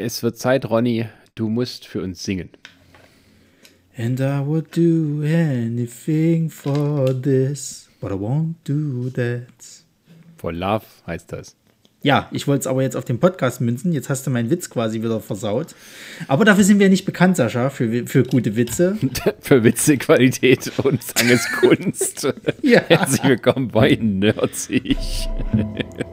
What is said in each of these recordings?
es wird Zeit, Ronny. Du musst für uns singen. And I would do anything for this, but I won't do that. For Love heißt das. Ja, ich wollte es aber jetzt auf den Podcast münzen. Jetzt hast du meinen Witz quasi wieder versaut. Aber dafür sind wir nicht bekannt, Sascha, für, für gute Witze. für Witzequalität und Sangeskunst. Ja. Herzlich willkommen bei Nerdsig.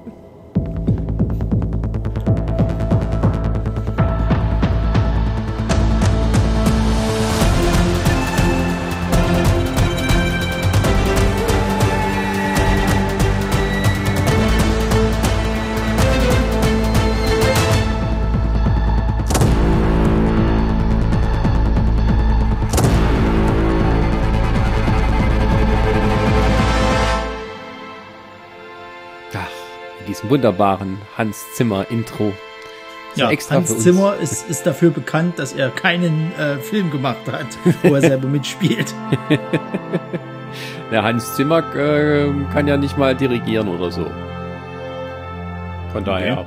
wunderbaren Hans Zimmer Intro. Ja, extra Hans. Zimmer ist, ist dafür bekannt, dass er keinen äh, Film gemacht hat, wo er selber mitspielt. Der Hans Zimmer äh, kann ja nicht mal dirigieren oder so. Von daher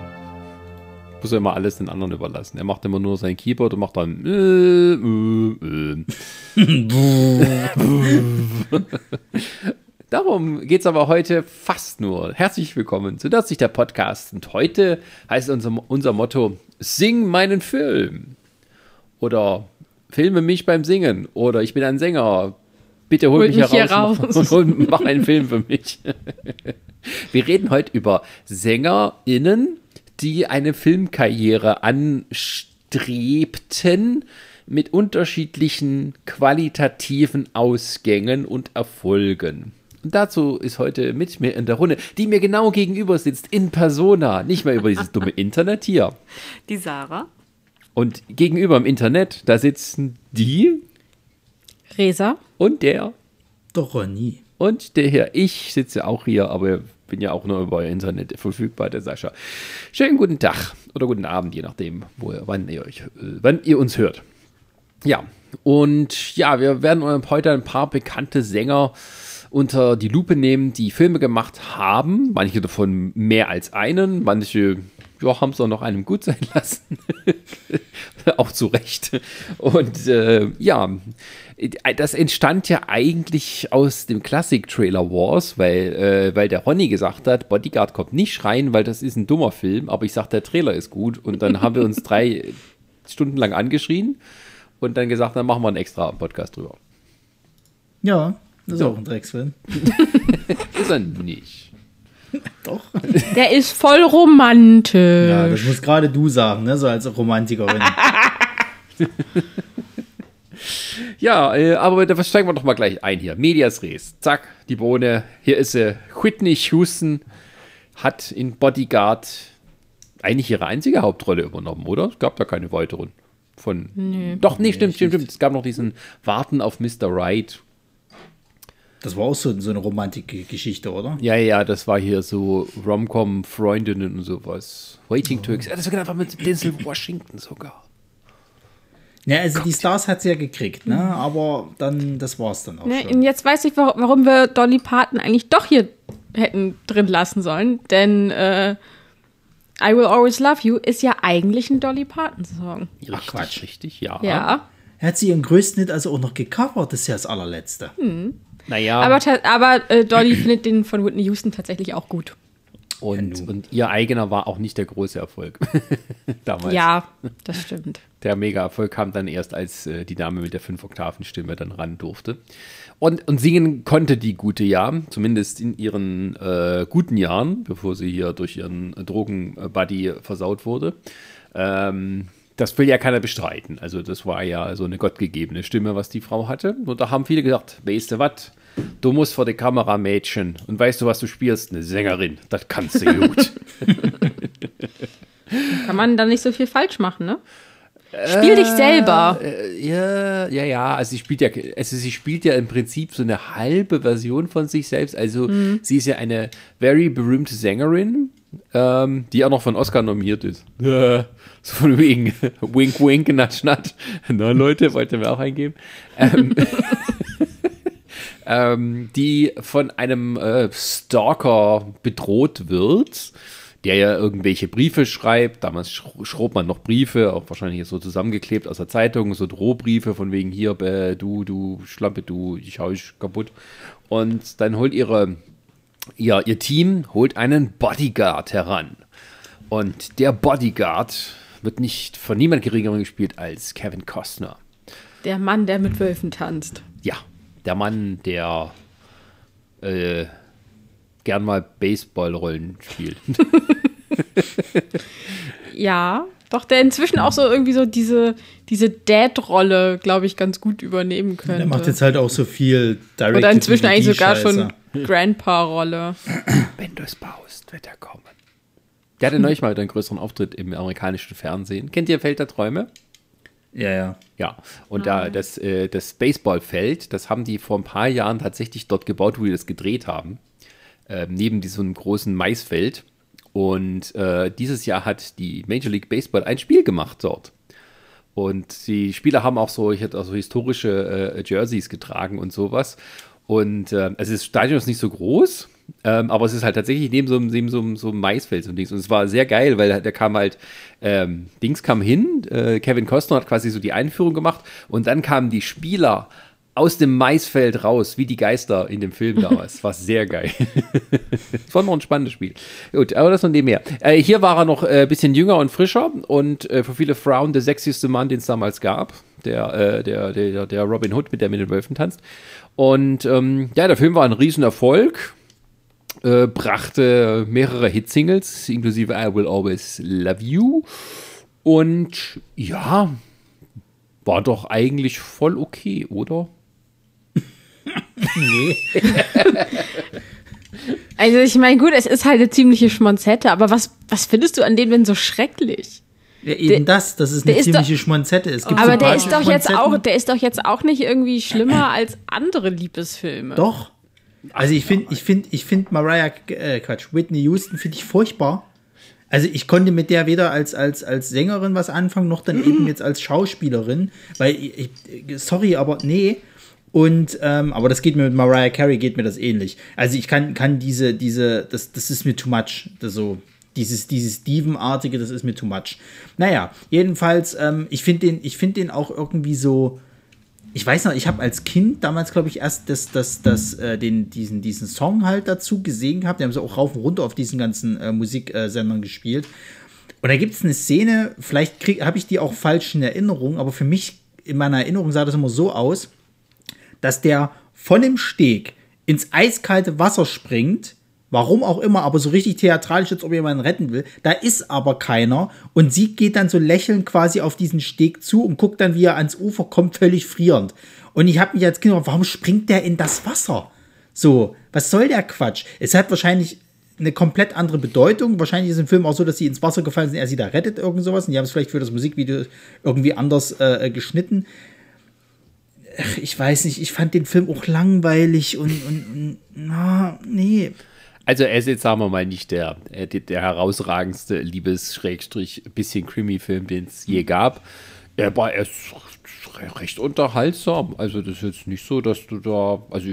muss er immer alles den anderen überlassen. Er macht immer nur sein Keyboard und macht dann. Äh, äh, äh. Darum geht es aber heute fast nur. Herzlich willkommen zu Das der Podcast. Und heute heißt unser, unser Motto: Sing meinen Film. Oder filme mich beim Singen. Oder ich bin ein Sänger. Bitte hol Holt mich, mich hier heraus raus. und mach einen Film für mich. Wir reden heute über SängerInnen, die eine Filmkarriere anstrebten mit unterschiedlichen qualitativen Ausgängen und Erfolgen. Und dazu ist heute mit mir in der Runde, die mir genau gegenüber sitzt, in Persona, nicht mehr über dieses dumme Internet hier. Die Sarah. Und gegenüber im Internet, da sitzen die Resa. und der Doch Ronny. Und der hier, ich sitze auch hier, aber bin ja auch nur über Internet verfügbar, der Sascha. Schönen guten Tag oder guten Abend, je nachdem, wo ihr, wann, ihr euch, äh, wann ihr uns hört. Ja, und ja, wir werden heute ein paar bekannte Sänger unter die Lupe nehmen, die Filme gemacht haben. Manche davon mehr als einen, manche ja, haben es auch noch einem gut sein lassen. auch zu Recht. Und äh, ja, das entstand ja eigentlich aus dem Klassik-Trailer Wars, weil, äh, weil der Ronny gesagt hat, Bodyguard kommt nicht rein, weil das ist ein dummer Film, aber ich sag, der Trailer ist gut. Und dann haben wir uns drei Stunden lang angeschrien und dann gesagt, dann machen wir einen extra Podcast drüber. Ja, das ist So. auch ein Drecksfilm. Ist er nicht. Doch. Der ist voll romantisch. Ja, das muss gerade du sagen, ne? so als Romantikerin. Ja, äh, aber da steigen wir doch mal gleich ein hier. Medias Res. Zack, die Bohne. Hier ist sie. Whitney Houston hat in Bodyguard eigentlich ihre einzige Hauptrolle übernommen, oder? Es gab da keine weiteren. Von. Doch, nee, stimmt, stimmt, stimmt. Es gab noch diesen Warten auf Mr. Right. Das war auch so, so eine Romantikgeschichte, oder? Ja, ja, das war hier so Romcom, Freundinnen und sowas. Waiting to Exit. Das war einfach mit Denzel Washington sogar. Ja, also die Stars hat sie ja gekriegt, ne? Aber dann, das war's dann auch Ne, schon. und jetzt weiß ich, warum, wir Dolly Parton eigentlich doch hier hätten drin lassen sollen. Denn äh, I Will Always Love You ist ja eigentlich ein Dolly Parton-Song. Richtig, Quatsch. richtig, ja. Ja. Er hat sie ihren größten Hit also auch noch gecovert, das ist ja das allerletzte. Naja. Aber, aber äh, Dolly findet den von Whitney Houston tatsächlich auch gut. Und, und ihr eigener war auch nicht der große Erfolg. Damals. Ja, das stimmt. Der Mega-Erfolg kam dann erst, als äh, die Dame mit der Fünf-Oktaven-Stimme dann ran durfte. Und, und singen konnte die gute ja, zumindest in ihren äh, guten Jahren, bevor sie hier durch ihren Drogen-Buddy versaut wurde. Ähm, das will ja keiner bestreiten. Also das war ja so eine gottgegebene Stimme, was die Frau hatte. Und da haben viele gesagt, weißt du was, du musst vor die Kamera, Mädchen. Und weißt du, was du spielst? Eine Sängerin. Das kannst du gut. Kann man da nicht so viel falsch machen, ne? Spiel dich selber. Ja, ja, ja. Also sie spielt ja, also sie spielt ja im Prinzip so eine halbe Version von sich selbst. Also sie ist ja eine very berühmte Sängerin, ähm, die auch noch von Oscar nominiert ist. Ja, so von wegen Wink, Wink, Natsch, Natsch. Na Leute, wollt ihr mir auch eingeben? Ähm, ähm, die von einem äh, Stalker bedroht wird, der ja irgendwelche Briefe schreibt. Damals schrob man noch Briefe, auch wahrscheinlich so zusammengeklebt aus der Zeitung, so Drohbriefe von wegen hier, äh, du, du Schlampe, du, ich hau dich kaputt. Und dann holt ihre, ihr, ihr Team holt einen Bodyguard heran. Und der Bodyguard wird nicht von niemand geringerem gespielt als Kevin Costner. Der Mann, der mit Wölfen tanzt. Ja, der Mann, der äh, gern mal Baseballrollen spielt. ja, doch, der inzwischen auch so irgendwie so diese, diese Dad-Rolle, glaube ich, ganz gut übernehmen könnte. Der macht jetzt halt auch so viel direct Oder inzwischen eigentlich sogar schon Grandpa-Rolle. Wenn du es baust, wird er kommen. Der hatte neulich mal einen größeren Auftritt im amerikanischen Fernsehen. Kennt ihr Feld der Träume? Ja, ja. Ja, und ah. da das, äh, das Baseballfeld, das haben die vor ein paar Jahren tatsächlich dort gebaut, wo die das gedreht haben. Äh, neben diesem großen Maisfeld. Und äh, dieses Jahr hat die Major League Baseball ein Spiel gemacht dort. Und die Spieler haben auch so, ich hatte auch so historische äh, Jerseys getragen und sowas. Und äh, also das Stadion ist nicht so groß, ähm, aber es ist halt tatsächlich neben so, einem, neben so, einem, so einem Maisfeld und Dings. Und es war sehr geil, weil da kam halt, ähm, Dings kam hin, äh, Kevin Costner hat quasi so die Einführung gemacht und dann kamen die Spieler aus dem Maisfeld raus, wie die Geister in dem Film damals. War sehr geil. das war noch ein spannendes Spiel. Gut, aber das von dem her. Äh, hier war er noch ein äh, bisschen jünger und frischer und äh, für viele Frauen der sexyste Mann, den es damals gab. Der, äh, der, der, der Robin Hood, mit der mit den Wölfen tanzt. Und ähm, ja, der Film war ein Riesenerfolg äh, brachte mehrere Hitsingles, inklusive I Will Always Love You. Und ja, war doch eigentlich voll okay, oder? nee. also ich meine, gut, es ist halt eine ziemliche Schmonzette, aber was, was findest du an dem denn so schrecklich? Ja, eben der, das, das ist eine ziemliche ist Schmonzette. Es gibt aber so der ist doch jetzt auch, der ist doch jetzt auch nicht irgendwie schlimmer als andere Liebesfilme. Doch. Also ich finde, ich finde, ich finde Mariah, äh, Quatsch, Whitney Houston finde ich furchtbar. Also ich konnte mit der weder als, als, als Sängerin was anfangen, noch dann eben jetzt als Schauspielerin, weil ich, sorry, aber nee. Und, ähm, aber das geht mir mit Mariah Carey, geht mir das ähnlich. Also ich kann, kann diese, diese, das, das ist mir too much. Das so, dieses, dieses Steven-artige, das ist mir too much. Naja, jedenfalls, ähm, ich finde den, ich finde den auch irgendwie so, ich weiß noch, ich habe als Kind damals, glaube ich, erst das, das, das, äh, den, diesen, diesen Song halt dazu gesehen gehabt. Die haben sie auch rauf und runter auf diesen ganzen äh, Musiksendern gespielt. Und da gibt es eine Szene, vielleicht habe ich die auch falsch in Erinnerung, aber für mich, in meiner Erinnerung sah das immer so aus, dass der von dem Steg ins eiskalte Wasser springt Warum auch immer, aber so richtig theatralisch, als ob jemand retten will. Da ist aber keiner. Und sie geht dann so lächelnd quasi auf diesen Steg zu und guckt dann, wie er ans Ufer kommt, völlig frierend. Und ich habe mich als Kind gefragt, warum springt der in das Wasser? So, was soll der Quatsch? Es hat wahrscheinlich eine komplett andere Bedeutung. Wahrscheinlich ist im Film auch so, dass sie ins Wasser gefallen sind, er sie da rettet, irgend sowas. Und die haben es vielleicht für das Musikvideo irgendwie anders äh, geschnitten. Ach, ich weiß nicht, ich fand den Film auch langweilig und, und, und na, nee. Also er ist jetzt, sagen wir mal, nicht der, äh, der, herausragendste Liebes-bisschen Krimi-Film, den es je gab. Aber er ist recht unterhaltsam. Also das ist jetzt nicht so, dass du da, also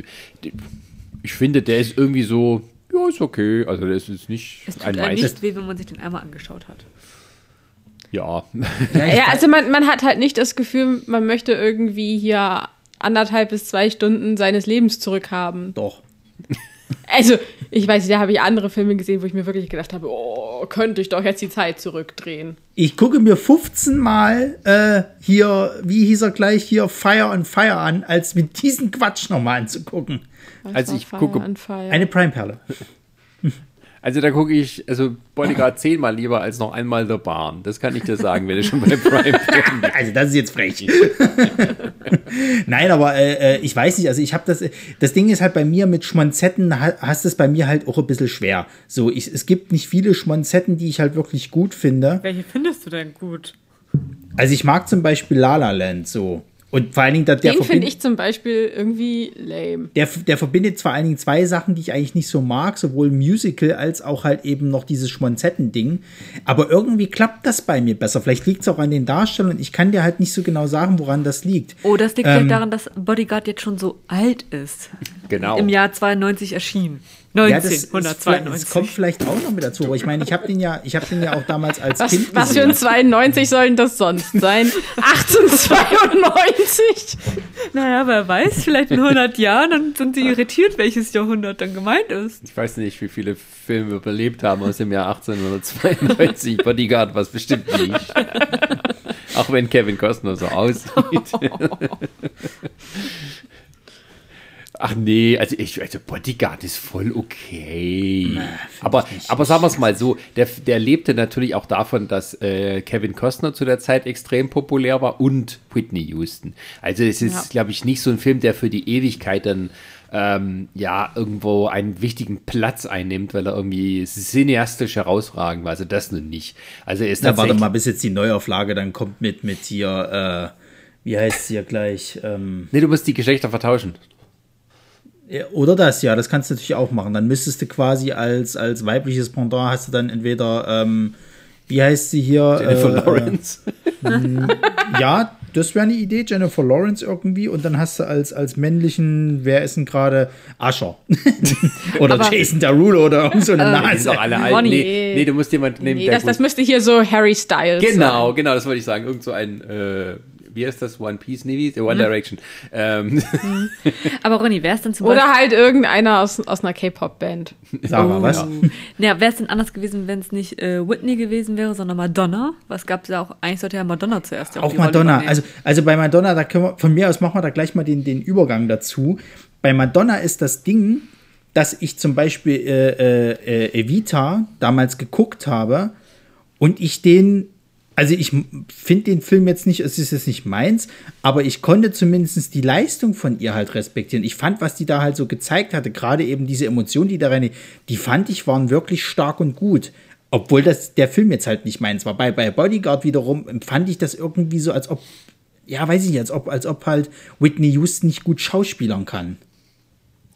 ich finde, der ist irgendwie so, ja, ist okay. Also der ist jetzt nicht es tut ein nicht weh, wenn man sich den einmal angeschaut hat. Ja. ja, also man, man hat halt nicht das Gefühl, man möchte irgendwie hier anderthalb bis zwei Stunden seines Lebens zurückhaben. Doch. Also, ich weiß, da habe ich andere Filme gesehen, wo ich mir wirklich gedacht habe, oh, könnte ich doch jetzt die Zeit zurückdrehen. Ich gucke mir 15 Mal äh, hier, wie hieß er gleich, hier Fire on Fire an, als mit diesem Quatsch nochmal anzugucken. Also ich gucke eine Prime-Perle. Also da gucke ich, also Bodyguard zehnmal lieber als noch einmal The Barn. Das kann ich dir sagen, wenn du schon bei Prime bist. Also das ist jetzt frech. Nein, aber äh, äh, ich weiß nicht, also ich habe das, das Ding ist halt bei mir mit Schmonzetten, hast es bei mir halt auch ein bisschen schwer. So, ich, es gibt nicht viele Schmonzetten, die ich halt wirklich gut finde. Welche findest du denn gut? Also ich mag zum Beispiel La La Land so. Und vor allen Dingen, der, der Den finde ich zum Beispiel irgendwie lame. Der, der verbindet vor allen Dingen zwei Sachen, die ich eigentlich nicht so mag, sowohl Musical als auch halt eben noch dieses Schmonzetten-Ding. Aber irgendwie klappt das bei mir besser. Vielleicht liegt es auch an den Darstellern. Ich kann dir halt nicht so genau sagen, woran das liegt. Oh, das liegt ähm, daran, dass Bodyguard jetzt schon so alt ist. Genau. im Jahr 92 erschien. Ja, das, ist, 1992. das kommt vielleicht auch noch mit dazu. Aber ich meine, ich habe den ja, ich habe den ja auch damals als Was, Kind was für ein gesehen. 92 sollen das sonst sein? 1892? naja, wer weiß, vielleicht in 100 Jahren, dann sind sie irritiert, welches Jahrhundert dann gemeint ist. Ich weiß nicht, wie viele Filme überlebt haben aus dem Jahr 1892. Bodyguard, was bestimmt nicht. Auch wenn Kevin Costner so aussieht. Ach nee, also ich, also Bodyguard ist voll okay. aber, aber sagen wir es mal so, der, der lebte natürlich auch davon, dass äh, Kevin Costner zu der Zeit extrem populär war und Whitney Houston. Also es ist, Ja. glaube ich, nicht so ein Film, der für die Ewigkeit dann ähm, ja irgendwo einen wichtigen Platz einnimmt, weil er irgendwie cineastisch herausragend war. Also das nun nicht. Also er ist Na, warte mal, bis jetzt die Neuauflage dann kommt mit, mit hier, äh, wie heißt sie ja gleich? Ähm, Nee, du musst die Geschlechter vertauschen. Oder das, ja, das kannst du natürlich auch machen. Dann müsstest du quasi als, als weibliches Pendant hast du dann entweder, ähm, wie heißt sie hier? Jennifer äh, Lawrence. Äh, ja, das wäre eine Idee, Jennifer Lawrence irgendwie. Und dann hast du als, als männlichen, wer ist denn gerade? Ascher. oder Aber- Jason Derulo oder irgend so eine Die Nase. sind doch alle alt. Nee, nee, du musst jemanden nehmen, Nee, der das, das müsste hier so Harry Styles Genau, sein. genau, das wollte ich sagen. Irgend so ein, äh, wie heißt das? One Piece, nee, wie? One Direction. Ähm, Aber Ronny, wäre es denn zum Oder halt irgendeiner aus, aus einer K-Pop-Band. Sag mal, was? Beispiel, ja, wäre es denn anders gewesen, wenn es nicht äh, Whitney gewesen wäre, sondern Madonna? Was gab es ja auch, eigentlich sollte ja Madonna zuerst ja Auch die Rolle Madonna. Also, also bei Madonna, da können wir, von mir aus machen wir da gleich mal den, den Übergang dazu. Bei Madonna ist das Ding, dass ich zum Beispiel äh, äh, Evita damals geguckt habe und ich den, also ich finde den Film jetzt nicht, es ist jetzt nicht meins, aber ich konnte zumindest die Leistung von ihr halt respektieren. Ich fand, was die da halt so gezeigt hatte, gerade eben diese Emotionen, die da rein, die fand ich waren wirklich stark und gut. Obwohl das der Film jetzt halt nicht meins war. Bei, bei Bodyguard wiederum empfand ich das irgendwie so, als ob, ja, weiß ich nicht, als ob, als ob halt Whitney Houston nicht gut schauspielern kann.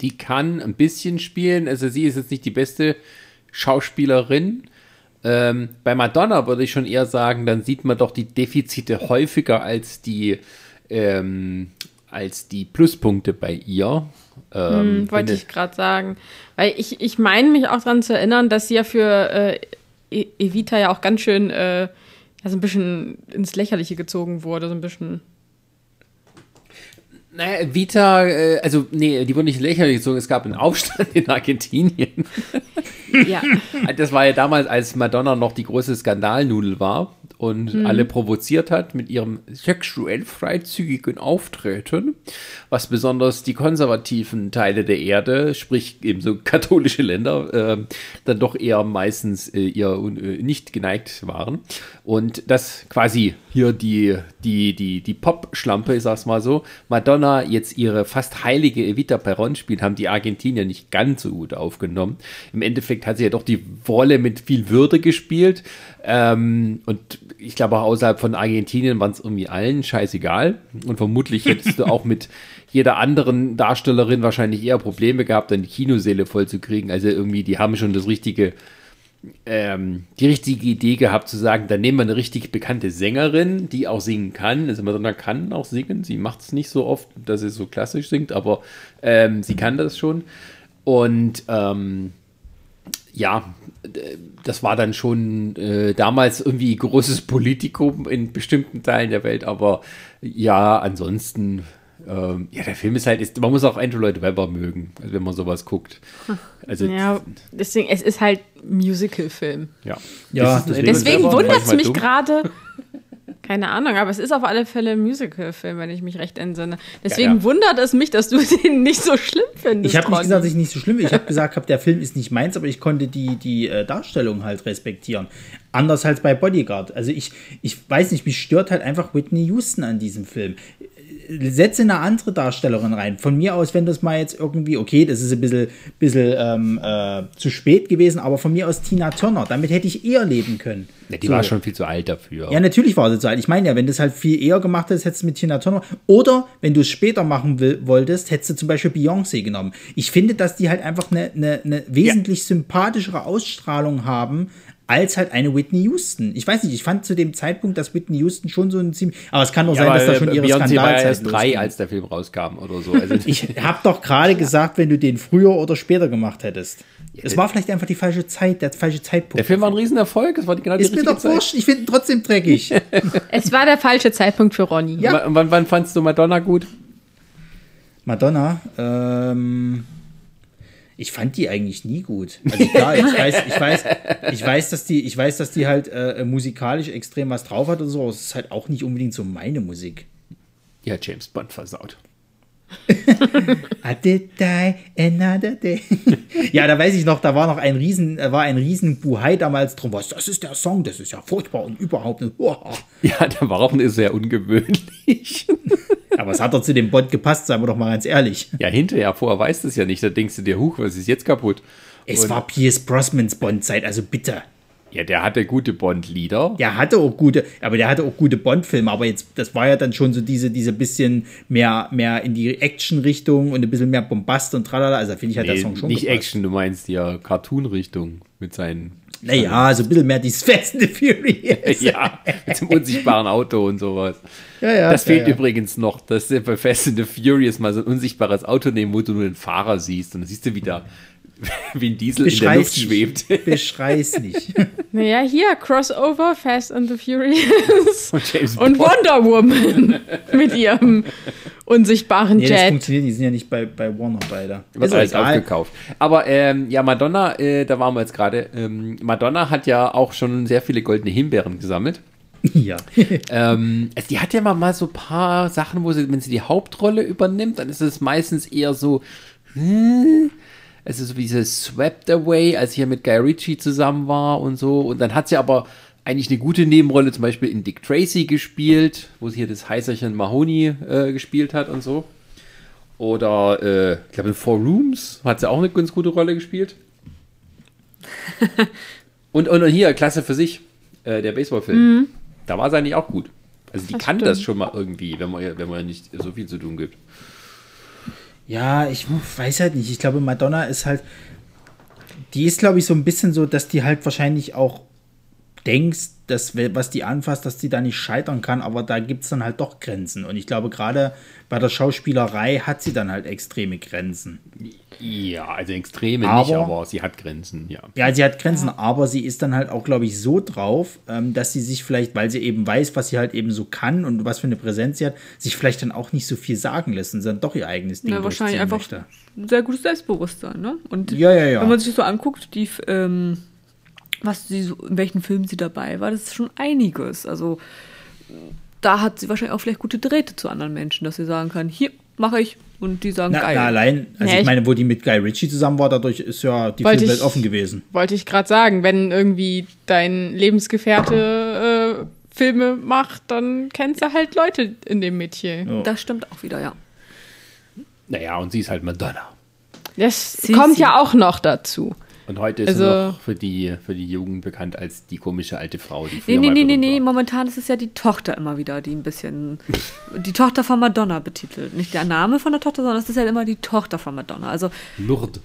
die kann ein bisschen spielen. Also sie ist jetzt nicht die beste Schauspielerin. Ähm, bei Madonna würde ich schon eher sagen, dann sieht man doch die Defizite häufiger als die, ähm, als die Pluspunkte bei ihr. Ähm, Hm, wollte ich gerade sagen. Weil ich, ich meine mich auch daran zu erinnern, dass sie ja für äh, E- Evita ja auch ganz schön äh, ja, so ein bisschen ins Lächerliche gezogen wurde, so ein bisschen. Naja, Vita, äh, also, nee, die wurde nicht lächerlich gezogen. Es gab einen Aufstand in Argentinien. Ja. Das war ja damals, als Madonna noch die große Skandalnudel war und alle provoziert hat mit ihrem sexuell freizügigen Auftreten, was besonders die konservativen Teile der Erde, sprich eben so katholische Länder, äh, dann doch eher meistens äh, ihr äh, nicht geneigt waren. Und das quasi hier die, die, die, die Pop-Schlampe, ich sag's mal so, Madonna jetzt ihre fast heilige Evita Perron spielt, haben die Argentinier nicht ganz so gut aufgenommen. Im Endeffekt hat sie ja doch die Rolle mit viel Würde gespielt. Ähm, und ich glaube auch außerhalb von Argentinien waren es irgendwie allen scheißegal. Und vermutlich hättest du auch mit jeder anderen Darstellerin wahrscheinlich eher Probleme gehabt, dann die Kinoseele voll zu kriegen. Also irgendwie, die haben schon das richtige ähm, die richtige Idee gehabt zu sagen, dann nehmen wir eine richtig bekannte Sängerin, die auch singen kann. Also Madonna kann auch singen. Sie macht es nicht so oft, dass sie so klassisch singt, aber ähm, sie kann das schon. Und ähm, ja, das war dann schon äh, damals irgendwie großes Politikum in bestimmten Teilen der Welt, aber ja, ansonsten, ähm, ja, der Film ist halt, ist, man muss auch Andrew Lloyd Webber mögen, also wenn man sowas guckt. Also, ja, deswegen, es ist halt Musical-Film. ja. Ja, deswegen- Deswegen wundert es mich gerade. Keine Ahnung, aber es ist auf alle Fälle ein Musical-Film, wenn ich mich recht entsinne. Deswegen Ja, ja. wundert es mich, dass du den nicht so schlimm findest. Ich habe nicht gesagt, dass ich nicht so schlimm bin. Ich habe gesagt, hab, der Film ist nicht meins, aber ich konnte die, die äh, Darstellung halt respektieren. Anders als bei Bodyguard. Also ich, ich weiß nicht, mich stört halt einfach Whitney Houston an diesem Film. Setze eine andere Darstellerin rein. Von mir aus, wenn das mal jetzt irgendwie, okay, das ist ein bisschen, bisschen ähm, äh, zu spät gewesen, aber von mir aus Tina Turner. Damit hätte ich eher leben können. Ja, die So. war schon viel zu alt dafür. Ja, natürlich war sie so alt. Ich meine ja, wenn du es halt viel eher gemacht hättest, hättest du mit Tina Turner. Oder wenn du es später machen will, wolltest, hättest du zum Beispiel Beyoncé genommen. Ich finde, dass die halt einfach eine, eine, eine wesentlich sympathischere Ausstrahlung haben als halt eine Whitney Houston. Ich weiß nicht, ich fand zu dem Zeitpunkt, dass Whitney Houston schon so ein ziemlich, aber es kann doch Ja, sein, dass da schon ihre Beyoncé war ja Skandalzeit erst drei, als der Film rauskam oder so. Also Ich hab doch gerade gesagt, wenn du den früher oder später gemacht hättest. Es war vielleicht einfach die falsche Zeit, der falsche Zeitpunkt. der Film war ein Riesenerfolg, es war die genau die ist mir doch Zeit. wurscht, ich finde ihn trotzdem dreckig. Es war der falsche Zeitpunkt für Ronny. Ja. Wann, wann, wann fandst du Madonna gut? Madonna, ähm, ich fand die eigentlich nie gut. Also klar, ich weiß, ich weiß, ich weiß, dass die, ich weiß, dass die halt äh, musikalisch extrem was drauf hat und so. aber Es ist halt auch nicht unbedingt so meine Musik. Ja, James Bond versaut. I did die another day. ja, da weiß ich noch, da war noch ein riesen, äh, war ein riesen Buhai damals drum. Was, das ist der Song, das ist ja furchtbar und überhaupt nicht. Uah. Ja, der war auch sehr ungewöhnlich. Aber es hat doch zu dem Bond gepasst, seien wir doch mal ganz ehrlich. ja, hinterher, vorher weißt du es ja nicht. Da denkst du dir, huch, was ist jetzt kaputt? Es Und- war Pierce Brosnans Bond-Zeit, also bitte. Ja, der hatte gute Bond-Lieder. Der hatte auch gute, aber der hatte auch gute Bond-Filme, aber jetzt, das war ja dann schon so diese, diese bisschen mehr, mehr in die Action-Richtung und ein bisschen mehr Bombast und tralala. Also finde ich halt der Nee, Song schon nicht gepasst. Action, du meinst ja Cartoon-Richtung mit seinen. Naja, so ein bisschen mehr dieses Fast and the Furious. Ja, mit dem unsichtbaren Auto und sowas. Ja, ja, das fehlt ja, übrigens noch, dass sie bei Fast and the Furious mal so ein unsichtbares Auto nehmen, wo du nur den Fahrer siehst. Und dann siehst du wieder, wie ein Diesel in der Luft Beschrei's schwebt. nicht. Beschrei's nicht. Naja, hier, Crossover, Fast and the Furious Und James und Bond. Wonder Woman mit ihrem unsichtbaren Nee, das Jet. funktioniert, die sind ja nicht bei, bei Warner beide. Wird Ist alles egal. aufgekauft. Aber ähm, ja, Madonna, äh, da waren wir jetzt gerade. Ähm, Madonna hat ja auch schon sehr viele goldene Himbeeren gesammelt. Ja. Ähm, also die hat ja mal, mal so ein paar Sachen, wo sie, wenn sie die Hauptrolle übernimmt, dann ist es meistens eher so, hm, also so wie diese Swept Away, als sie hier mit Guy Ritchie zusammen war und so. Und dann hat sie aber eigentlich eine gute Nebenrolle, zum Beispiel in Dick Tracy gespielt, wo sie hier das Heißerchen Mahoney äh, gespielt hat und so. Oder, äh, ich glaube, in Four Rooms hat sie auch eine ganz gute Rolle gespielt. und, und hier, Klasse für sich, äh, der Baseballfilm. Da war sie eigentlich auch gut. Also die Das kann stimmt. das schon mal irgendwie, wenn man, wenn man nicht so viel zu tun gibt. Ja, ich weiß halt nicht. Ich glaube, Madonna ist halt. Die ist, glaube ich, so ein bisschen so, dass die halt wahrscheinlich auch denkst, dass was die anfasst, dass die da nicht scheitern kann, aber da gibt es dann halt doch Grenzen. Und ich glaube, gerade bei der Schauspielerei hat sie dann halt extreme Grenzen. Ja, also extreme Aber- nicht, aber sie hat Grenzen, ja. Ja, sie hat Grenzen, aber sie ist dann halt auch, glaube ich, so drauf, ähm, dass sie sich vielleicht, weil sie eben weiß, was sie halt eben so kann und was für eine Präsenz sie hat, sich vielleicht dann auch nicht so viel sagen lässt und dann doch ihr eigenes Ding Na, wahrscheinlich durchziehen einfach möchte. ein sehr gutes Selbstbewusstsein, ne? Und Ja, ja, ja. wenn man sich so anguckt, die, ähm, was sie so, in welchen Filmen sie dabei war, das ist schon einiges. Also da hat sie wahrscheinlich auch vielleicht gute Drähte zu anderen Menschen, dass sie sagen kann, hier mache ich und die sagen Na, geil. na, allein, also Nee, ich ich- meine, wo die mit Guy Ritchie zusammen war, dadurch ist ja die Filmwelt ich- offen gewesen. Wollte ich gerade sagen, wenn irgendwie dein Lebensgefährte äh, Filme macht, dann kennst du halt Leute in dem Metier. Ja. Das stimmt auch wieder, ja. Naja, und sie ist halt Madonna. Das Sie- kommt sie- ja auch noch dazu. Und heute ist Also- sie noch für die, für die Jugend bekannt als die komische alte Frau, die Nee, nee, nee, nee, nee, momentan ist es ja die Tochter immer wieder, die ein bisschen, die Tochter von Madonna betitelt. Nicht der Name von der Tochter, sondern es ist ja immer die Tochter von Madonna. Also, Lourdes.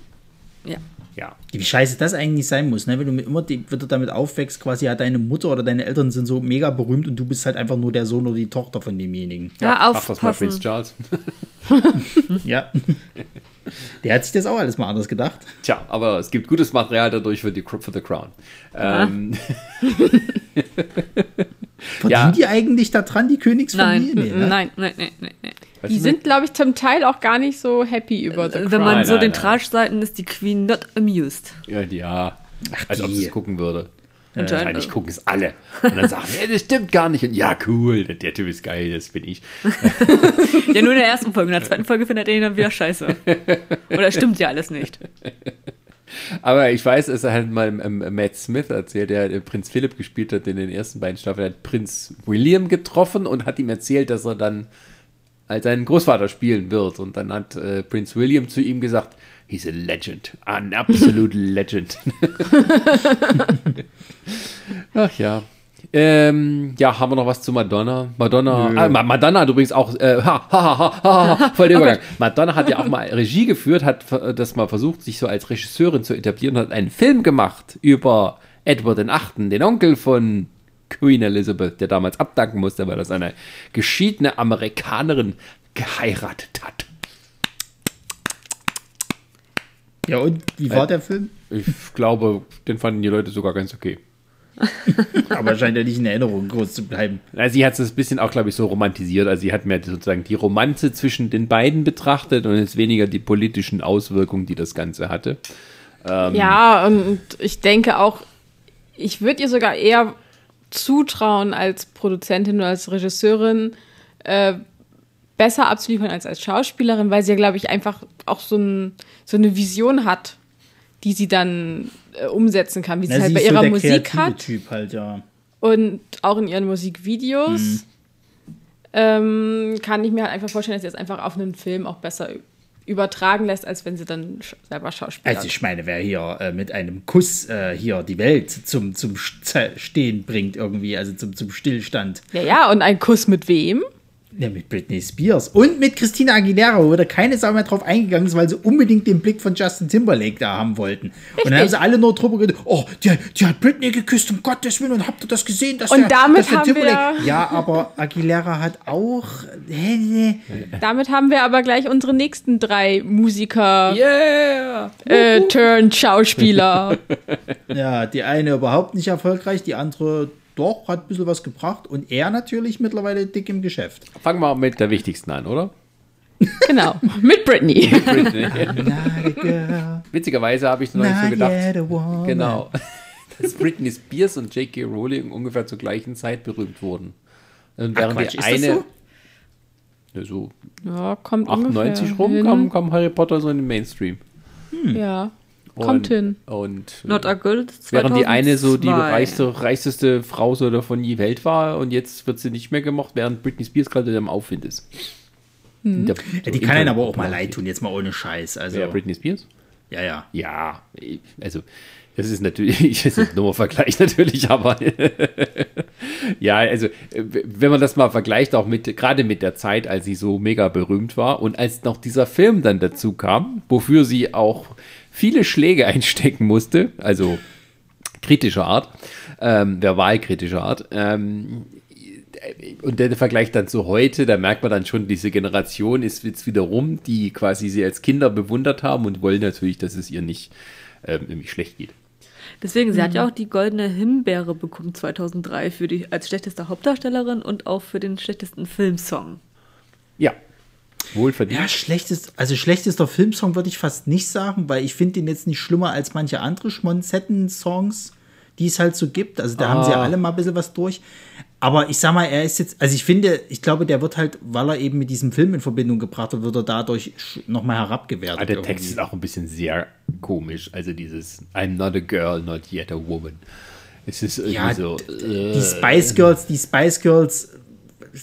ja. Ja. Wie scheiße das eigentlich sein muss, ne? Wenn du mit- immer die, wieder damit aufwächst, quasi ja, deine Mutter oder deine Eltern sind so mega berühmt und du bist halt einfach nur der Sohn oder die Tochter von demjenigen. Ja, Mach das mal aufpassen. Prince Charles. Ja. Der hat sich das auch alles mal anders gedacht. Tja, aber es gibt gutes Material dadurch für, die, für The Crown. Ähm, Verdienen Ja. die eigentlich da dran, die Königsfamilie? Nein, Nee, ne? Nein. Nein, nein, nein, nein. Die sind, glaube ich, zum Teil auch gar nicht so happy über The Wenn Crown. man Nein, so nein, den. Trash-Seiten ist die Queen not amused. Ja, ja. als ob die. sie es gucken würde. Anscheinend. Wahrscheinlich gucken es alle. Und dann sagen, nee, das stimmt gar nicht. Und ja, cool, der, Typ ist geil, das bin ich. Ja, nur in der ersten Folge. In der zweiten Folge findet er ihn dann wieder scheiße. Oder stimmt ja alles nicht. Aber ich weiß, es hat mal ähm, Matt Smith erzählt, der äh, Prinz Philipp gespielt hat in den ersten beiden Staffeln, hat Prinz William getroffen und hat ihm erzählt, dass er dann als seinen Großvater spielen wird. Und dann hat äh, Prinz William zu ihm gesagt, he's a legend, an absolute legend. Ach ja. Ähm, ja, haben wir noch was zu Madonna? Madonna, ah, Ma- Madonna hat übrigens auch, äh, ha, ha, ha, ha, ha, ha, voll der Übergang. Madonna hat ja auch mal Regie geführt, hat äh, das mal versucht, sich so als Regisseurin zu etablieren und hat einen Film gemacht über Edward VIII., den Onkel von Queen Elizabeth, der damals abdanken musste, weil er seine geschiedene Amerikanerin geheiratet hat. Ja, und wie war der Film? Ich glaube, den fanden die Leute sogar ganz okay. Aber scheint ja nicht in Erinnerung groß zu bleiben. Also sie hat es ein bisschen auch, glaube ich, so romantisiert. Also sie hat mehr sozusagen die Romanze zwischen den beiden betrachtet und jetzt weniger die politischen Auswirkungen, die das Ganze hatte. Ja, und ich denke auch, ich würde ihr sogar eher zutrauen, als Produzentin oder als Regisseurin äh, besser abzuliefern als als Schauspielerin, weil sie ja, glaube ich, einfach auch so, ein, so eine Vision hat, die sie dann äh, umsetzen kann, wie sie Na, es halt sie bei ist so ihrer der Musik hat Typ halt, ja. und auch in ihren Musikvideos. Ähm, kann ich mir halt einfach vorstellen, dass sie das einfach auf einen Film auch besser übertragen lässt, als wenn sie dann selber Schauspieler Also ich meine, wer hier äh, mit einem Kuss äh, hier die Welt zum, zum St- Stehen bringt irgendwie, also zum, zum Stillstand. Ja, ja, und ein Kuss mit wem? Ja, mit Britney Spears und mit Christina Aguilera, wo da keine Sau mehr drauf eingegangen ist, weil sie unbedingt den Blick von Justin Timberlake da haben wollten. Und dann haben sie alle nur drüber geredet, oh, die, die hat Britney geküsst, um Gottes Willen, und habt ihr das gesehen? Dass Und der, damit dass der haben wir- Ja, aber Aguilera hat auch... Damit haben wir aber gleich unsere nächsten drei Musiker, Yeah! äh, Turn Schauspieler. Ja, die eine überhaupt nicht erfolgreich, die andere doch, hat ein bisschen was gebracht. Und er natürlich mittlerweile dick im Geschäft. Fangen wir mit der wichtigsten an, oder? genau, mit Britney. Britney. A girl, Witzigerweise habe ich noch nicht so gedacht. yet a woman. Genau. Dass Britney Spears und J.K. Rowling ungefähr zur gleichen Zeit berühmt wurden. Und Ach, während Quatsch, die ist das eine. so? Ja, so Ja, kommt 98 ungefähr rum kam, kam Harry Potter so in den Mainstream. Ja, kommt und, hin. Und äh, Not a Girl. während die eine so die 2002. reichste, reichste Frau so davon je Welt war und jetzt wird sie nicht mehr gemocht, während Britney Spears gerade im Aufwind ist. In der- Ja, so die kann einen aber auch mal leid tun, jetzt mal ohne Scheiß. Also, Ja, Britney Spears? ja, ja. Ja, also das ist natürlich, das ist nur ein Vergleich natürlich, aber ja, also wenn man das mal vergleicht, auch mit, gerade mit der Zeit, als sie so mega berühmt war und als noch dieser Film dann dazu kam, wofür sie auch viele Schläge einstecken musste, also kritischer Art, ähm, verbalkritischer Art, ähm, und der Vergleich dann zu heute, da merkt man dann schon, diese Generation ist jetzt wieder rum, die quasi sie als Kinder bewundert haben und wollen natürlich, dass es ihr nicht ähm, irgendwie schlecht geht. Deswegen, sie hat ja auch die goldene Himbeere bekommen 2003 für die als schlechteste Hauptdarstellerin und auch für den schlechtesten Filmsong. Ja, wohlverdient. Ja, schlechtest, also schlechtester Filmsong würde ich fast nicht sagen, weil ich finde den jetzt nicht schlimmer als manche andere Schmonzetten-Songs, die es halt so gibt. Also da haben sie ja Ah. alle mal ein bisschen was durch. Aber ich sag mal, er ist jetzt, also ich finde, ich glaube, der wird halt, weil er eben mit diesem Film in Verbindung gebracht wird, wird er dadurch nochmal herabgewertet. Ah, der Text irgendwie. ist auch ein bisschen sehr komisch. Also dieses I'm not a girl, not yet a woman. Es ist irgendwie Ja, so, äh, Die Spice Girls, die Spice Girls,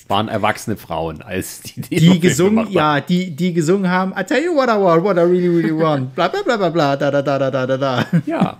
waren erwachsene Frauen, als die die, die gesungen, ja, die, die gesungen haben, I tell you what I want, what I really, really want, bla bla bla bla bla, da da da da da da da. Ja.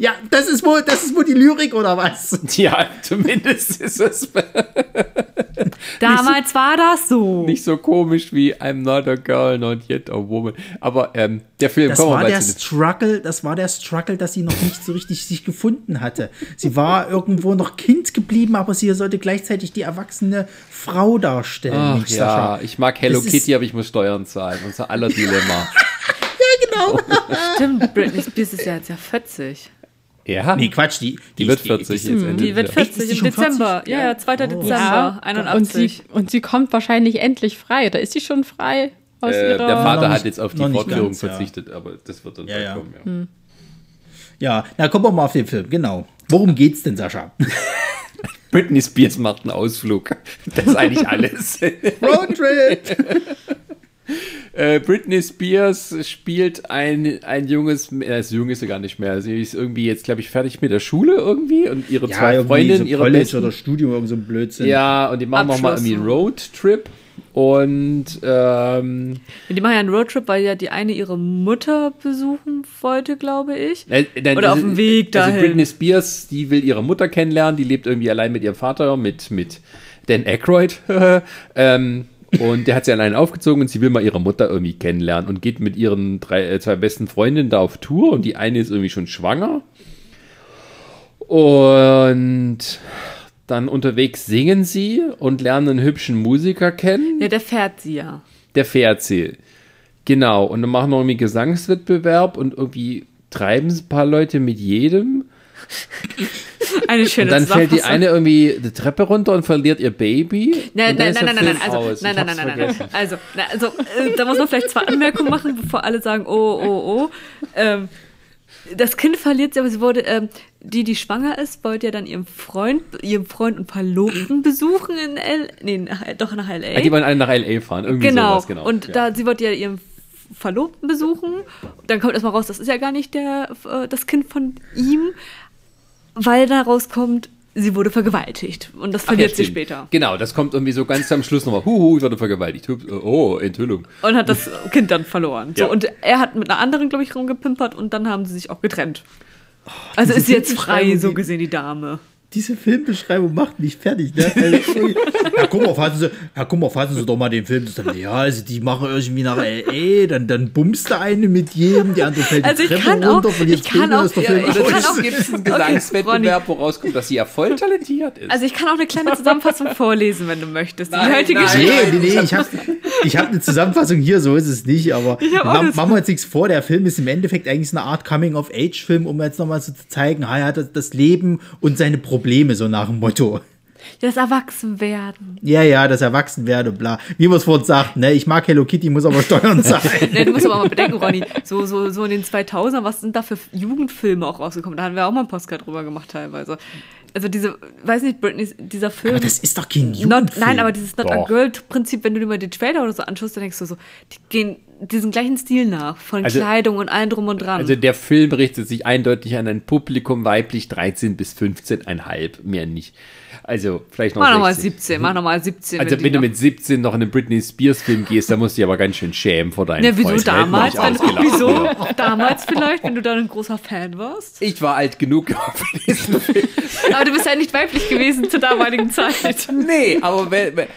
Ja, das ist wohl, das ist wohl die Lyrik oder was? Ja, zumindest ist es Damals war das so. nicht so komisch wie I'm not a girl, not yet a woman. Aber ähm, der Film, Das war mal der Struggle, das war der Struggle, dass sie noch nicht so richtig sich gefunden hatte. Sie war irgendwo noch Kind geblieben, aber sie sollte gleichzeitig die erwachsene Frau darstellen. Ach ja, Sascha. ich mag Hello Das Kitty, aber ich muss Steuern zahlen. Unser aller Dilemma. Stimmt, Britney Spears ist ja jetzt ja 40. ja, Nee, Quatsch, die, die wird 40 jetzt Ende Die wird des Jahres. 40 Ist die im Dezember. 40? Ja, ja, 2. Dezember, Ja, und 81. sie, und sie kommt wahrscheinlich endlich frei. Da ist sie schon frei aus Äh, ihrer. der Vater hat jetzt auf die Fortführung ganz, ja. verzichtet, aber das wird dann Ja, bald ja. kommen. Ja. Ja, na kommen wir mal auf den Film, genau. Worum geht's denn, Sascha? Britney Spears macht einen Ausflug. Das ist eigentlich alles. Roadtrip! Äh, Britney Spears spielt ein, ein junges, äh, das Jung ist sie gar nicht mehr. Sie ist irgendwie jetzt, glaube ich, fertig mit der Schule irgendwie und ihre Ja, zwei Freundinnen, so ihre College besten, oder Studium, irgend so ein Blödsinn. Ja, und die machen nochmal irgendwie einen Roadtrip. Und ähm, Die machen ja einen Roadtrip, weil ja die eine ihre Mutter besuchen wollte, glaube ich. äh, dann Oder auf es- dem Weg Also dahin. Britney Spears, die will ihre Mutter kennenlernen, die lebt irgendwie allein mit ihrem Vater, mit, mit Dan Aykroyd. ähm, und der hat sie allein aufgezogen und sie will mal ihre Mutter irgendwie kennenlernen und geht mit ihren drei, äh, zwei besten Freundinnen da auf Tour und die eine ist irgendwie schon schwanger. Und dann unterwegs singen sie und lernen einen hübschen Musiker kennen. Ja, der fährt sie ja. Der fährt sie. Genau. Und dann machen wir irgendwie Gesangswettbewerb und irgendwie treiben sie ein paar Leute mit jedem. Eine schöne Und dann fällt die eine irgendwie die Treppe runter und verliert ihr Baby. Nein, nein, nein, nein, nein, also, nein, nein, nein, nein, nein. Also, na, also äh, da muss man vielleicht zwei Anmerkungen machen, bevor alle sagen, oh, oh, oh. Ähm, das Kind verliert sie, aber sie wurde, ähm, die, die schwanger ist, wollte ja dann ihren Freund, ihren Freund und Verlobten besuchen in L, nee, nach, doch nach L.A. Ah, die wollen alle nach L.A. fahren. Irgendwie genau. sowas, genau. Und ja. da, sie wollte ja ihren Verlobten besuchen. Dann kommt erstmal raus, das ist ja gar nicht der, äh, das Kind von ihm, weil da rauskommt, sie wurde vergewaltigt. Und das Ach, ja, verliert sie später. Genau, das kommt irgendwie so ganz am Schluss nochmal. Huhu, ich wurde vergewaltigt. Oh, Enthüllung. Und hat das Kind dann verloren. So, Ja. Und er hat mit einer anderen, glaube ich, rumgepimpert und dann haben sie sich auch getrennt. Also diese ist sie jetzt frei, so gesehen, die Dame. Diese Filmbeschreibung macht mich fertig. Ne? Also, Herr Kummer, fassen Sie, Herr Kummer, fassen Sie doch mal den Film zusammen. Ja, also die machen irgendwie nach L.A., dann, dann bummst der eine mit jedem, die andere fällt die Also ich Treppe kann auch- runter, verliert ich das kann auch- ist der ja, Film ich aus. kann auch- gibt es einen Okay, Gesangswettbewerb, woraus kommt, dass sie ja voll talentiert ist. Also ich kann auch eine kleine Zusammenfassung vorlesen, wenn du möchtest. Die Nein, heutige nein. Nee, nee, nee, ich habe ich hab eine Zusammenfassung hier, so ist es nicht, aber machen wir uns nichts vor, der Film ist im Endeffekt eigentlich eine Art Coming-of-Age-Film, um jetzt nochmal so zu zeigen, ha, er hat das- das Leben und seine Probleme, so nach dem Motto. Das Erwachsenwerden. Ja, ja, das Erwachsenwerde, bla. Wie wir es vorhin sagten, ne, ich mag Hello Kitty, muss aber Steuern zahlen. Nee, du musst aber mal bedenken, Ronny, so, so, so in den 2000ern, was sind da für Jugendfilme auch rausgekommen? Da haben wir auch mal einen Postcard drüber gemacht teilweise. Also diese, weiß nicht, Britney, dieser Film. aber das ist doch kein Not, nein, aber dieses Not a Doch. Girl-Prinzip, wenn du dir mal den Trailer oder so anschaust, dann denkst du so, die gehen diesen gleichen Stil nach, von Also- Kleidung und allem drum und dran. Also der Film richtet sich eindeutig an ein Publikum weiblich 13 bis 15,5, mehr nicht. Also vielleicht noch mach nochmal 16. 17, mach nochmal 17. Also die wenn du mit 17 noch in einen Britney Spears Film gehst, dann musst du dich aber ganz schön schämen vor deinen Ja, wieso Freunden. damals? Wenn, wieso damals vielleicht, wenn du da ein großer Fan warst? Ich war alt genug für diesen Film. Aber du bist ja nicht weiblich gewesen zur damaligen Zeit. Nee, aber wenn, wenn-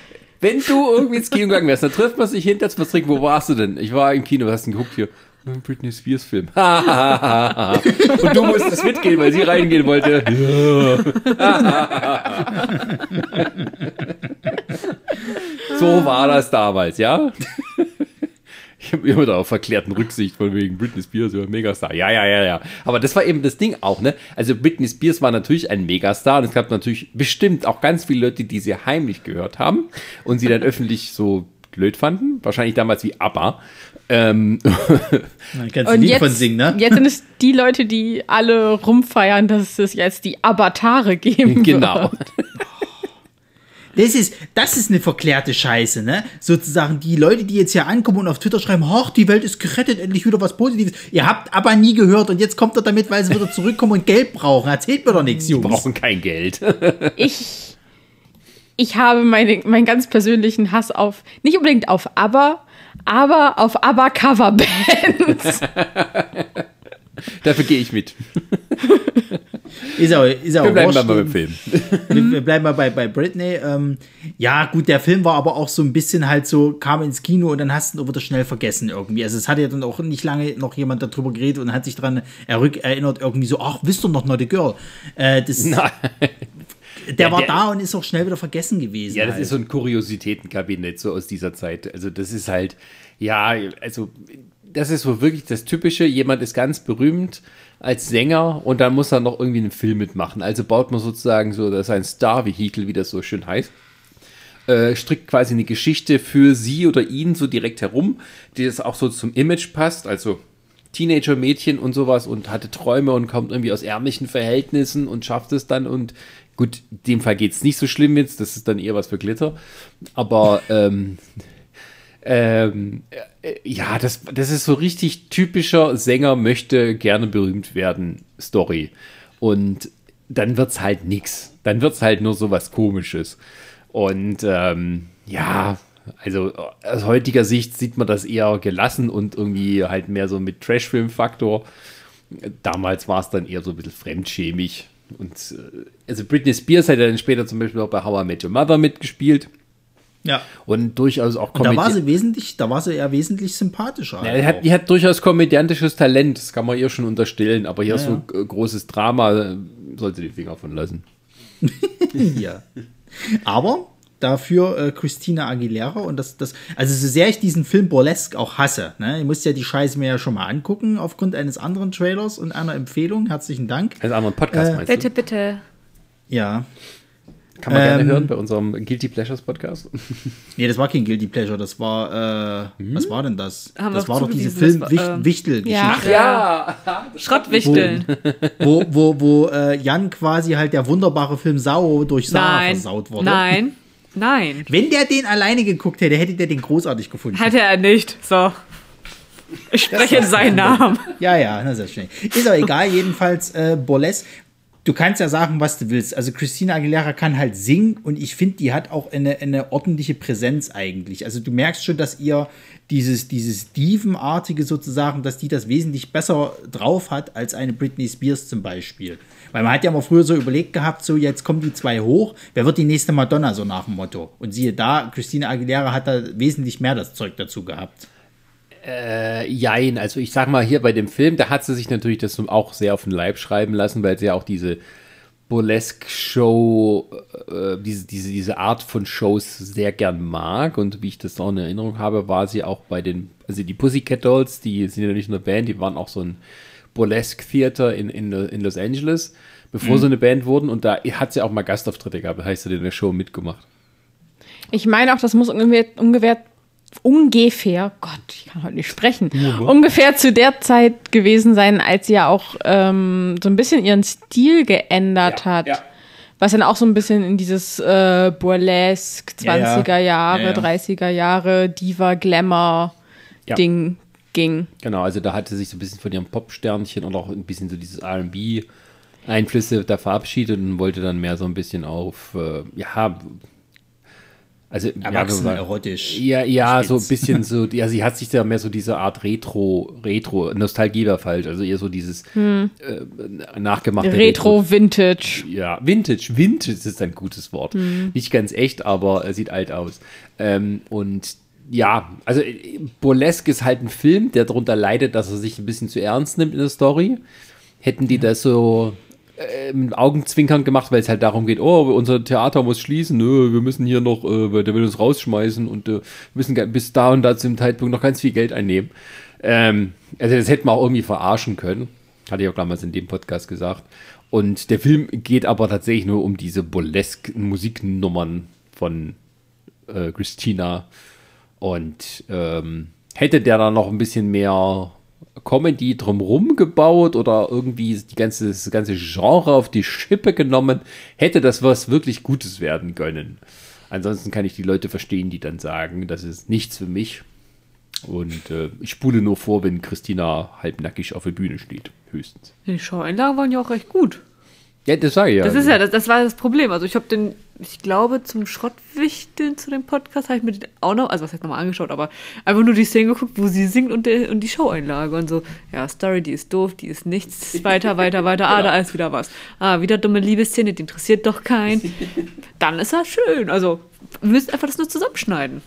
wenn du irgendwie ins Kino gegangen wärst, dann trifft man sich hinter das Trick. Wo warst du denn? Ich war im Kino, hast du geguckt hier? Britney Spears Film. Und du musstest mitgehen, weil sie reingehen wollte. so war das damals, ja? Ich habe immer da auf verklärten Rücksicht von wegen Britney Spears, ja, Megastar. Ja, ja, ja, ja. Aber das war eben das Ding auch, ne? Also Britney Spears war natürlich ein Megastar und es gab natürlich bestimmt auch ganz viele Leute, die sie heimlich gehört haben und sie dann öffentlich so blöd fanden. Wahrscheinlich damals wie ABBA. Ähm, Dann kannst du Und Lied jetzt, von singen, ne? jetzt sind es die Leute, die alle rumfeiern, dass es jetzt die Avatare geben genau. wird. Das ist, das ist eine verklärte Scheiße, ne? Sozusagen die Leute, die jetzt hier ankommen und auf Twitter schreiben, ach, die Welt ist gerettet, endlich wieder was Positives. Ihr habt aber nie gehört und jetzt kommt er damit, weil sie wieder zurückkommen und Geld brauchen. Erzählt mir doch nichts, Die Jungs. brauchen kein Geld. Ich, ich habe meine, meinen ganz persönlichen Hass auf, nicht unbedingt auf ABBA, aber auf ABBA-Coverbands. Dafür gehe ich mit. Ist auch, ist auch Wir bleiben mal beim Film. Wir, wir bleiben mal bei, bei Britney. Ähm, ja, gut, der Film war aber auch so ein bisschen halt so, kam ins Kino und dann hast du ihn wieder schnell vergessen irgendwie. Also es hat ja dann auch nicht lange noch jemand darüber geredet und hat sich dran errück, erinnert, irgendwie so, ach, wisst ihr noch Naughty Girl? Äh, das, Nein. Der war der- da und ist auch schnell wieder vergessen gewesen. Ja, das halt. ist so ein Kuriositätenkabinett so aus dieser Zeit. Also das ist halt, ja, also das ist so wirklich das Typische. Jemand ist ganz berühmt als Sänger und dann muss er noch irgendwie einen Film mitmachen. Also baut man sozusagen so, das ist ein Star-Vehikel, wie das so schön heißt. Äh, strickt quasi eine Geschichte für sie oder ihn so direkt herum, die das auch so zum Image passt. Also Teenager-Mädchen und sowas und hatte Träume und kommt irgendwie aus ärmlichen Verhältnissen und schafft es dann und gut, in dem Fall geht es nicht so schlimm jetzt, das ist dann eher was für Glitter, aber ähm, ähm, äh, ja, das, das ist so richtig typischer Sänger möchte gerne berühmt werden Story und dann wird's halt nix, dann wird's halt nur so was komisches und ähm, ja, also aus heutiger Sicht sieht man das eher gelassen und irgendwie halt mehr so mit Trashfilm-Faktor. Damals war es dann eher so ein bisschen fremdschämig. Und äh, also Britney Spears hat ja dann später zum Beispiel auch bei How I Met Your Mother mitgespielt. Ja. Und durchaus auch Und da war sie wesentlich, da war sie eher wesentlich sympathischer. Ja, halt die, hat, die hat durchaus komödiantisches Talent, das kann man ihr schon unterstellen, aber hier so äh, großes Drama äh, sollte die Finger von lassen. Ja. Aber dafür äh, Christina Aguilera und das, das, also so sehr ich diesen Film Burlesque auch hasse, ne, ich musste ja die Scheiße mir ja schon mal angucken aufgrund eines anderen Trailers und einer Empfehlung. Herzlichen Dank. Als anderen Podcast Äh, meinst Bitte, du? bitte. Ja. Kann man gerne ähm, hören bei unserem Guilty Pleasures Podcast. Nee, das war kein Guilty Pleasure, das war, äh, was war denn das? Haben das war doch diese zugewiesen, Film das war, ähm, Wichtel-Geschichte. Ja. ja! Schrottwichteln. wo, wo, wo äh, Jan quasi halt der wunderbare Film Sau durch Sarah Nein. versaut wurde. Nein. Nein. Wenn der den alleine geguckt hätte, hätte der den großartig gefunden. Hatte er nicht. So. Ich spreche in seinen Namen. Ja, ja, na sehr schön. Ist aber egal, jedenfalls äh, Burlesque. Du kannst ja sagen, was du willst. Also Christina Aguilera kann halt singen und ich finde, die hat auch eine, eine ordentliche Präsenz eigentlich. Also du merkst schon, dass ihr dieses, dieses Dievenartige sozusagen, dass die das wesentlich besser drauf hat als eine Britney Spears zum Beispiel. Weil man hat ja mal früher so überlegt gehabt, so jetzt kommen die zwei hoch, wer wird die nächste Madonna, so nach dem Motto. Und siehe da, Christina Aguilera hat da wesentlich mehr das Zeug dazu gehabt. Äh, jein, also ich sag mal hier bei dem Film, da hat sie sich natürlich das auch sehr auf den Leib schreiben lassen, weil sie ja auch diese Burlesque-Show, äh, diese, diese, diese Art von Shows sehr gern mag und wie ich das auch in Erinnerung habe, war sie auch bei den, also die Pussycat Dolls, die sind ja nicht nur Band, die waren auch so ein Burlesque-Theater in, in, in Los Angeles, bevor sie eine Band wurden und da hat sie auch mal Gastauftritte gehabt, heißt, sie in der Show mitgemacht. Ich meine auch, das muss ungefähr, ungefähr, ungefähr, Gott, ich kann heute nicht sprechen, ungefähr zu der Zeit gewesen sein, als sie ja auch ähm, so ein bisschen ihren Stil geändert hat. ja. Was dann auch so ein bisschen in dieses äh, Burlesque, Ja, ja. 20er Jahre, Ja, ja. 30er Jahre, Diva, Glamour Ja. Ding ging. Genau, also da hatte sie sich so ein bisschen von ihrem Popsternchen und auch ein bisschen so dieses R&B Einflüsse da verabschiedet und wollte dann mehr so ein bisschen auf, äh, ja, also Erwachsen, ja, erotisch. ja, ja, so ein spitz. bisschen so, ja, sie hat sich da mehr so diese Art Retro, Retro, Nostalgie war falsch, also eher so dieses äh, nachgemachte Retro, Vintage. ja, Vintage. Vintage ist ein gutes Wort. Nicht ganz echt, aber äh, sieht alt aus. Ähm, und ja, also äh, Burlesque ist halt ein Film, der darunter leidet, dass er sich ein bisschen zu ernst nimmt in der Story. Hätten die das so äh, mit Augenzwinkern gemacht, weil es halt darum geht, oh, unser Theater muss schließen, nö, wir müssen hier noch, äh, weil der will uns rausschmeißen und äh, müssen bis da und da zu dem Zeitpunkt noch ganz viel Geld einnehmen. Ähm, also das hätten wir auch irgendwie verarschen können. Hatte ich auch damals in dem Podcast gesagt. Und der Film geht aber tatsächlich nur um diese burlesque Musiknummern von äh, Christina. Und ähm, hätte der da noch ein bisschen mehr Comedy drumrum gebaut oder irgendwie die ganze, das ganze Genre auf die Schippe genommen, hätte das was wirklich Gutes werden können. Ansonsten kann ich die Leute verstehen, die dann sagen, das ist nichts für mich. Und äh, ich spule nur vor, wenn Christina halbnackig auf der Bühne steht, höchstens. Die Schaueinlagen waren ja auch recht gut. Ja, das sage ich ja. Das ist ja, das, das war das Problem. Also ich habe den, ich glaube, zum Schrottwichteln zu dem Podcast habe ich mir den auch noch, also was heißt nochmal angeschaut, aber einfach nur die Szene geguckt, wo sie singt und, der, und die Showeinlage und so, ja, Story, die ist doof, die ist nichts, weiter, weiter, weiter, ah, da ist wieder was. Ah, wieder dumme Liebesszene, die interessiert doch keinen. Dann ist das schön. Also, wir müssen einfach das nur zusammenschneiden.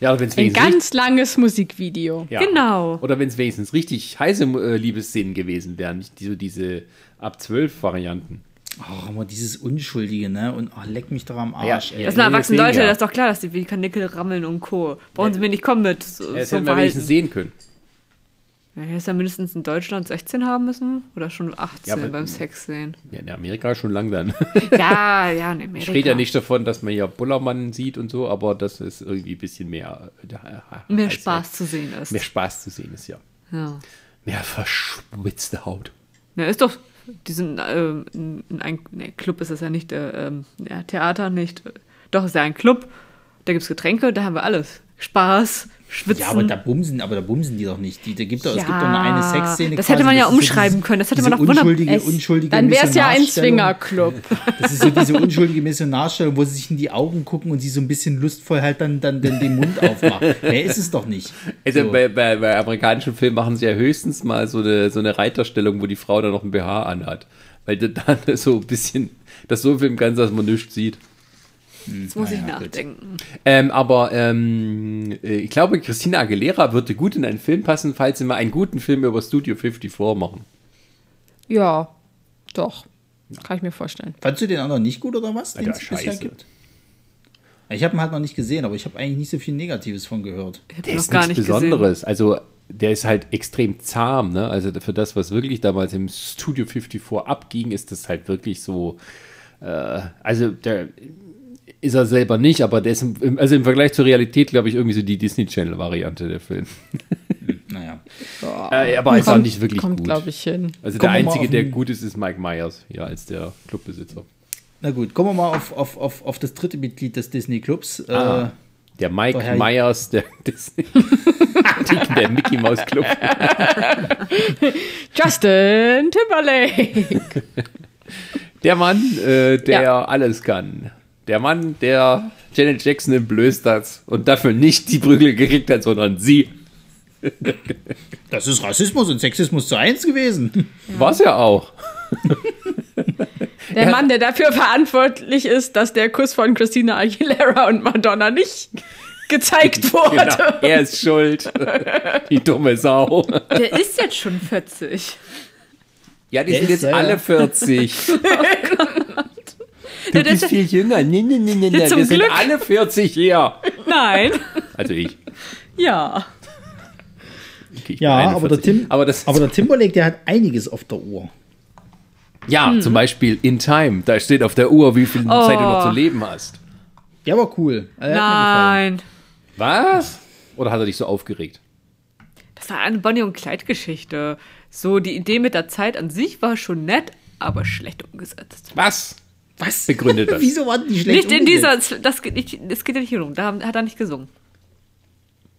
Ja, wenn es Ein wenigstens, ganz langes Musikvideo. ja. Genau. Oder wenn es wenigstens richtig heiße äh, Liebesszenen gewesen wären, nicht die, so diese ab 12 Varianten. Oh, aber dieses Unschuldige, ne? Und oh, leck mich doch am Arsch, Ja, ey. Das sind erwachsene Leute, ja. das ist doch klar, dass die wie Kanickel rammeln und Co. Brauchen sie mir nicht kommen mit so, Ja, das so hätten wir wenigstens sehen können. Ja, hättest ja mindestens in Deutschland 16 haben müssen oder schon 18 Ja, aber- beim Sex sehen. Ja, in Amerika schon lang dann. Ja, ja, in Amerika. Ich rede ja nicht davon, dass man hier Bullermann sieht und so, aber dass es irgendwie ein bisschen mehr, äh, Mehr Spaß zu sehen ist. Mehr Spaß zu sehen ist, ja. Ja. Mehr verschwitzte Haut. ja, ist doch diesen ähm, ein, nee, Club ist es ja nicht, äh, ähm, ja, Theater nicht. Doch, ist ja ein Club. Da gibt es Getränke, da haben wir alles. Spaß, Schwitzen. Ja, aber da bumsen, aber da bumsen die doch nicht. Die, da gibt doch, es gibt doch Ja, nur eine Sexszene. das hätte man ja umschreiben können, das hätte man doch unschuldige, unschuldige Dann wäre es ja ein. Swingerclub. Das ist so diese unschuldige Missionarstellung, wo sie sich in die Augen gucken und sie so ein bisschen lustvoll halt dann, dann den, den Mund aufmachen. Wer ist es doch nicht. Also So. bei, bei, bei amerikanischen Filmen machen sie ja höchstens mal so eine, so eine Reiterstellung, wo die Frau dann noch ein BH anhat. Weil du dann so ein bisschen das so filmen kannst, dass man nichts sieht. Jetzt muss ich naja, gut. nachdenken. Ähm, aber ähm, äh, ich glaube, Christina Aguilera würde gut in einen Film passen, falls sie mal einen guten Film über Studio 54 machen. Ja, doch. Kann ich mir vorstellen. Fandst du den anderen nicht gut oder was? Den es bisher scheiße. gibt? Ich habe ihn halt noch nicht gesehen, aber ich habe eigentlich nicht so viel Negatives von gehört. Ich Der ist gar nichts nicht gesehen. Besonderes. Also der ist halt extrem zahm, ne? Also für das, was wirklich damals im Studio 54 abging, ist das halt wirklich so. Äh, also der ist er selber nicht, aber der ist im, also im Vergleich zur Realität, glaube ich, irgendwie so die Disney Channel-Variante der Film. Naja. Äh, aber ist auch nicht wirklich Kommt, gut. glaube ich, hin. Also Kommen der Einzige, der gut ist, ist Mike Myers, ja, als der Clubbesitzer. Na gut, kommen wir mal auf, auf, auf, auf das dritte Mitglied des Disney-Clubs. Ah. Der Mike Daher- Myers, der Disney. der Mickey Mouse Club. Justin Timberlake. Der Mann, äh, der Ja. alles kann. Der Mann, der Janet Jackson entblößt hat und dafür nicht die Prügel gekriegt hat, sondern sie. Das ist Rassismus und Sexismus zu eins gewesen. War's ja auch. Der Mann, der dafür verantwortlich ist, dass der Kuss von Christina Aguilera und Madonna nicht gezeigt wurde. Genau, er ist schuld. Die dumme Sau. Der ist jetzt schon 40. Ja, die Der sind jetzt ja, alle ja. 40. Du bist viel jünger. Nee, nee, nee, nee, nee. Zum Wir sind Glück. alle 40 hier. Nein. Also ich. Ja. Okay, ich Ja, aber der, 41. Tim, aber das aber der Timberlake, der hat einiges auf der Uhr. Ja, Hm. zum Beispiel In Time. Da steht auf der Uhr, wie viel Oh. Zeit du noch zu leben hast. Der war cool. Der. Nein. Was? Oder hat er dich so aufgeregt? Das war eine Bonnie- und Clyde-Geschichte. So, die Idee mit der Zeit an sich war schon nett, aber schlecht umgesetzt. Was? Was? Begründet das. Wieso war die schlecht Nicht in dieser, das geht, nicht, das geht ja nicht hier rum. Da hat er nicht gesungen.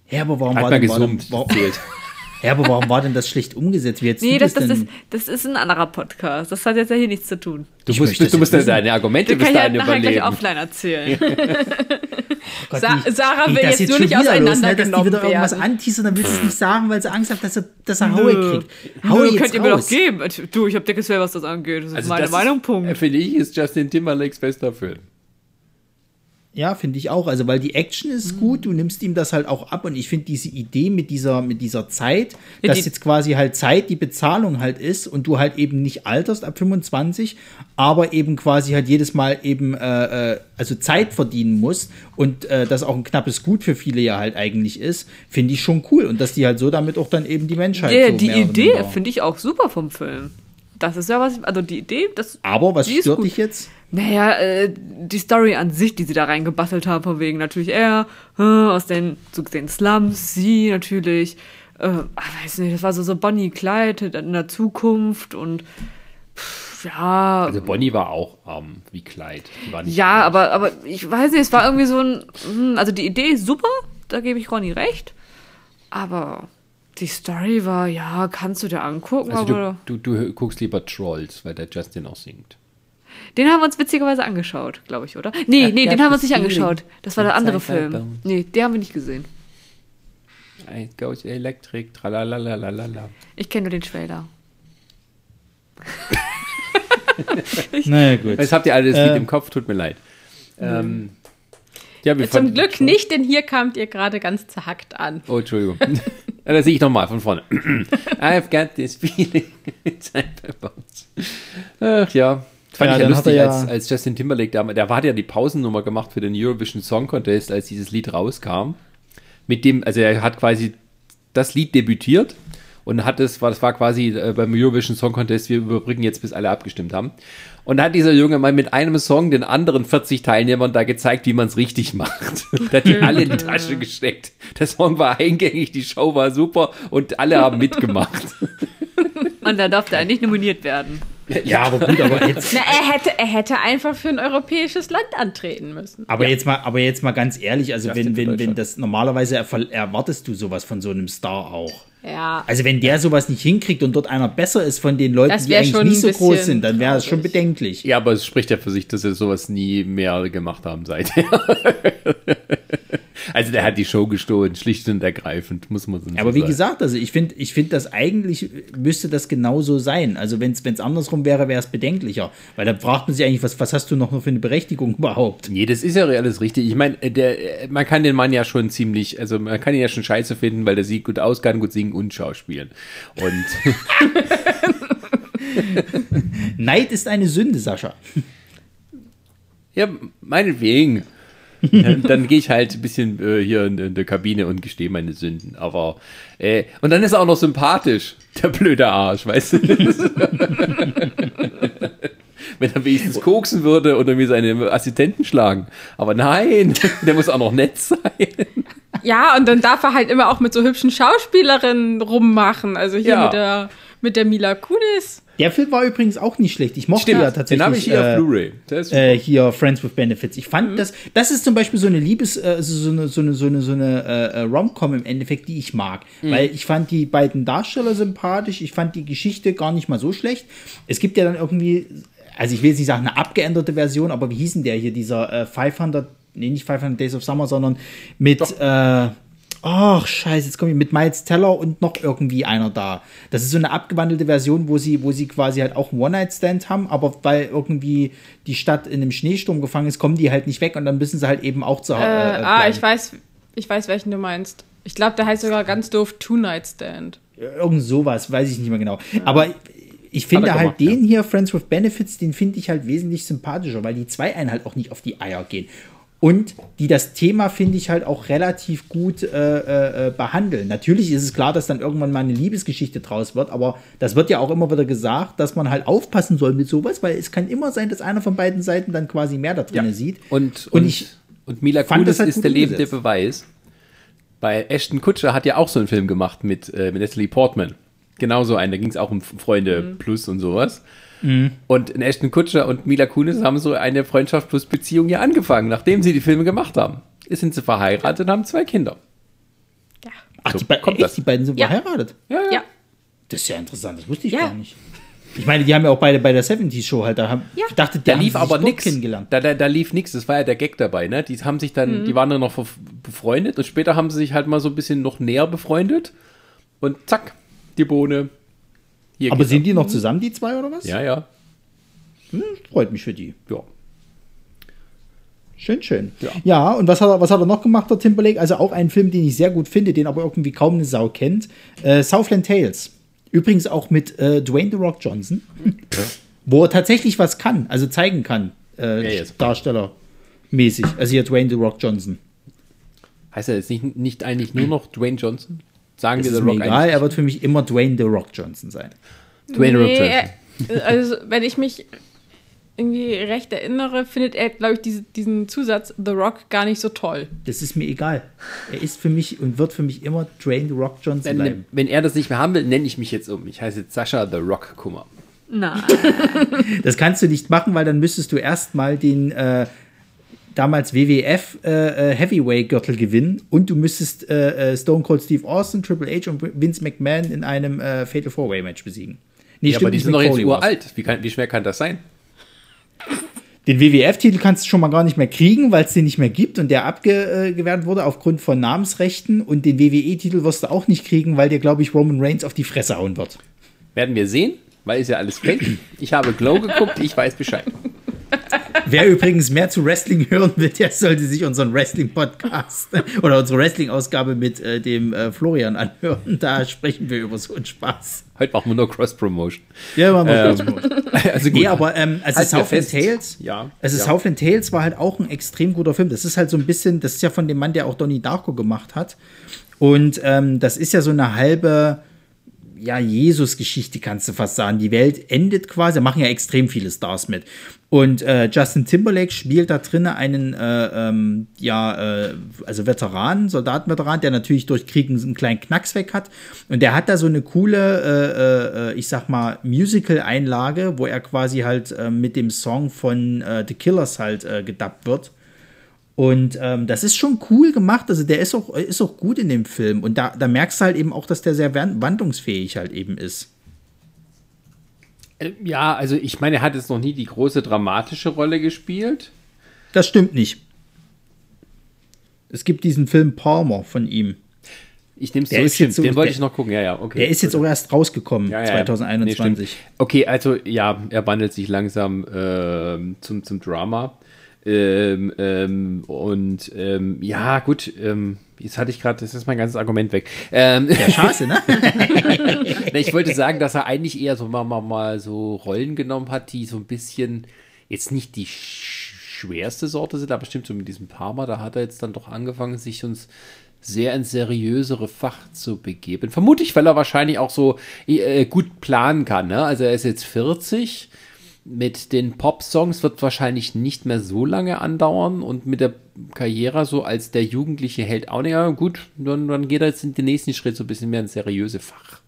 Ja, aber warum Hat war war denn, gesummt. warum, Zählt. Ja, aber warum war denn das schlecht umgesetzt? Wie jetzt Nee, du das, das, denn? ist, das ist ein anderer Podcast. Das hat jetzt ja hier nichts zu tun. Du Ich musst, du das musst jetzt deine Argumente bis kann ich halt dahin nachher gleich überlegen. offline erzählen. Gott, Sa- Sarah will das jetzt nur nicht wieder los, ne? Dass die auseinandergenommen wieder irgendwas anteasern, dann will sie es nicht sagen, weil sie Angst hat, dass er, dass er Haue kriegt. Haue Nö, jetzt könnt ihr mir doch geben. Du, ich hab dickes Fell, was das angeht. Das ist Also meine das Meinung, Punkt. Finde ich, ist Justin Timberlakes bester Film. Ja, finde ich auch. Also, weil die Action ist Mhm. gut, du nimmst ihm das halt auch ab und ich finde diese Idee mit dieser, mit dieser Zeit, Ja, dass die- jetzt quasi halt Zeit die Bezahlung halt ist und du halt eben nicht alterst ab 25, aber eben quasi halt jedes Mal eben, äh, äh, also Zeit verdienen musst und äh, das auch ein knappes Gut für viele ja halt eigentlich ist, finde ich schon cool und dass die halt so damit auch dann eben die Menschheit Ja, so die Idee finde ich auch super vom Film. Das ist ja was, also die Idee, das. Aber was stört dich jetzt? Naja, äh, die Story an sich, die sie da reingebastelt haben, von wegen natürlich er, äh, aus den, so den Slums, sie natürlich, äh, ach, weiß nicht, das war so, so Bonnie Clyde in der Zukunft und pff, ja, Also Bonnie war auch arm wie Clyde. Die war nicht ja, aber, aber ich weiß nicht, es war irgendwie so ein, hm, also die Idee ist super, da gebe ich Ronny recht, aber die Story war, ja, kannst du dir angucken, Also aber du, du, du guckst lieber Trolls, weil der Justin auch singt. Den haben wir uns witzigerweise angeschaut, glaube ich, oder? Nee, nee, ja, den haben wir uns nicht angeschaut. Das war der andere Film. Nee, den haben wir nicht gesehen. It goes electric, tralalalalala. Ich kenne nur den Trailer. Na gut. Jetzt habt ihr alle das Lied Äh. im Kopf, tut mir leid. Ähm, ja, wir Zum Glück nicht, denn hier kamt ihr gerade ganz zerhackt an. Oh, Entschuldigung. Ja, das sehe ich nochmal von vorne. I've got this feeling bones. Ach ja. Fand Ja, ich ja lustig, ja- als, als Justin Timberlake da, der hat ja die Pausennummer gemacht für den Eurovision Song Contest, als dieses Lied rauskam. Mit dem, also er hat quasi das Lied debütiert und hat es, war, das war quasi äh, beim Eurovision Song Contest, wir überbrücken jetzt, bis alle abgestimmt haben. Und da hat dieser junge Mann mit einem Song den anderen 40 Teilnehmern da gezeigt, wie man es richtig macht. da hat die alle in die Tasche gesteckt. Der Song war eingängig, die Show war super und alle haben mitgemacht. Und da durfte er nicht nominiert werden. Ja, aber gut, aber jetzt, Na, er hätte, er hätte einfach für ein europäisches Land antreten müssen. Aber jetzt mal, aber jetzt mal ganz ehrlich, also Justin wenn, wenn, wenn das normalerweise erwartest du sowas von so einem Star auch. Ja. Also wenn der sowas nicht hinkriegt und dort einer besser ist von den Leuten, die eigentlich schon nicht so groß sind, dann wäre es schon bedenklich. Ja, aber es spricht ja für sich, dass sie sowas nie mehr gemacht haben seither. also der hat die Show gestohlen, schlicht und ergreifend, muss man so Aber wie sagen. gesagt, also ich finde, ich finde das eigentlich müsste das genauso sein. Also wenn es andersrum wäre, wäre es bedenklicher. Weil da fragt man sich eigentlich, was, was hast du noch für eine Berechtigung überhaupt? Nee, das ist ja alles richtig. Ich meine, der, äh, man kann den Mann ja schon ziemlich, also man kann ihn ja schon scheiße finden, weil der sieht gut aus, kann gut singen und schauspielen. Und Neid ist eine Sünde, Sascha. ja, meinetwegen. Dann dann gehe ich halt ein bisschen äh, hier in, in der Kabine und gestehe meine Sünden. Aber, äh, und dann ist er auch noch sympathisch, der blöde Arsch, weißt du? Wenn er wenigstens koksen würde oder mir seine Assistenten schlagen. Aber nein, der muss auch noch nett sein. Ja, und dann darf er halt immer auch mit so hübschen Schauspielerinnen rummachen. Also hier Ja. mit der mit der Mila Kunis. Der Film war übrigens auch nicht schlecht. Ich mochte Stimmt, ja den tatsächlich. habe ich hier äh, auf Blu-ray. Äh, hier Friends with Benefits. Ich Mhm. fand das, das ist zum Beispiel so eine Liebes, äh, so eine, so eine, so eine, so eine äh, äh, Rom-Com im Endeffekt, die ich mag. Mhm. Weil ich fand die beiden Darsteller sympathisch, ich fand die Geschichte gar nicht mal so schlecht. Es gibt ja dann irgendwie, also ich will jetzt nicht sagen eine abgeänderte Version, aber wie hieß denn der hier, dieser äh, 500, nee, nicht 500 Days of Summer, sondern mit, äh, Ach, scheiße, jetzt komme ich mit Miles Teller und noch irgendwie einer da. Das ist so eine abgewandelte Version, wo sie, wo sie quasi halt auch einen One-Night-Stand haben, aber weil irgendwie die Stadt in einem Schneesturm gefangen ist, kommen die halt nicht weg und dann müssen sie halt eben auch zu Äh, Hause. Äh, ah, ich weiß, ich weiß, welchen du meinst. Ich glaube, der heißt sogar ganz doof Two Night Stand. Irgend sowas, weiß ich nicht mehr genau. Aber ich finde er halt gemacht, den hier, Friends with Benefits, den finde ich halt wesentlich sympathischer, weil die zwei einen halt auch nicht auf die Eier gehen. Und die das Thema, finde ich, halt auch relativ gut äh, äh, behandeln. Natürlich ist es klar, dass dann irgendwann mal eine Liebesgeschichte draus wird, aber das wird ja auch immer wieder gesagt, dass man halt aufpassen soll mit sowas, weil es kann immer sein, dass einer von beiden Seiten dann quasi mehr da drin sieht. Und, Und und, ich und Mila Kunis das halt ist der lebende umgesetzt. Beweis. Bei Ashton Kutscher hat ja auch so einen Film gemacht mit, äh, mit Natalie Portman. Genauso einen, da ging es auch um Freunde Mhm. plus und sowas. Und in Ashton Kutscher und Mila Kunis haben so eine Freundschaft plus Beziehung ja angefangen, nachdem sie die Filme gemacht haben. Jetzt sind sie verheiratet und haben zwei Kinder. Ach, So die, be kommt echt, das. die beiden sind Ja. verheiratet. Ja. Das ist ja interessant, das wusste ich Ja. gar nicht. Ich meine, die haben ja auch beide bei der 70s Show halt, da haben, Ja. ich dachte, Da lief aber nichts. kennengelernt. Da, da, da lief nichts. Das war ja der Gag dabei, ne? Die haben sich dann, Mhm. die waren dann noch befreundet und später haben sie sich halt mal so ein bisschen noch näher befreundet und zack, die Bohne. Hier Aber sind die noch zusammen, die zwei, oder was? Ja, ja. Hm, freut mich für die. Ja. Schön, schön. Ja. Ja, und was hat, er, was hat er noch gemacht, der Timberlake? Also auch ein Film, den ich sehr gut finde, den aber irgendwie kaum eine Sau kennt. Äh, Southland Tales. Übrigens auch mit äh, Dwayne The Rock Johnson. Wo er tatsächlich was kann, also zeigen kann. Äh, jetzt? Darstellermäßig. Also hier Dwayne The Rock Johnson. Heißt er jetzt nicht, nicht eigentlich nur noch Dwayne Johnson? Sagen Das wir ist The mir Rock egal, eigentlich? er wird für mich immer Dwayne The Rock Johnson sein. Dwayne The Rock Nee, Johnson. also wenn ich mich irgendwie recht erinnere, findet er, glaube ich, diese, diesen Zusatz The Rock gar nicht so toll. Das ist mir egal. Er ist für mich und wird für mich immer Dwayne The Rock Johnson Wenn, bleiben. wenn er das nicht mehr haben will, nenne ich mich jetzt um. Ich heiße jetzt Sascha The Rock Kummer. Nein. Das kannst du nicht machen, weil dann müsstest du erstmal den äh, damals WWF äh, äh, Heavyweight Gürtel gewinnen und du müsstest äh, äh, Stone Cold Steve Austin, Triple H und Vince McMahon in einem äh, Fatal Four Way Match besiegen. Nee, Ja, aber die sind doch jetzt uralt. Wie, kann, wie schwer kann das sein? Den WWF-Titel kannst du schon mal gar nicht mehr kriegen, weil es den nicht mehr gibt und der abgewehrt wurde aufgrund von Namensrechten. Und den WWE-Titel wirst du auch nicht kriegen, weil dir, glaube ich, Roman Reigns auf die Fresse hauen wird. Werden wir sehen, weil ist ja alles fake. Ich habe Glow geguckt, ich weiß Bescheid. Wer übrigens mehr zu Wrestling hören will, der sollte sich unseren Wrestling-Podcast oder unsere Wrestling-Ausgabe mit äh, dem äh, Florian anhören. Da sprechen wir über so einen Spaß. Heute machen wir nur Cross-Promotion. Ja, machen wir Ähm, mal. Also Nee, aber ähm, also wir Southland. Tales, Ja, also ja. Southland Tales war halt auch ein extrem guter Film. Das ist halt so ein bisschen, das ist ja von dem Mann, der auch Donnie Darko gemacht hat. Und ähm, das ist ja so eine halbe, ja, Jesus-Geschichte, kannst du fast sagen. Die Welt endet quasi, da machen ja extrem viele Stars mit. Und äh, Justin Timberlake spielt da drinnen einen, äh, ähm, ja, äh, also Veteran, Soldatenveteran, der natürlich durch Krieg einen, einen kleinen Knacks weg hat. Und der hat da so eine coole, äh, äh, ich sag mal, Musical-Einlage, wo er quasi halt äh, mit dem Song von äh, The Killers halt äh, gedubbt wird. Und ähm, das ist schon cool gemacht. Also der ist auch, ist auch gut in dem Film. Und da, da merkst du halt eben auch, dass der sehr wan- wandlungsfähig halt eben ist. Äh, Ja, also ich meine, er hat jetzt noch nie die große dramatische Rolle gespielt. Das stimmt nicht. Es gibt diesen Film Palmer von ihm. Ich nehme es so, stimmt, so- den wollte der- ich noch gucken. Ja, ja, okay. Der ist jetzt auch erst rausgekommen, Ja, ja, ja. Nee, 2021. stimmt. okay, also ja, er wandelt sich langsam ähm, zum, zum Drama. Ähm, ähm, und ähm, ja, gut, ähm, jetzt hatte ich gerade, das ist mein ganzes Argument weg. Ähm, ja, scheiße, ne? Ich wollte sagen, dass er eigentlich eher so mal, mal, mal so Rollen genommen hat, die so ein bisschen jetzt nicht die sch schwerste Sorte sind, aber bestimmt so mit diesem Parma, da hat er jetzt dann doch angefangen, sich uns sehr ins seriösere Fach zu begeben. Vermutlich, weil er wahrscheinlich auch so äh, gut planen kann. Ne? Also er ist jetzt 40. Mit den Pop-Songs wird wahrscheinlich nicht mehr so lange andauern und mit der Karriere so als der jugendliche Held auch nicht. Ja, gut, dann, dann geht er jetzt in den nächsten Schritt so ein bisschen mehr ins seriöse Fach.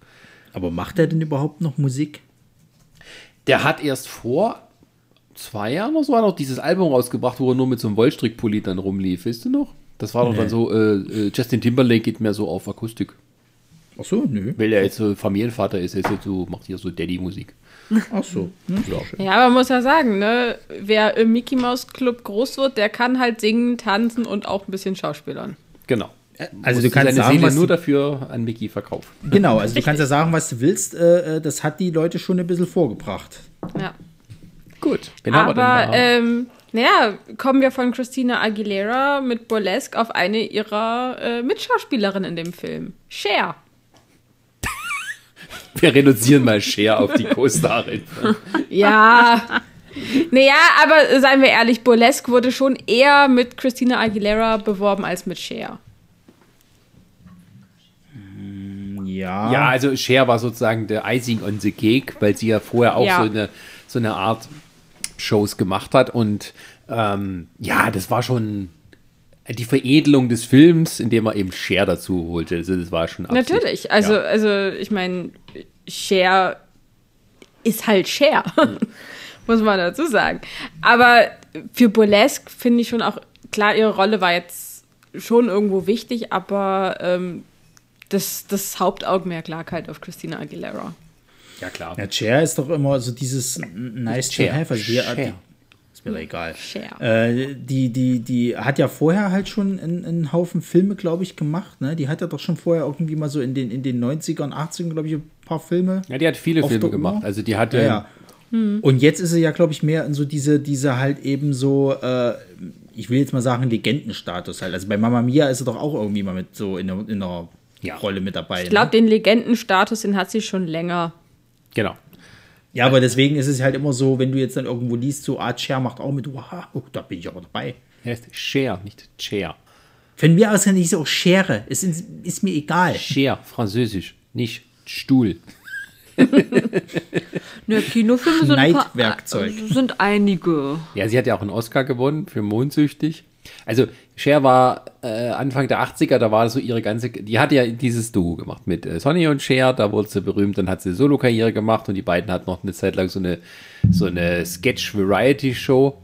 Aber macht er denn überhaupt noch Musik? Der hat erst vor zwei Jahren oder so noch dieses Album rausgebracht, wo er nur mit so einem Wollstrickpulli dann rumlief. Weißt du noch? Das war doch dann so, äh, äh, Justin Timberlake geht mehr so auf Akustik. Ach so, nö. Weil er jetzt so Familienvater ist, er ist jetzt so, macht hier so Daddy-Musik. Ach so. Ja. Ja, aber man muss ja sagen, ne, wer im Mickey Mouse Club groß wird, der kann halt singen, tanzen und auch ein bisschen schauspielern. Genau. Also du kannst sagen, Seele was nur dafür an Mickey verkaufen. genau, also du kannst ja sagen, was du willst. Äh, äh, das hat die Leute schon ein bisschen vorgebracht. Ja. Gut. Denn Aber, da? ähm, naja, kommen wir von Christina Aguilera mit Burlesque auf eine ihrer äh, Mitschauspielerinnen in dem Film. Cher. wir reduzieren mal Cher auf die Co-Starin. Ja. naja, aber seien wir ehrlich, Burlesque wurde schon eher mit Christina Aguilera beworben als mit Cher. Ja. Ja, also Cher war sozusagen der Icing on the Cake, weil sie ja vorher auch Ja. so, eine, so eine Art Shows gemacht hat. Und ähm, ja, das war schon die Veredelung des Films, indem er eben Cher dazu holte. Also das war schon Absicht. Natürlich. Also, Ja. also ich meine, Cher ist halt Cher. Muss man dazu sagen. Aber für Burlesque finde ich schon auch, klar, ihre Rolle war jetzt schon irgendwo wichtig, aber ähm, das, das Hauptaugenmerk lag halt auf Christina Aguilera. Ja, klar. Ja, Chair ist doch immer so dieses nice to Cher. have. Also die, ist mir doch egal. Cher. Äh, die, die, die hat ja vorher halt schon einen, einen Haufen Filme, glaube ich, gemacht. Ne? Die hat ja doch schon vorher irgendwie mal so in den, in den 90ern, 80ern, glaube ich, ein paar Filme. Ja, die hat viele Filme gemacht. Also die hatte Ja, ja. Und jetzt ist sie ja, glaube ich, mehr in so diese, diese halt eben so, äh, ich will jetzt mal sagen, Legendenstatus halt. Also bei Mama Mia ist sie doch auch irgendwie mal mit so in einer, in einer Ja. Rolle mit dabei. Ich glaube, ne? den Legendenstatus, den hat sie schon länger. genau. Ja, aber deswegen ist es halt immer so, wenn du jetzt dann irgendwo liest, so Art Cher macht auch mit, wow, da bin ich aber dabei. Er heißt Cher, nicht Cher. Von mir aus kann ich auch Schere. Es ist, ist mir egal. Cher, französisch, nicht Stuhl. Ne, Kinofilme sind, ein paar, Schneidwerkzeug. sind einige. Ja, sie hat ja auch einen Oscar gewonnen für Mondsüchtig. Also Cher war äh, Anfang der 80er, da war so ihre ganze, die hat ja dieses Duo gemacht mit äh, Sonny und Cher, da wurde sie berühmt, dann hat sie Solo-Karriere gemacht und die beiden hatten noch eine Zeit lang so eine, so eine Sketch-Variety-Show.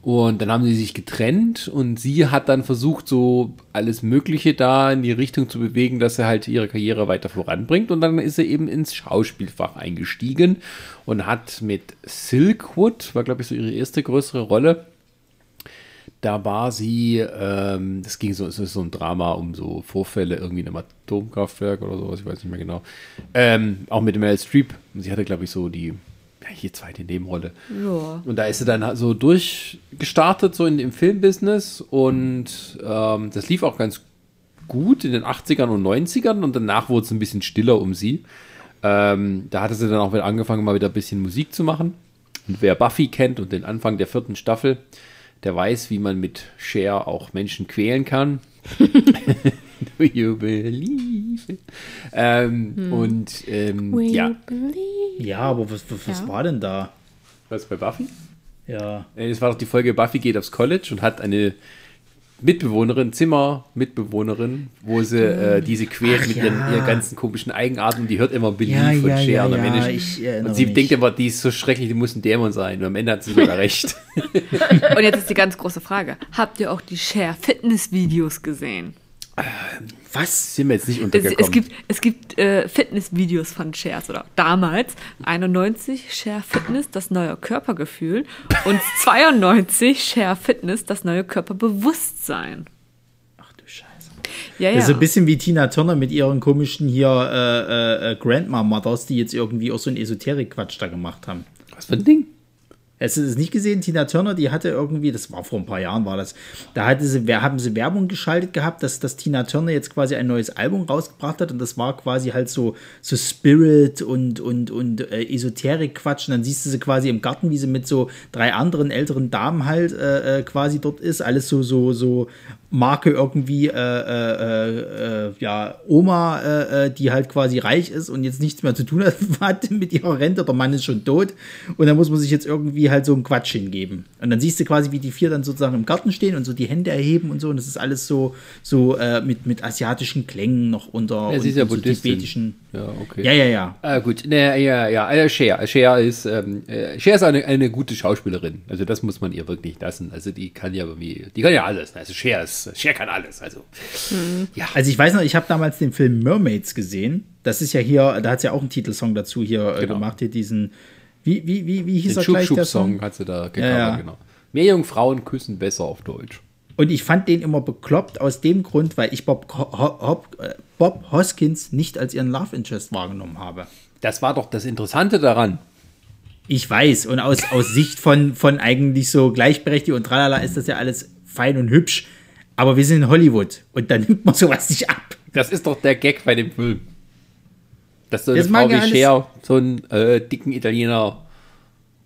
Und dann haben sie sich getrennt und sie hat dann versucht, so alles Mögliche da in die Richtung zu bewegen, dass sie halt ihre Karriere weiter voranbringt. Und dann ist sie eben ins Schauspielfach eingestiegen und hat mit Silkwood, war glaube ich so ihre erste größere Rolle, da war sie, ähm, das ging so, es ist so ein Drama um so Vorfälle irgendwie in einem Atomkraftwerk oder sowas, ich weiß nicht mehr genau. Ähm, auch mit Meryl Streep. Sie hatte, glaube ich, so die, ja, hier zweite Nebenrolle. Ja. Und da ist sie dann so durchgestartet, so in, im Filmbusiness. Und ähm, das lief auch ganz gut in den 80ern und 90ern. Und danach wurde es ein bisschen stiller um sie. Ähm, da hatte sie dann auch wieder angefangen, mal wieder ein bisschen Musik zu machen. Und wer Buffy kennt und den Anfang der vierten Staffel, der weiß, wie man mit Cher auch Menschen quälen kann. Do you believe it? Ähm, Und ähm, ja, Ja, aber was, was, was Ja. war denn da? was bei Buffy? Ja. Äh, Es war doch die Folge Buffy geht aufs College und hat eine Mitbewohnerin, Zimmermitbewohnerin, wo sie äh, diese quält Ach mit ja. ihren, ihren ganzen komischen Eigenarten und die hört immer Believe Ja, von ja, Cher ja, und am Ende ich und sie mich. denkt immer, die ist so schrecklich, die muss ein Dämon sein und am Ende hat sie sogar recht. Und jetzt ist die ganz große Frage. Habt ihr auch die Share Fitness-Videos gesehen? Was? Sind wir jetzt nicht Es, untergekommen. es gibt, es gibt äh, Fitness-Videos von Shares oder damals 91 Share Fitness, das neue Körpergefühl und 92 Share Fitness, das neue Körperbewusstsein. Ach Scheiße. Ja, ja. Das ist so ein bisschen wie Tina Turner mit ihren komischen hier äh, äh, äh, Grandma Mothers, die jetzt irgendwie auch so einen Esoterik-Quatsch da gemacht haben. Was für ein Ding? Hast du das nicht gesehen? Tina Turner, die hatte irgendwie, das war vor ein paar Jahren, war das, da hatte sie, haben sie Werbung geschaltet gehabt, dass, dass Tina Turner jetzt quasi ein neues Album rausgebracht hat und das war quasi halt so, so Spirit und, und, und äh, Esoterik-Quatsch und dann siehst du sie quasi im Garten, wie sie mit so drei anderen älteren Damen halt äh, äh, quasi dort ist, alles so, so, so Marke irgendwie, äh, äh, äh, ja, Oma, äh, äh, die halt quasi reich ist und jetzt nichts mehr zu tun hat, mit ihrer Rente, der Mann ist schon tot und dann muss man sich jetzt irgendwie halt so einen Quatsch hingeben. Und dann siehst du quasi, wie die vier dann sozusagen im Garten stehen und so die Hände erheben und so und das ist alles so, so äh, mit, mit asiatischen Klängen noch unter Ja, und, ja und so tibetischen. Ja, okay. Ja, ja, ja. Ah, gut, ne, ja, ja, also Cher. Cher ist, ähm, äh, Cher ist eine, eine gute Schauspielerin. Also das muss man ihr wirklich lassen. Also die kann ja irgendwie, die kann ja alles. Also Cher ist, Cher kann alles. Also ja, Also ich weiß noch, ich habe damals den Film Mermaids gesehen. Das ist ja hier, da hat sie ja auch einen Titelsong dazu hier äh, Genau. gemacht, hier diesen, wie, wie, wie, wie hieß den er gleich, der Schub-Schub-Song Song? hat sie da gecovert, Ja, ja. genau. Mehr Jungfrauen küssen besser auf Deutsch. Und ich fand den immer bekloppt aus dem Grund, weil ich Bob, Ho Ho Hop- äh, Bob Hoskins nicht als ihren Love Interest wahrgenommen habe. Das war doch das Interessante daran. Ich weiß, und aus, aus Sicht von, von eigentlich so Gleichberechtigung und tralala ist das ja alles fein und hübsch. Aber wir sind in Hollywood und dann nimmt man sowas nicht ab. Das ist doch der Gag bei dem Film. Dass so eine Das Frau wie Cher so einen äh, dicken Italiener,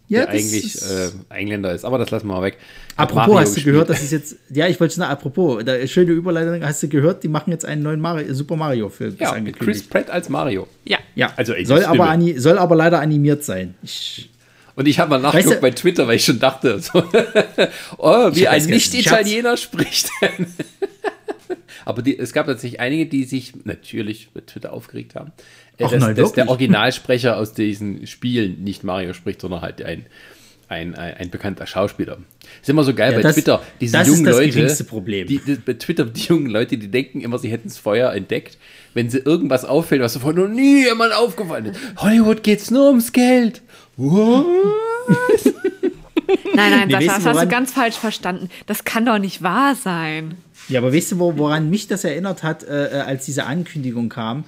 der das eigentlich ist- äh, Engländer ist. Aber das lassen wir mal weg. Apropos, Mario hast du gespielt. gehört, dass es jetzt, ja, ich wollte schon sagen, apropos, da, schöne Überleitung, hast du gehört, die machen jetzt einen neuen Mario, Super Mario Film, ist Ja, mit Chris. Pratt als Mario. ja. Ja, Also, ey, soll, Stimme. aber ani, soll aber leider animiert sein. Ich, Und ich habe mal nachgeguckt Weißt du- bei Twitter, weil ich schon dachte, so, oh, wie ein Nicht-Italiener spricht. Aber die, es gab tatsächlich einige, die sich natürlich mit Twitter aufgeregt haben, Ach dass, nein, dass der? Originalsprecher aus diesen Spielen nicht Mario spricht, sondern halt ein, ein, ein, ein bekannter Schauspieler. Ist immer so geil Ja, bei das- Twitter, diese das ist jungen das Leute. geringste Problem. Die, die, bei Twitter, die jungen Leute, die denken immer, sie hätten es vorher entdeckt, wenn sie irgendwas auffällt, was vorher noch nie jemand aufgefallen ist. Hollywood geht's nur ums Geld. What? Nein, nein, Nee, Sascha, das hast du ganz falsch verstanden. Das kann doch nicht wahr sein. ja, aber weißt du, wo, woran mich das erinnert hat, äh, äh, als diese Ankündigung kam?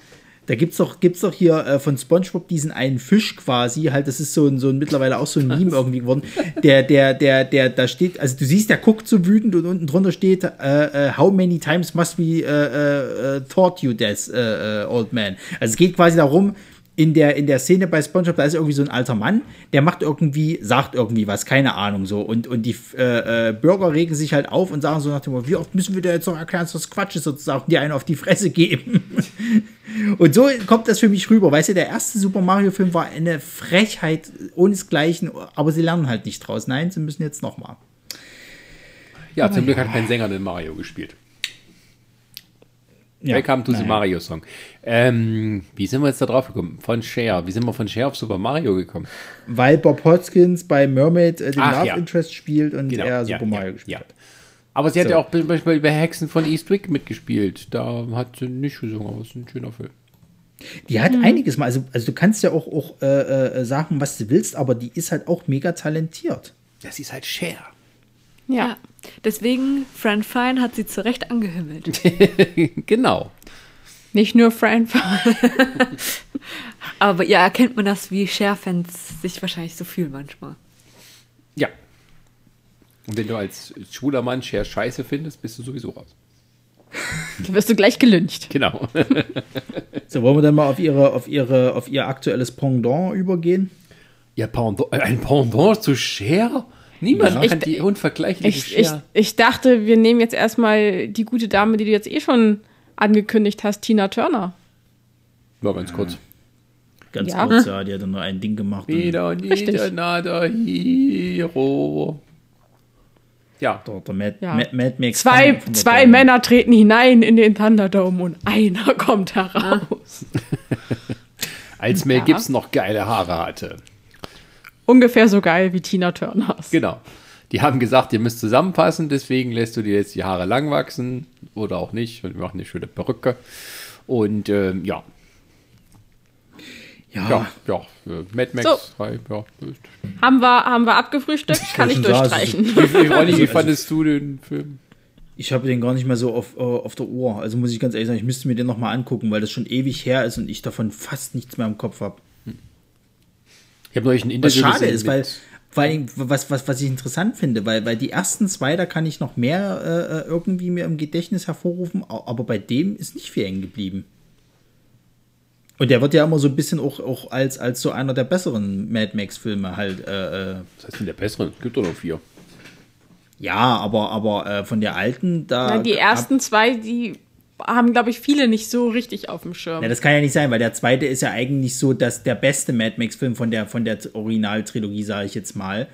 Da gibt's doch, gibt's doch hier äh, von SpongeBob diesen einen Fisch quasi, halt, das ist so ein, so ein mittlerweile auch so ein Meme irgendwie geworden. Der, der, der, der, da steht, also du siehst, der guckt so wütend und unten drunter steht, äh, äh, how many times must we äh, äh, äh, taught you this, old man? Also es geht quasi darum, in der, in der Szene bei SpongeBob, da ist irgendwie so ein alter Mann, der macht irgendwie, sagt irgendwie was, keine Ahnung so. Und, und die äh, äh, Bürger regen sich halt auf und sagen so nach dem Motto, wie oft müssen wir dir jetzt noch erklären, dass das Quatsch ist sozusagen, die einen auf die Fresse geben. und so kommt das für mich rüber. Weißt du, der erste Super Mario-Film war eine Frechheit ohnesgleichen, aber sie lernen halt nicht draus. Nein, sie müssen jetzt nochmal. Ja, zum Glück hat kein Sänger den Mario gespielt. Ja, Welcome to the naja. Mario Song. Ähm, wie sind wir jetzt da drauf gekommen? Von Cher. Wie sind wir von Cher auf Super Mario gekommen? Weil Bob Hoskins bei Mermaid äh, den Ach, Love ja. Interest spielt und Genau, er ja, Super Mario ja, gespielt ja. hat. Aber sie hat So. ja auch zum Beispiel bei Hexen von Eastwick mitgespielt. Da hat sie nicht gesungen, aber es ist ein schöner Film. Die hat einiges mal, also, also du kannst ja auch, auch äh, äh, sagen, was du willst, aber die ist halt auch mega talentiert. Das ist halt Cher. Ja. Deswegen, Fran Fine hat sie zu Recht angehimmelt. genau. Nicht nur Frank. Aber ja, erkennt man das, wie Cher-Fans sich wahrscheinlich so fühlen manchmal. Ja. Und wenn du als schwuler Mann Cher scheiße findest, bist du sowieso raus. Da wirst du gleich gelüncht. Genau. So, wollen wir dann mal auf ihre, auf ihre, auf ihr aktuelles Pendant übergehen? ja, Pendant, ein Pendant zu Cher? Niemand Ich- kann die unvergleichliche Ich, ich, ich dachte, wir nehmen jetzt erstmal die gute Dame, die du jetzt eh schon angekündigt hast, Tina Turner. Nur ganz kurz. Ganz Ja. kurz, ja, die hat dann nur ein Ding gemacht. und Wieder nicht another hero. Ja, Der, der Mad, Ja. Mad, Mad Max Zwei, zwei. Männer treten hinein in den Thunderdome und einer kommt heraus. als Mel Ja. Gibson noch geile Haare hatte. Ungefähr so geil wie Tina Turners. Genau. Die haben gesagt, ihr müsst zusammenpassen, deswegen lässt du dir jetzt die Haare lang wachsen oder auch nicht. Und wir machen eine schöne Perücke. Und ähm, ja, Ja, ja, ja, äh, Mad Max So. 3, ja. Haben wir, haben wir abgefrühstückt? Kann ich sagen, durchstreichen. Wie, wie, Ronny, wie fandest du den Film? Ich habe den gar nicht mehr so auf, äh, auf der Uhr. Also muss ich ganz ehrlich sagen, ich müsste mir den nochmal angucken, weil das schon ewig her ist und ich davon fast nichts mehr im Kopf habe. Ich habe neulich ein Was Interview schade gesehen ist, weil, weil was, was, was ich interessant finde, weil, weil die ersten zwei, da kann ich noch mehr äh, irgendwie mir im Gedächtnis hervorrufen, aber bei dem ist nicht viel hängen geblieben. Und der wird ja immer so ein bisschen auch, auch als, als so einer der besseren Mad Max-Filme halt. Äh, äh, Was heißt denn der bessere? Gibt doch noch vier. ja, aber, aber äh, von der alten, da. Ja, die ersten zwei, die haben, glaube ich, viele nicht so richtig auf dem Schirm. Ja, das kann ja nicht sein, weil der zweite ist ja eigentlich so, dass der beste Mad Max-Film von der, von der Originaltrilogie, sage ich jetzt mal.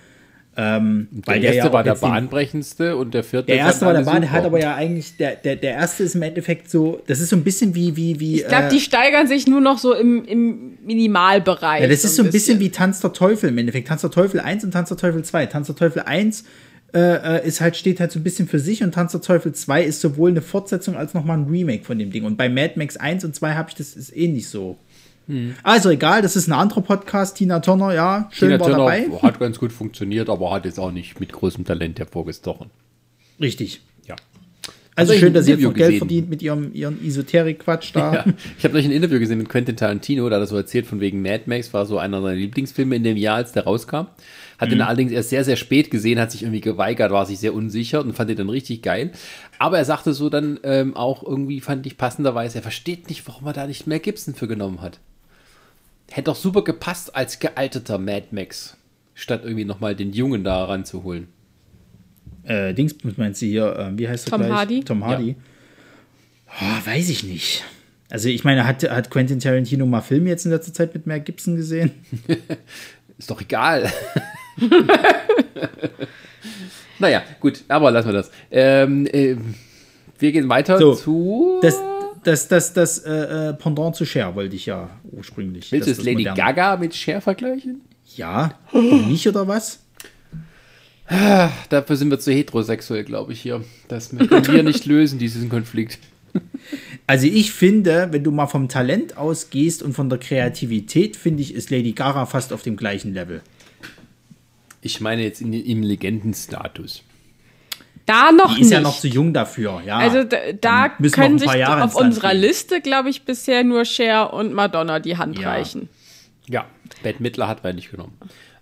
Ähm, weil der erste ja war der bahnbrechendste und der vierte Der erste war fanden der Bahn, der hat aber ja eigentlich, der, der, der erste ist im Endeffekt so, das ist so ein bisschen wie, wie, wie. ich glaube, äh, die steigern sich nur noch so im, im Minimalbereich. ja, das ist so ein bisschen wie Tanz der Teufel im Endeffekt. Tanz der Teufel 1 und Tanz der Teufel 2. Tanz der Teufel 1 äh, äh, ist halt, steht halt so ein bisschen für sich und Tanz der Teufel 2 ist sowohl eine Fortsetzung als nochmal ein Remake von dem Ding. Und bei Mad Max 1 und 2 habe ich das ist ähnlich so. Also egal, das ist ein anderer Podcast. Tina Turner, ja, schön Tina war Turner dabei. hat ganz gut funktioniert, aber hat jetzt auch nicht mit großem Talent hervorgestochen. Richtig. Also schön, ein dass ihr jetzt Interview noch Geld gesehen? verdient mit ihrem, ihrem Esoterik-Quatsch da. Ja. Ich habe neulich ein Interview gesehen mit Quentin Tarantino, da hat er so erzählt von wegen Mad Max, war so einer seiner Lieblingsfilme in dem Jahr, als der rauskam. Hat Mhm. ihn allerdings erst sehr, sehr spät gesehen, hat sich irgendwie geweigert, war sich sehr unsicher und fand ihn dann richtig geil. Aber er sagte so dann ähm, auch irgendwie, fand ich passenderweise, er versteht nicht, warum er da nicht mehr Gibson für genommen hat. Hätte doch super gepasst als gealterter Mad Max, statt irgendwie nochmal den Jungen da ranzuholen. Äh, Dings, meinst du hier, äh, wie heißt er Tom gleich? Hardy? Tom Hardy. Oh, weiß ich nicht. Also ich meine, hat, hat Quentin Tarantino mal Filme jetzt in letzter Zeit mit Mel Gibson gesehen? Ist doch egal. naja, gut, aber lassen wir das. Ähm, ähm, wir gehen weiter So, zu. Das, das, das, das äh, äh, Pendant zu Cher wollte ich ja ursprünglich. Willst du Das- es das Lady. Gaga mit Cher vergleichen? Ja, nicht oder was? Dafür sind wir zu heterosexuell, glaube ich, hier. Das können wir nicht lösen, diesen Konflikt. Also ich finde, wenn du mal vom Talent ausgehst und von der Kreativität, finde ich, ist Lady Gaga fast auf dem gleichen Level. Ich meine jetzt in, im Legendenstatus. Da noch Die ist nicht. ja noch zu jung dafür, ja. also da, da Dann müssen wir können sich Jahre auf unserer gehen. Liste, glaube ich, bisher nur Cher und Madonna die Hand Ja. reichen. Ja, Bette Midler hat wir nicht genommen.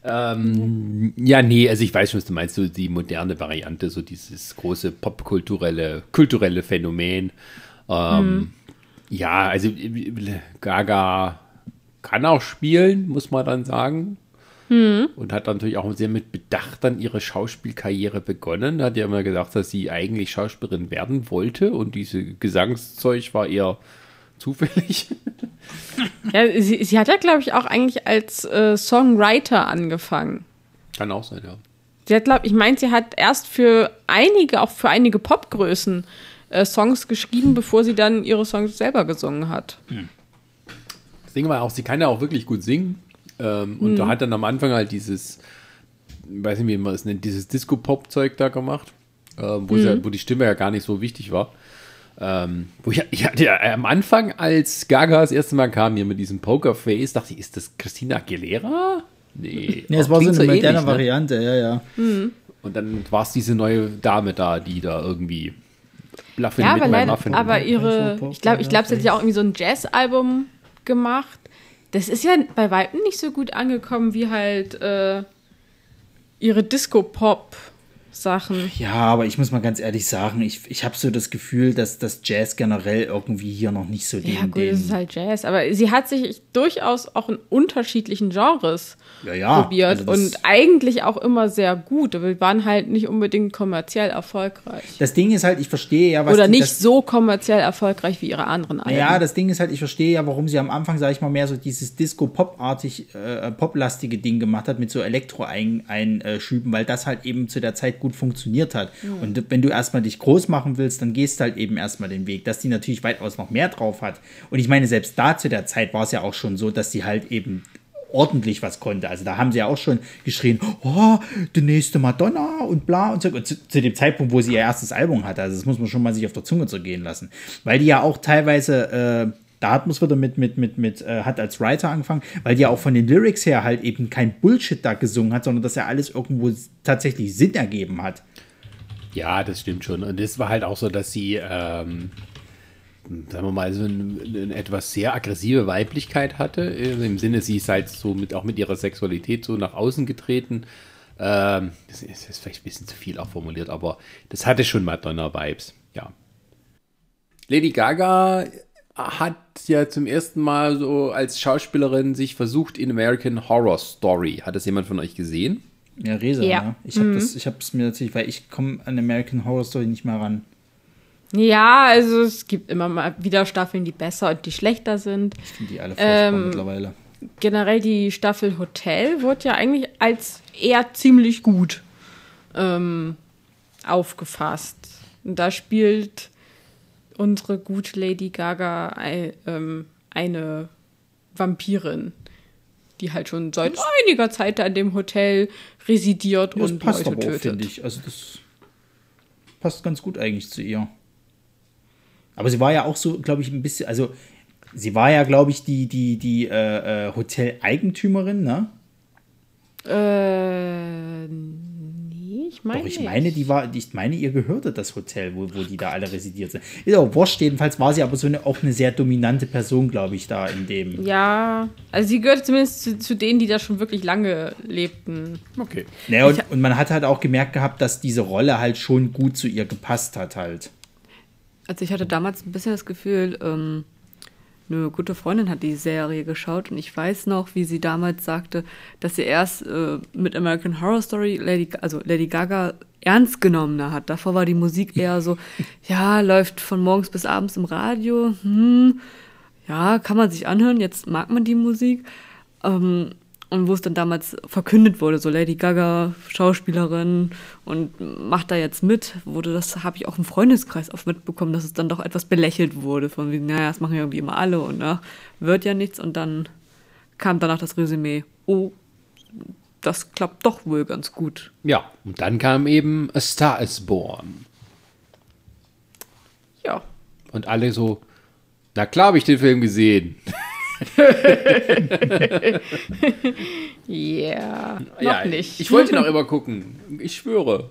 Ähm, ja, nee, also ich weiß schon, was du meinst, so die moderne Variante, so dieses große popkulturelle, kulturelle Phänomen. Ähm, Ja, also Gaga kann auch spielen, muss man dann sagen. Und hat dann natürlich auch sehr mit Bedacht dann ihre Schauspielkarriere begonnen. Hat ja immer gesagt, dass sie eigentlich Schauspielerin werden wollte und diese Gesangszeug war eher zufällig. Ja, sie, sie hat ja, glaube ich, auch eigentlich als äh, Songwriter angefangen. Kann auch sein, ja. Sie hat, glaube ich, meint, sie hat erst für einige, auch für einige Popgrößen äh, Songs geschrieben, bevor sie dann ihre Songs selber gesungen hat. Das Ding war auch, sie kann ja auch wirklich gut singen. Ähm, und da hat dann am Anfang halt dieses, ich weiß nicht, wie man es nennt, dieses Disco-Pop-Zeug da gemacht, ähm, wo, sie, wo die Stimme ja gar nicht so wichtig war. Ähm, wo ich, ich hatte ja am Anfang, als Gaga das erste Mal kam, hier mit diesem Pokerface, dachte ich, ist das Christina Aguilera? Nee. Nee, es Auch war so eine moderne ähnlich, ne? Variante, ja, ja. Und dann war es diese neue Dame da, die da irgendwie Bluffin Ja, mit aber, leider, Muffin. aber ihre, ich glaube, ich glaube, sie hat ja auch irgendwie so ein Jazz-Album gemacht. Das ist ja bei Weitem nicht so gut angekommen wie halt äh, ihre Disco-Pop-Sachen. Ja, aber ich muss mal ganz ehrlich sagen, ich, ich habe so das Gefühl, dass das Jazz generell irgendwie hier noch nicht so den, Ja, gut, das ist halt Jazz. Aber sie hat sich durchaus auch in unterschiedlichen Genres Ja, ja, probiert also und eigentlich auch immer sehr gut. Aber wir waren halt nicht unbedingt kommerziell erfolgreich. Das Ding ist halt, ich verstehe ja, was Oder nicht das, so kommerziell erfolgreich wie ihre anderen Alben. Ja, das Ding ist halt, ich verstehe ja, warum sie am Anfang, sage ich mal, mehr so dieses Disco-Pop-artig, äh, poplastige Ding gemacht hat mit so Elektro-Einschüben, weil das halt eben zu der Zeit gut funktioniert hat. Und wenn du erstmal dich groß machen willst, dann gehst halt eben erstmal den Weg, dass die natürlich weitaus noch mehr drauf hat. Und ich meine, selbst da zu der Zeit war es ja auch schon so, dass sie halt eben ordentlich was konnte. Also da haben sie ja auch schon geschrien, oh, die nächste Madonna und bla und so. Und zu, zu dem Zeitpunkt, wo sie ihr erstes Album hatte. Also das muss man schon mal sich auf der Zunge zergehen lassen. Weil die ja auch teilweise, äh, da hat man wieder mit, mit, mit, äh, hat als Writer angefangen, weil ja auch von den Lyrics her halt eben kein Bullshit da gesungen hat, sondern dass ja alles irgendwo tatsächlich Sinn ergeben hat. Ja, das stimmt schon. Und es war halt auch so, dass sie, ähm, sagen wir mal, so eine, eine etwas sehr aggressive Weiblichkeit hatte. Also Im Sinne, sie ist halt so mit, auch mit ihrer Sexualität so nach außen getreten. Ähm, das ist, ist vielleicht ein bisschen zu viel auch formuliert, aber das hatte schon Madonna-Vibes, ja. Lady Gaga hat ja zum ersten Mal so als Schauspielerin sich versucht in American Horror Story. Hat das jemand von euch gesehen? Ja, Resa, Ja. ne? Ich habe das, ich habe es mir natürlich, weil ich komme an American Horror Story nicht mehr ran. Ja, also es gibt immer mal wieder Staffeln, die besser und die schlechter sind. Ich finde die alle furchtbar Ähm, mittlerweile. Generell die Staffel Hotel wurde ja eigentlich als eher ziemlich gut ähm, aufgefasst. Und da spielt unsere gute Lady Gaga ähm, eine Vampirin, die halt schon seit einiger Zeit da in dem Hotel residiert Das und passt Leute aber auch, tötet. finde ich. Also das passt ganz gut eigentlich zu ihr. Aber sie war ja auch so, glaube ich, ein bisschen, also sie war ja, glaube ich, die, die, die äh, äh, Hotel-Eigentümerin, ne? Äh, ich meine Doch, ich nicht. meine, die war, ich meine, ihr gehörte das Hotel, wo, wo die da alle residiert sind. Ist auch wurscht, jedenfalls war sie aber so eine, auch eine sehr dominante Person, glaube ich, da in dem. Ja, also sie gehört zumindest zu, zu denen, die da schon wirklich lange lebten. Okay. Naja, und, und man hat halt auch gemerkt gehabt, dass diese Rolle halt schon gut zu ihr gepasst hat halt. Also ich hatte damals ein bisschen das Gefühl, ähm, eine gute Freundin hat die Serie geschaut und ich weiß noch, wie sie damals sagte, dass sie erst äh, mit American Horror Story Lady, also Lady Gaga ernst genommener hat. Davor war die Musik eher so, ja, läuft von morgens bis abends im Radio, hm, ja, kann man sich anhören, jetzt mag man die Musik. Ähm, und wo es dann damals verkündet wurde, so Lady Gaga, Schauspielerin und macht da jetzt mit, wurde das, habe ich auch im Freundeskreis oft mitbekommen, dass es dann doch etwas belächelt wurde, von wie, naja, das machen ja irgendwie immer alle und ach, wird ja nichts und dann kam danach das Resümee, oh, das klappt doch wohl ganz gut. Ja, und dann kam eben A Star is Born. Ja. Und alle so, na klar habe ich den Film gesehen. Yeah. Noch ja, nicht. Ich wollte ihn auch immer gucken. Ich schwöre.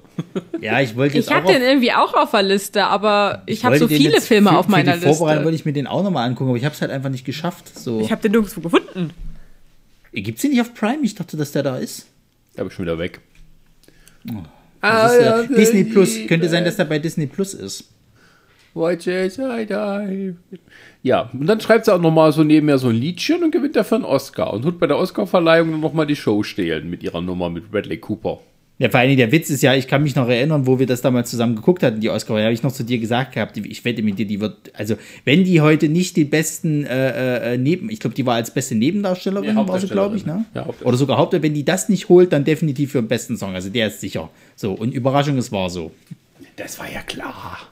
Ja, ich wollte jetzt Ich hatte den irgendwie auch auf der Liste, aber ich, habe wollte so viele Filme für, auf meiner für die Vorbereitung Liste. wollte ich mir den auch nochmal angucken, aber ich habe es halt einfach nicht geschafft. So. Ich habe den nirgendwo gefunden. Gibt es den nicht auf Prime? Ich dachte, dass der da ist. Da bin ich schon wieder weg. Das ist, äh, Disney Plus. Könnte sein, dass der bei Disney Plus ist. Watch as I die. Ja, und dann schreibt sie auch nochmal so nebenher so ein Liedchen und gewinnt dafür einen Oscar. Und tut bei der Oscarverleihung dann nochmal die Show stehlen mit ihrer Nummer mit Bradley Cooper. Ja, vor allem der Witz ist ja, ich kann mich noch erinnern, wo wir das damals zusammen geguckt hatten, die Oscar, da habe ich noch zu dir gesagt gehabt, ich wette mit dir, die wird, also wenn die heute nicht die besten äh, äh, Neben, ich glaube, die war als beste Nebendarstellerin, Ja, war sie, glaube ich, ne? Ja. Oder sogar Hauptdarstellerin, wenn die das nicht holt, dann definitiv für den besten Song, also der ist sicher. So, und Überraschung, es war so. Das war ja klar.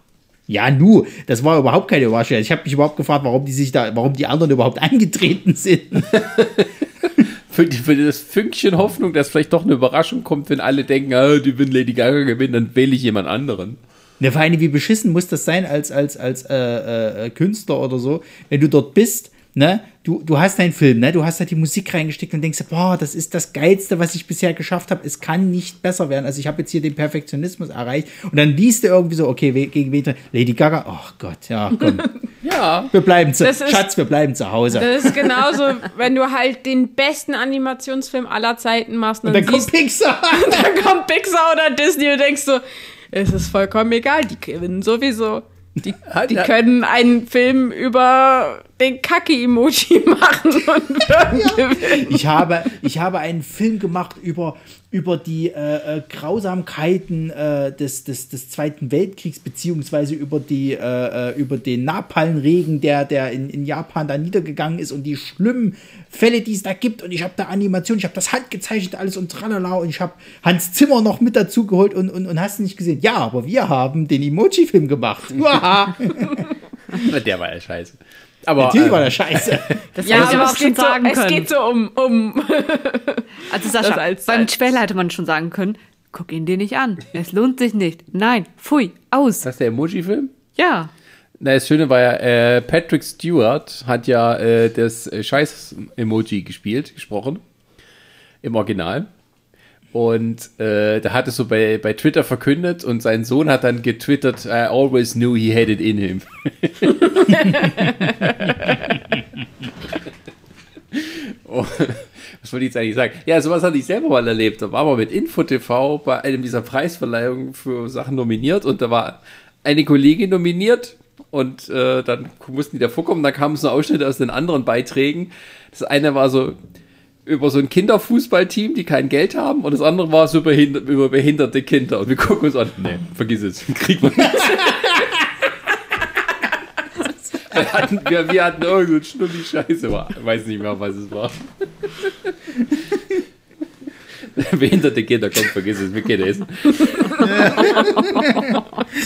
Ja, nu, das war überhaupt keine Überraschung. Ich habe mich überhaupt gefragt, warum die sich da, warum die anderen überhaupt angetreten sind. Für, die, für das Fünkchen Hoffnung, dass vielleicht doch eine Überraschung kommt, wenn alle denken, ah, die will Lady Gaga gewinnen, dann wähle ich jemand anderen. Ne, vor allem, wie beschissen muss das sein als, als, als äh, äh, Künstler oder so, wenn du dort bist, ne, du, du hast deinen Film, ne, du hast da die Musik reingesteckt und denkst, boah, das ist das Geilste, was ich bisher geschafft habe, es kann nicht besser werden, also ich habe jetzt hier den Perfektionismus erreicht und dann liest du irgendwie so, okay, we- gegen wen, Lady Gaga, oh Gott, ja, komm, Ja. wir bleiben zu, ist- Schatz, wir bleiben zu Hause. Das ist genauso, wenn du halt den besten Animationsfilm aller Zeiten machst und Und dann, dann kommt siehst, Pixar. dann kommt Pixar oder Disney und denkst so, es ist vollkommen egal, die gewinnen sowieso. Die, die ja. können einen Film über den Kacke-Emoji machen und gewinnen. Ich habe, ich habe einen Film gemacht über, über die äh, äh, Grausamkeiten äh, des, des, des Zweiten Weltkriegs, beziehungsweise über, die, äh, äh, über den Napalmregen, der, der in, in Japan da niedergegangen ist und die schlimmen Fälle, die es da gibt. Und ich habe da Animation, ich habe das handgezeichnet alles und tralala und ich habe Hans Zimmer noch mit dazu geholt und, und, und hast du nicht gesehen. Ja, aber wir haben den Emoji-Film gemacht. Der war ja scheiße. Aber Natürlich war äh, das scheiße. Das Ja, aber auch es schon geht, so, sagen es können. geht so um, um Also Sascha, als- beim Trailer hätte man schon sagen können, guck ihn dir nicht an. Es lohnt sich nicht. Nein, pfui, aus. ist das der Emoji-Film? Ja. Na, das Schöne war ja, äh, Patrick Stewart hat ja äh, das äh, Scheiß-Emoji gespielt, gesprochen. Im Original. Und äh, da hat es so bei, bei Twitter verkündet und sein Sohn hat dann getwittert, I always knew he had it in him. oh, was wollte ich jetzt eigentlich sagen? Ja, sowas hatte ich selber mal erlebt. Da war man mit InfoTV bei einem dieser Preisverleihungen für Sachen nominiert und da war eine Kollegin nominiert und äh, dann mussten die da vorkommen. Da kamen so Ausschnitte aus den anderen Beiträgen. Das eine war so über so ein Kinderfußballteam, die kein Geld haben und das andere war so über, über behinderte Kinder. Und wir gucken uns an, nee, vergiss es, kriegt man nicht. wir, hatten, wir, wir hatten irgendeine schnulli Scheiße, weiß nicht mehr, was es war. Behinderte Kinder, komm, vergiss es, wir können essen.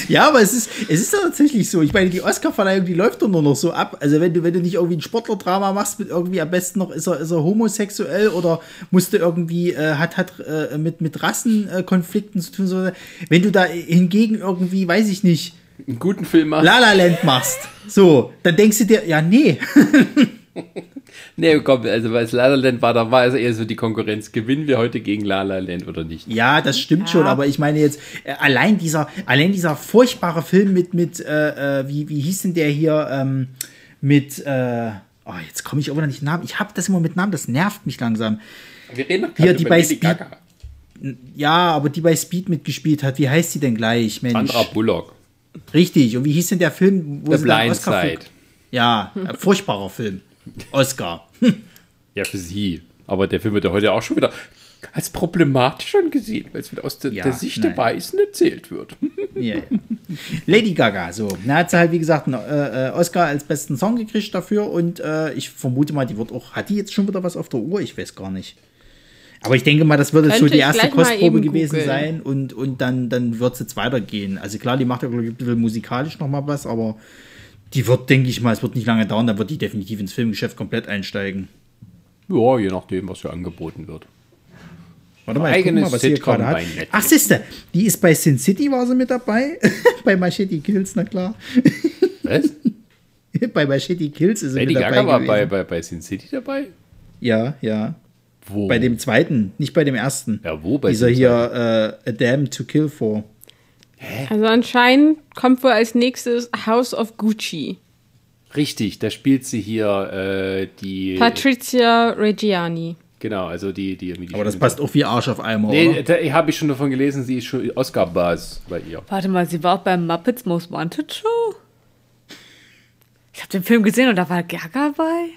ja, aber es ist, es ist tatsächlich so. Ich meine, die Oscar-Verleihung, die läuft doch nur noch so ab. Also, wenn du, wenn du nicht irgendwie ein Sportlerdrama machst, mit irgendwie am besten noch, ist er, ist er homosexuell oder musste irgendwie, äh, hat, hat äh, mit, mit Rassenkonflikten zu tun. So. Wenn du da hingegen irgendwie, weiß ich nicht, einen guten Film machst. La La Land machst. So, dann denkst du dir, ja, nee. nee, komm, also weil es La La Land war, da war es eher so die Konkurrenz. Gewinnen wir heute gegen La La Land oder nicht? Ja, das stimmt ja. schon, aber ich meine jetzt, äh, allein dieser, allein dieser furchtbare Film mit, mit, äh, äh wie, wie hieß denn der hier, ähm, mit, äh, oh, jetzt komme ich aber nicht Namen. Ich habe das immer mit Namen, das nervt mich langsam. Wir reden doch hier, die bei Speed, Gaga. Ja, aber die bei Speed mitgespielt hat, wie heißt sie denn gleich, Mensch? Sandra Bullock. Richtig. Und wie hieß denn der Film? Wo The Blind Side. Ja, furchtbarer Film. Oscar. ja, für sie. Aber der Film wird ja heute auch schon wieder als problematisch angesehen, weil es wieder aus der, ja, der Sicht nein. der Weißen erzählt wird. ja, ja. Lady Gaga, so. Da hat sie halt, wie gesagt, einen äh, äh, Oscar als besten Song gekriegt dafür und äh, ich vermute mal, die wird auch, hat die jetzt schon wieder was auf der Uhr? Ich weiß gar nicht. Aber ich denke mal, das wird jetzt so die erste Kostprobe gewesen googlen. sein und, und dann, dann wird es jetzt weitergehen. Also klar, die macht ja, glaube ich, ein bisschen musikalisch nochmal was, aber die wird, denke ich mal, es wird nicht lange dauern, dann wird die definitiv ins Filmgeschäft komplett einsteigen. Ja, je nachdem, was für angeboten wird. Warte mal, ich guck mal, was hier gerade hat. Ach, siehste, die ist bei Sin City, war sie mit dabei. bei Machete Kills, na klar. Was? bei Machete Kills ist sie Lady mit dabei. Gaga war bei, bei, bei Sin City dabei? Ja, ja. Wo? Bei dem zweiten, nicht bei dem ersten. Ja, wo? Bei Dieser hier, äh, A Dam to Kill For. Hä? Also anscheinend kommt wohl als nächstes House of Gucci. Richtig, da spielt sie hier äh, die. Patrizia Reggiani. Genau, also die. die, die Aber das passt auch wie Arsch auf Eimer, Nee, da habe ich schon davon gelesen, sie ist schon Oscar-Buzz bei ihr. Warte mal, sie war auch beim Muppets Most Wanted Show? Ich habe den Film gesehen und da war Gaga bei.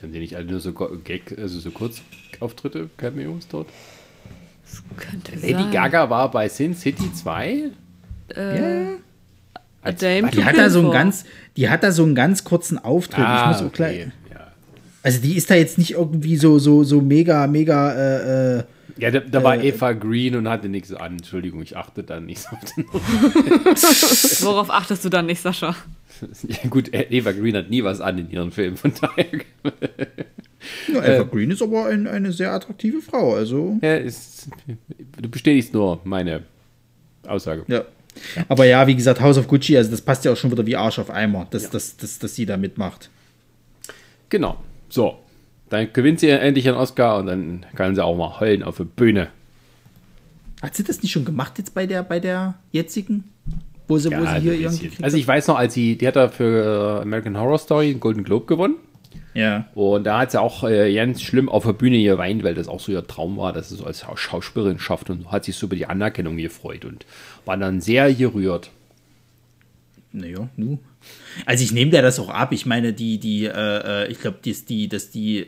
Sind die nicht alle nur so Gag, also so Kurzauftritte, Cameos dort? Das könnte Lady sein. Gaga war bei Sin City 2? Äh, ja. Als, die hat da so einen ganz, die hat da so einen ganz kurzen Auftritt. Ah, ich muss auch. Okay. Ja. Also die ist da jetzt nicht irgendwie so so so mega mega. Äh, äh ja, da, da äh, war Eva Green und hatte nichts an. Entschuldigung, ich achte da nicht so auf den. Worauf achtest du dann nicht, Sascha? Ja, gut, Eva Green hat nie was an in ihren Filmen, von daher. Ja, Eva äh, Green ist aber ein, eine sehr attraktive Frau, also. Ja, ist, du bestätigst nur meine Aussage. Ja. Ja. Aber ja, wie gesagt, House of Gucci, also das passt ja auch schon wieder wie Arsch auf Eimer, dass, ja. dass, dass, dass sie da mitmacht. Genau. So. Dann gewinnt sie endlich einen Oscar und dann kann sie auch mal heulen auf der Bühne. Hat sie das nicht schon gemacht jetzt bei der, bei der jetzigen? Wo sie, ja, wo sie hier irgendwie. Also ich weiß noch, als sie, die hat da für äh, American Horror Story einen Golden Globe gewonnen. Ja. Und da hat sie auch äh, ganz schlimm auf der Bühne geweint, weil das auch so ihr Traum war, dass sie so als Schauspielerin schafft und hat sich so über die Anerkennung gefreut und war dann sehr gerührt. Naja, nu. Also ich nehme dir das auch ab. Ich meine, die, die, äh, äh ich glaube, dass die, dass die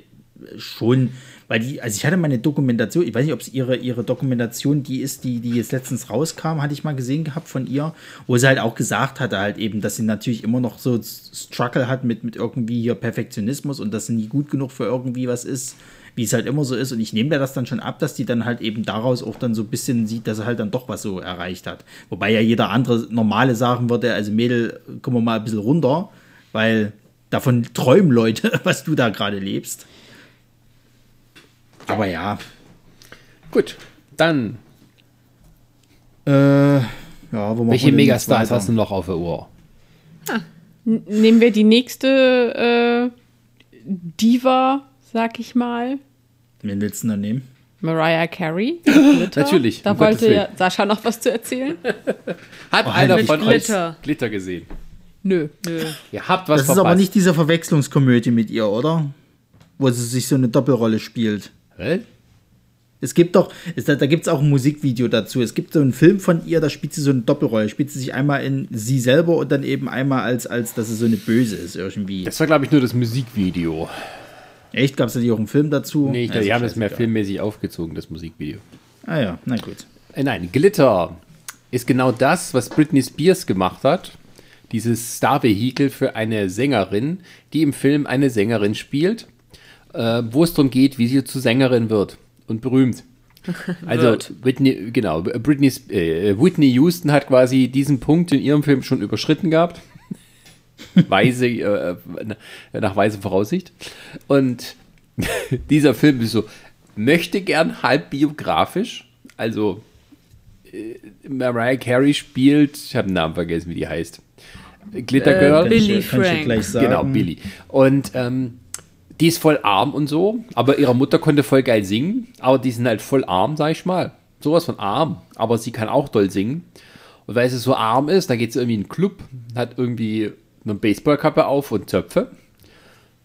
schon weil die, also ich hatte meine Dokumentation, ich weiß nicht, ob es ihre, ihre Dokumentation, die ist, die, die jetzt letztens rauskam, hatte ich mal gesehen gehabt von ihr, wo sie halt auch gesagt hatte, halt eben, dass sie natürlich immer noch so Struggle hat mit, mit irgendwie hier Perfektionismus und dass sie nie gut genug für irgendwie was ist, wie es halt immer so ist. Und ich nehme mir das dann schon ab, dass die dann halt eben daraus auch dann so ein bisschen sieht, dass er halt dann doch was so erreicht hat. Wobei ja jeder andere normale sagen würde, also Mädel, kommen wir mal ein bisschen runter, weil davon träumen Leute, was du da gerade lebst. Aber ja. Gut, dann. Äh, ja, wo Welche Megastars hast du noch auf der Uhr? Ah, nehmen wir die nächste äh, Diva, sag ich mal. Wen willst du denn nehmen? Mariah Carey. Natürlich, Da um wollte ja. Sascha noch was zu erzählen. Hat einer mit von Glitter. euch Glitter gesehen? Nö. Nö. Ihr habt was Das ist verpasst. aber nicht diese Verwechslungskomödie mit ihr, oder? Wo sie sich so eine Doppelrolle spielt. Hä? Es gibt doch, es, da, da gibt es auch ein Musikvideo dazu. Es gibt so einen Film von ihr, da spielt sie so eine Doppelrolle. Spielt sie sich einmal in sie selber und dann eben einmal als, als dass sie so eine Böse ist irgendwie. Das war, glaube ich, nur das Musikvideo. Echt? Gab es da nicht auch einen Film dazu? Nee, ich, Ja, die ist haben das mehr filmmäßig aufgezogen, das Musikvideo. Ah ja, na gut. Äh, nein, Glitter ist genau das, was Britney Spears gemacht hat. Dieses Star-Vehikel für eine Sängerin, die im Film eine Sängerin spielt, äh, wo es darum geht, wie sie zur Sängerin wird und berühmt. Also. Whitney, genau, Britney, äh, Whitney Houston hat quasi diesen Punkt in ihrem Film schon überschritten gehabt. Weise, äh, nach weise Voraussicht. Und dieser Film ist so, möchte gern halb biografisch. Also äh, Mariah Carey spielt, ich habe den Namen vergessen, wie die heißt. Glitter Girl. Kann ich- Billy kann ich dir Frank. gleich sagen. Genau, Billy. Und ähm, die ist voll arm und so, aber ihre Mutter konnte voll geil singen, aber die sind halt voll arm, sag ich mal. Sowas von arm, aber sie kann auch doll singen. Und weil sie so arm ist, da geht sie irgendwie in einen Club, hat irgendwie eine Baseballkappe auf und Zöpfe.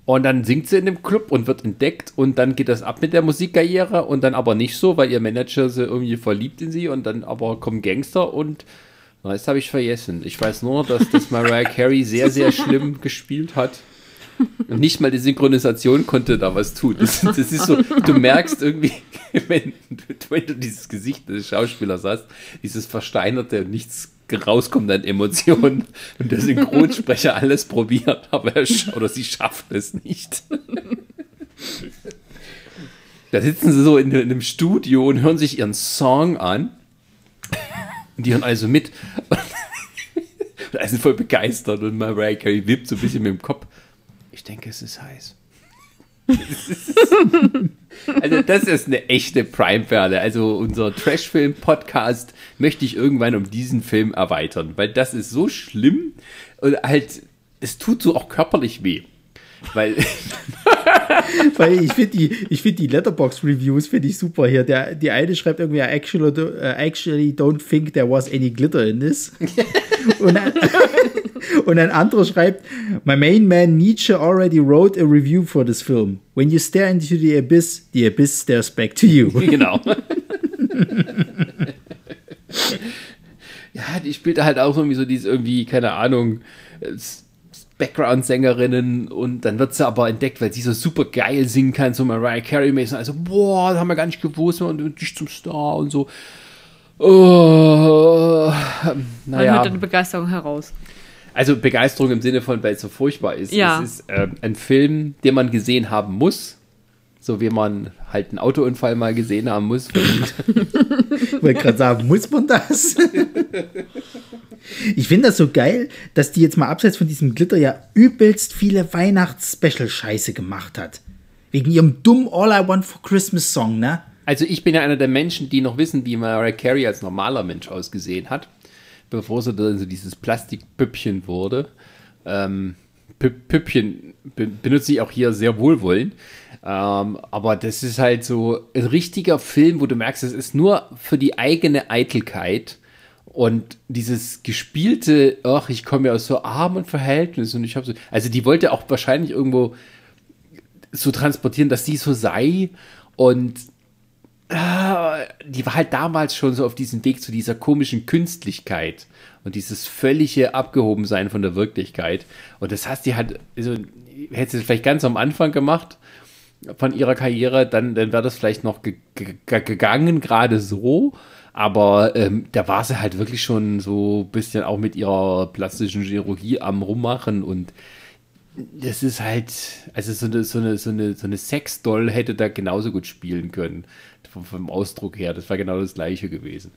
Und dann singt sie in dem Club und wird entdeckt und dann geht das ab mit der Musikkarriere und dann aber nicht so, weil ihr Manager sie irgendwie verliebt in sie und dann aber kommen Gangster und das habe ich vergessen. Ich weiß nur, dass das Mariah Carey sehr, sehr schlimm gespielt hat. Und nicht mal die Synchronisation konnte da was tun. Das, das ist so, du merkst irgendwie, wenn, wenn du dieses Gesicht des Schauspielers hast, dieses versteinerte, nichts rauskommt an Emotionen und der Synchronsprecher alles probiert, aber er oder sie schafft es nicht. Da sitzen sie so in, in einem Studio und hören sich ihren Song an. Und die hören also mit. Und alle sind voll begeistert und Mariah Carey wippt so ein bisschen mit dem Kopf. Ich denke, es ist heiß. Also das ist eine echte Prime-Perle. Also unser Trash-Film-Podcast möchte ich irgendwann um diesen Film erweitern, weil das ist so schlimm und halt, es tut so auch körperlich weh. Weil, Weil ich finde die, ich find die Letterbox-Reviews finde ich super hier. Der, die eine schreibt irgendwie, I actually, uh, actually don't think there was any glitter in this. und, ein, und ein anderer schreibt, My main man Nietzsche already wrote a review for this film. When you stare into the abyss, the abyss stares back to you. genau. ja, die spielt halt auch irgendwie so diese irgendwie, keine Ahnung, äh, S- Background-Sängerinnen und dann wird sie aber entdeckt, weil sie so super geil singen kann, so Mariah Carey-mäßig. Also, boah, das haben wir gar nicht gewusst und dich zum Star und so. Oh, Man naja. hört eine Begeisterung heraus. Also Begeisterung im Sinne von, weil es so furchtbar ist. Ja. Es ist äh, ein Film, den man gesehen haben muss. So wie man halt einen Autounfall mal gesehen haben muss. Ich wollte gerade sagen, muss man das? Ich finde das so geil, dass die jetzt mal abseits von diesem Glitter ja übelst viele Weihnachts-Special-Scheiße gemacht hat. Wegen ihrem dummen All I Want for Christmas Song, ne? Also ich bin ja einer der Menschen, die noch wissen, wie Mariah Carey als normaler Mensch ausgesehen hat, bevor sie dann so dieses Plastikpüppchen wurde. Ähm, Püppchen be benutze ich auch hier sehr wohlwollend. Ähm, aber das ist halt so ein richtiger Film, wo du merkst, es ist nur für die eigene Eitelkeit und dieses gespielte, ach, ich komme ja aus so armen Verhältnissen und ich habe so, also die wollte auch wahrscheinlich irgendwo so transportieren, dass sie so sei und ah, die war halt damals schon so auf diesem Weg zu dieser komischen Künstlichkeit und dieses völlige Abgehobensein von der Wirklichkeit. Und das heißt, die hat, also, hätte sie das vielleicht ganz am Anfang gemacht von ihrer Karriere, dann, dann wäre das vielleicht noch ge ge ge- gegangen, gerade so. Aber ähm, da war sie halt wirklich schon so ein bisschen auch mit ihrer plastischen Chirurgie am Rummachen und das ist halt, also so eine, so eine, so eine, so eine Sexdoll hätte da genauso gut spielen können. Vom, vom Ausdruck her. Das war genau das gleiche gewesen.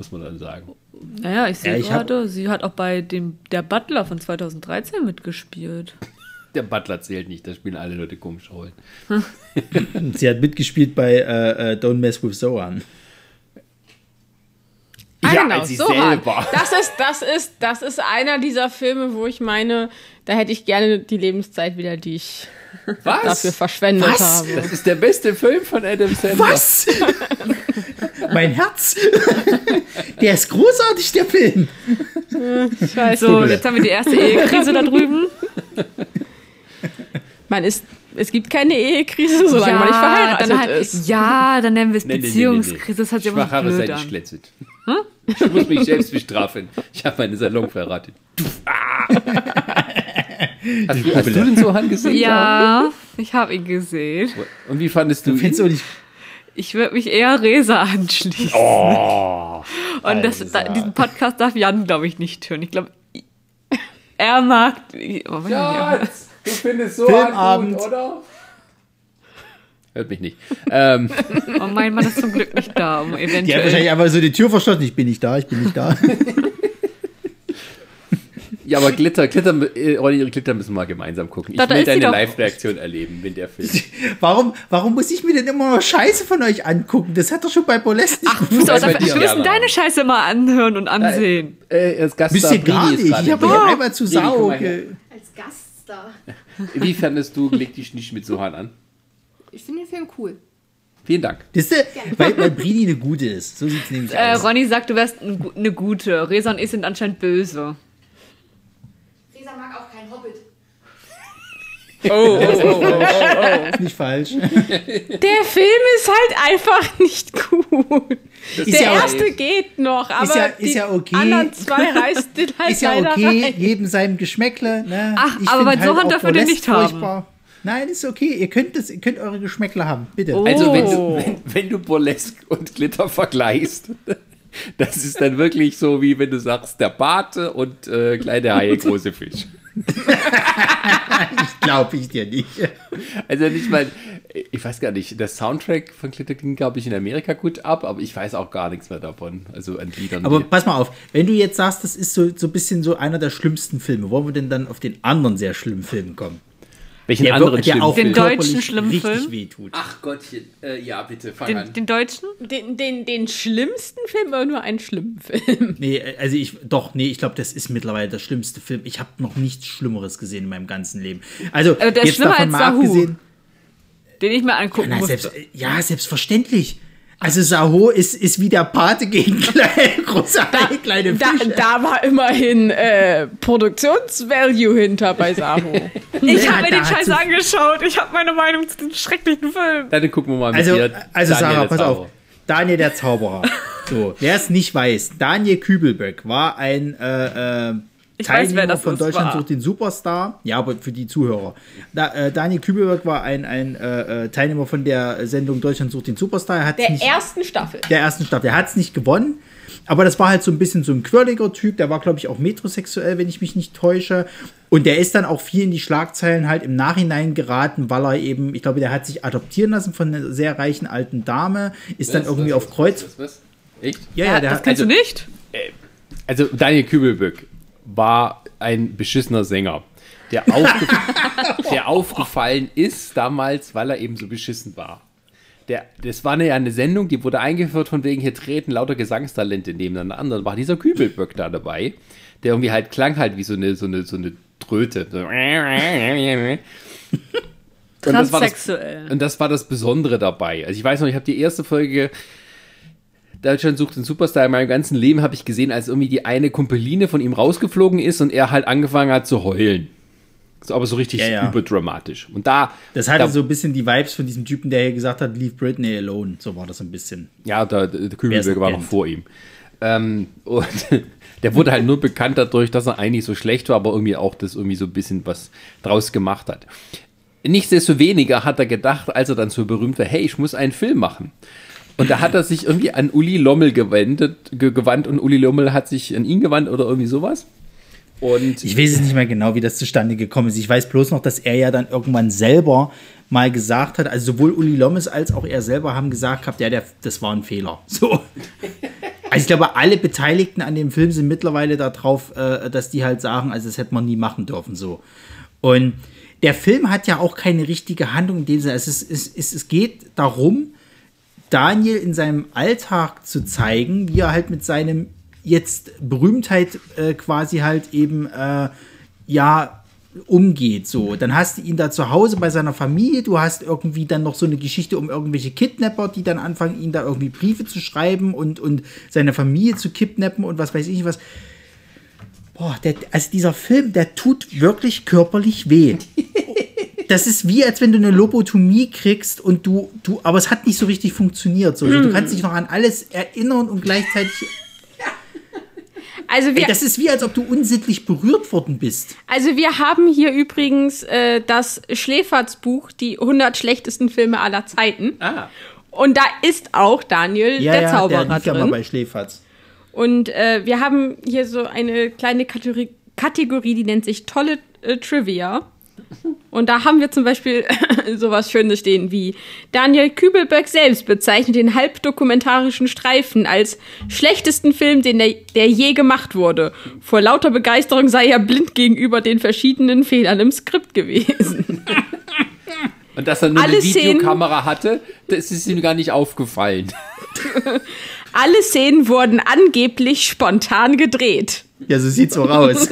Muss man dann sagen. Naja, ich sehe Ja, gerade, sie hat auch bei dem Der Butler von 2013 mitgespielt. Der Butler zählt nicht, da spielen alle Leute komische Rollen. Sie hat mitgespielt bei äh, äh, Don't Mess With Zoan. Ja, genau, als sie so hart. selber. Das ist, das ist, das ist einer dieser Filme, wo ich meine, da hätte ich gerne die Lebenszeit wieder, die ich Was? dafür verschwendet Was? habe. Das ist der beste Film von Adam Sandler. Was? mein Herz. der ist großartig, der Film. Scheiße. So, jetzt haben wir die erste Ehekrise da drüben. Man ist, es gibt keine Ehekrise, solange man nicht verheiratet dann halt, ist. ja, dann nennen wir es Nee, nee, nee, nee, Beziehungskrise. Das hat sich Schwachere blöd Seite an. Schletzet. Ich muss mich selbst bestrafen. Ich habe meinen Salon verraten. Du, ah. hast, du, hast du den Sohan gesehen? Ja, ich habe ihn gesehen. Und wie fandest du ihn? nicht Ich würde mich eher Resa anschließen. Oh, Und das, da, diesen Podcast darf Jan, glaube ich, nicht hören. Ich glaube, er mag. Oh, ja. Schatz, du findest Filmabend. gut, oder? Hört mich nicht. Ähm, oh mein Mann ist zum Glück nicht da, um Die hat eventuell. wahrscheinlich einfach so die Tür verschlossen. Ich bin nicht da, ich bin nicht da. ja, aber Glitter, Glitter, äh, Ronny, Glitter müssen wir mal gemeinsam gucken. Ich Da- da will deine. Live-Reaktion erleben, wenn der Film. Warum, warum muss ich mir denn immer noch Scheiße von euch angucken? Das hat doch schon bei Bolest nicht Ach, so, dafür, wir müssen deine Scheiße mal anhören und ansehen. Äh, als Gast ihr gar nicht. gerade Ich habe euch einmal zu Brini, komm Sau. mal her. ge- Als Gaststar. Wie fandest du Leg dich nicht mit Sohan an? Ich finde den Film cool. Vielen Dank. Wisst ihr, weil, weil Brini eine gute ist. So sieht es nämlich Äh, aus. Ronny sagt, du wärst eine gute. Resa und ich sind anscheinend böse. Resa mag auch kein Hobbit. Ist nicht falsch. Der Film ist halt einfach nicht gut. Ist Der ja, erste geht noch, aber ja- ist die ja okay. anderen zwei reißt den halt ist ja okay, rein. jedem seinem Geschmäckle. Ne? Ach, Ich aber bei Sohan auch dürfen wir den nicht haben. furchtbar. Nein, ist okay. Ihr könnt, das, ihr könnt eure Geschmäckle haben. Bitte. Oh. Also, wenn du, wenn, wenn du Burlesque und Glitter vergleichst, das ist dann wirklich so, wie wenn du sagst, der Bate und äh, kleine Haie, große Fisch. Glaube ich dir nicht. Also nicht mal, ich weiß gar nicht, der Soundtrack von Glitter ging, glaube ich, in Amerika gut ab, aber ich weiß auch gar nichts mehr davon. Also an Liedern. Aber die- pass mal auf, wenn du jetzt sagst, das ist so, so ein bisschen so einer der schlimmsten Filme, wollen wir denn dann auf den anderen sehr schlimmen Film kommen? Welchen Der, anderen der auch Den deutschen schlimmen richtig Film? wehtut. Ach Gottchen, äh, ja, bitte, fang Den, an. den deutschen? Den, den, den schlimmsten Film, aber nur einen schlimmen Film. Nee, also ich, doch, nee, ich glaube, das ist mittlerweile der schlimmste Film. Ich habe noch nichts Schlimmeres gesehen in meinem ganzen Leben. Also, Also der jetzt schlimmer davon als mal Sahu. abgesehen. Den ich mir angucken Na, musste. selbst, ja, selbstverständlich. Also Saho ist, ist wie der Pate gegen kleine, große Haie, kleine Da, Fische. da war immerhin äh, Produktionsvalue hinter bei Saho. ich Ja, habe mir da den Scheiß angeschaut. Ich habe meine Meinung zu dem schrecklichen Film. Dann gucken wir mal mit Also, dir. also Daniel Sarah, der pass Zauberer. auf. Daniel der Zauberer. So, wer es nicht weiß, Daniel Kübelböck war ein äh, äh, Ich weiß, Teilnehmer wer das von Deutschland war. sucht den Superstar. Ja, aber für die Zuhörer. Da, äh, Daniel Kübelböck war ein, ein äh, äh, Teilnehmer von der Sendung Deutschland sucht den Superstar. Er hat Der nicht, ersten Staffel. der ersten Staffel. Er hat es nicht gewonnen. Aber das war halt so ein bisschen so ein quirliger Typ. Der war, glaube ich, auch metrosexuell, wenn ich mich nicht täusche. Und der ist dann auch viel in die Schlagzeilen halt im Nachhinein geraten, weil er eben, ich glaube, der hat sich adoptieren lassen von einer sehr reichen alten Dame, ist dann Was, irgendwie was, auf Kreuz. Was, was? Echt? Ja, ja, der das hat, kennst also- du nicht? Also Daniel Kübelböck war ein beschissener Sänger, der, aufge der aufgefallen ist damals, weil er eben so beschissen war. Der, das war ja eine Sendung, die wurde eingeführt von wegen, hier treten lauter Gesangstalente nebeneinander. Dann war dieser Kübelböck da dabei, der irgendwie halt klang halt wie so eine, so eine, so eine Tröte. So. Und das war das- Transsexuell. und das war das Besondere dabei. Also ich weiß noch, ich habe die erste Folge Deutschland sucht den Superstar in meinem ganzen Leben habe ich gesehen, als irgendwie die eine Kumpeline von ihm rausgeflogen ist und er halt angefangen hat zu heulen. So, aber so richtig Ja, ja. überdramatisch. Und da, das hatte da, so ein bisschen die Vibes von diesem Typen, der hier gesagt hat, leave Britney alone. So war das ein bisschen. ja, der Wer es Kübelberg noch war noch vor ihm. Ähm, und der wurde halt nur bekannt dadurch, dass er eigentlich so schlecht war, aber irgendwie auch das irgendwie so ein bisschen was draus gemacht hat. Nichtsdestoweniger hat er gedacht, als er dann so berühmt war, hey, ich muss einen Film machen. Und da hat er sich irgendwie an Uli Lommel gewendet, ge gewandt und Uli Lommel hat sich an ihn gewandt oder irgendwie sowas. Und Ich weiß es nicht mehr genau, wie das zustande gekommen ist. Ich weiß bloß noch, dass er ja dann irgendwann selber mal gesagt hat, also sowohl Uli Lommes als auch er selber haben gesagt gehabt, ja, der, das war ein Fehler. So. Also ich glaube, alle Beteiligten an dem Film sind mittlerweile darauf, äh, dass die halt sagen, also das hätte man nie machen dürfen. So. Und der Film hat ja auch keine richtige Handlung in dem Sinne. Es, ist, es, es, es geht darum, Daniel in seinem Alltag zu zeigen, wie er halt mit seinem jetzt Berühmtheit äh, quasi halt eben, äh, ja, umgeht. So, dann hast du ihn da zu Hause bei seiner Familie, du hast irgendwie dann noch so eine Geschichte um irgendwelche Kidnapper, die dann anfangen, ihn da irgendwie Briefe zu schreiben und, und seine Familie zu kidnappen und was weiß ich was. Boah, der, also dieser Film, der tut wirklich körperlich weh. Das ist wie, als wenn du eine Lobotomie kriegst und du, du, aber es hat nicht so richtig funktioniert. So. Du kannst dich noch an alles erinnern und gleichzeitig. Also Ey, wir, das ist wie, als ob du unsittlich berührt worden bist. also wir haben hier übrigens äh, das Schläferz-Buch, die 100 schlechtesten Filme aller Zeiten. Ah. Und da ist auch Daniel, Ja, der ja, Zauberer, der liegt ja mal drin. bei Schläferz. Und äh, wir haben hier so eine kleine Kategorie, Kategorie die nennt sich tolle äh, Trivia. Und da haben wir zum Beispiel sowas Schönes stehen wie Daniel Kübelberg selbst bezeichnet den halbdokumentarischen Streifen als schlechtesten Film, den der, der je gemacht wurde. Vor lauter Begeisterung sei er blind gegenüber den verschiedenen Fehlern im Skript gewesen. Und dass er nur Alle eine Szenen- Videokamera hatte, das ist ihm gar nicht aufgefallen. Alle Szenen wurden angeblich spontan gedreht. Ja, so sieht's auch aus.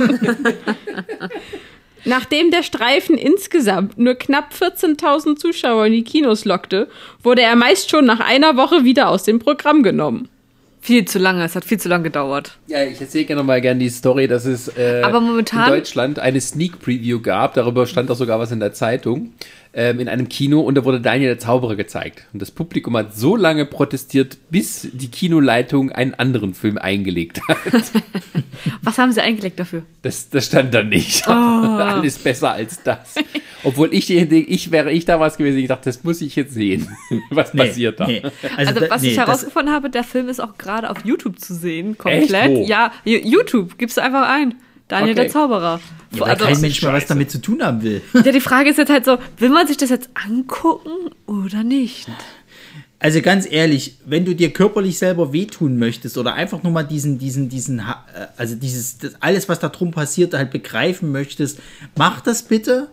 Nachdem der Streifen insgesamt nur knapp 14.000 Zuschauer in die Kinos lockte, wurde er meist schon nach einer Woche wieder aus dem Programm genommen. Viel zu lange, es hat viel zu lange gedauert. Ja, ich erzähle gerne mal gerne die Story, dass es äh, Aber momentan- in Deutschland eine Sneak Preview gab. Darüber stand auch sogar was in der Zeitung. Ähm, in einem Kino und da wurde Daniel der Zauberer gezeigt. Und das Publikum hat so lange protestiert, bis die Kinoleitung einen anderen Film eingelegt hat. Was haben sie eingelegt dafür? Das, das stand da nicht. Oh. Alles besser als das. Obwohl ich, ich wäre ich da was gewesen, ich dachte, das muss ich jetzt sehen. Was Nee, passiert da? nee. Also, da- was nee, ich herausgefunden habe, der Film ist auch gerade auf YouTube zu sehen, komplett. Echt? Wo? Ja, YouTube, gibst du einfach ein. Daniel Okay. der Zauberer. Ja, weil also, kein Mensch mehr was damit zu tun haben will. ja, die Frage ist jetzt halt so, will man sich das jetzt angucken oder nicht? Also ganz ehrlich, wenn du dir körperlich selber wehtun möchtest oder einfach nur mal diesen, diesen, diesen, äh, also dieses, alles, was da drum passiert, halt begreifen möchtest, mach das bitte.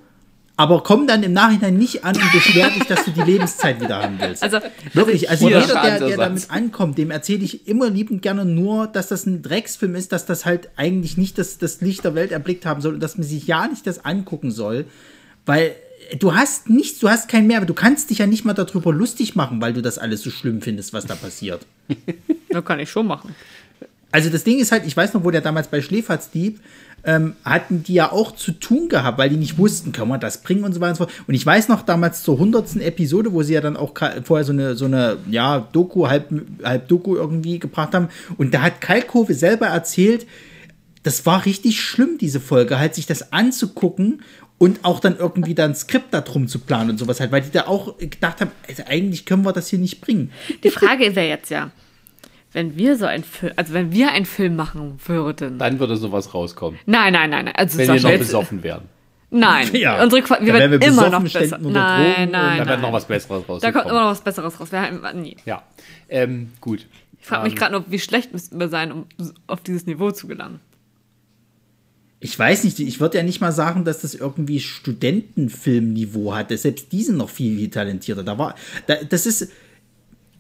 Aber komm dann im Nachhinein nicht an und beschwer dich, dass du die Lebenszeit wieder haben willst. Also, Wirklich, also Hier, jeder, der, der damit ankommt, dem erzähle ich immer liebend gerne nur, dass das ein Drecksfilm ist, dass das halt eigentlich nicht das, das Licht der Welt erblickt haben soll und dass man sich ja nicht das angucken soll, weil du hast nichts, du hast keinen Mehrwert, du kannst dich ja nicht mal darüber lustig machen, weil du das alles so schlimm findest, was da passiert. das kann ich schon machen. Also das Ding ist halt, ich weiß noch, wo der damals bei Schläferzdieb, ähm, hatten die ja auch zu tun gehabt, weil die nicht wussten, kann man das bringen und so weiter und so fort. Und ich weiß noch damals zur hundertsten Episode, wo sie ja dann auch vorher so eine, so eine, ja, Doku, halb, halb Doku irgendwie gebracht haben. Und da hat Kalkove selber erzählt, das war richtig schlimm, diese Folge, halt sich das anzugucken und auch dann irgendwie dann ein Skript da drum zu planen und sowas halt, weil die da auch gedacht haben, also eigentlich können wir das hier nicht bringen. Die Frage wäre jetzt ja, wenn wir so ein Film, also wenn wir einen Film machen würden. Dann würde sowas rauskommen. Nein, nein, nein, nein. Also Wenn wir noch besoffen wären. Nein, Ja. unsere Qua wir Da werden wären wir immer noch besser. Nein, Drogen nein, Da nein. wird noch was Besseres Da rauskommen. kommt immer noch was Besseres raus. Wir haben, nie. Ja, ähm, gut. Ich frage mich Ähm, gerade noch, wie schlecht müssten wir sein, um auf dieses Niveau zu gelangen. Ich weiß nicht, ich würde ja nicht mal sagen, dass das irgendwie Studentenfilmniveau hatte. Selbst die sind noch viel, viel talentierter. Da war, da, das ist,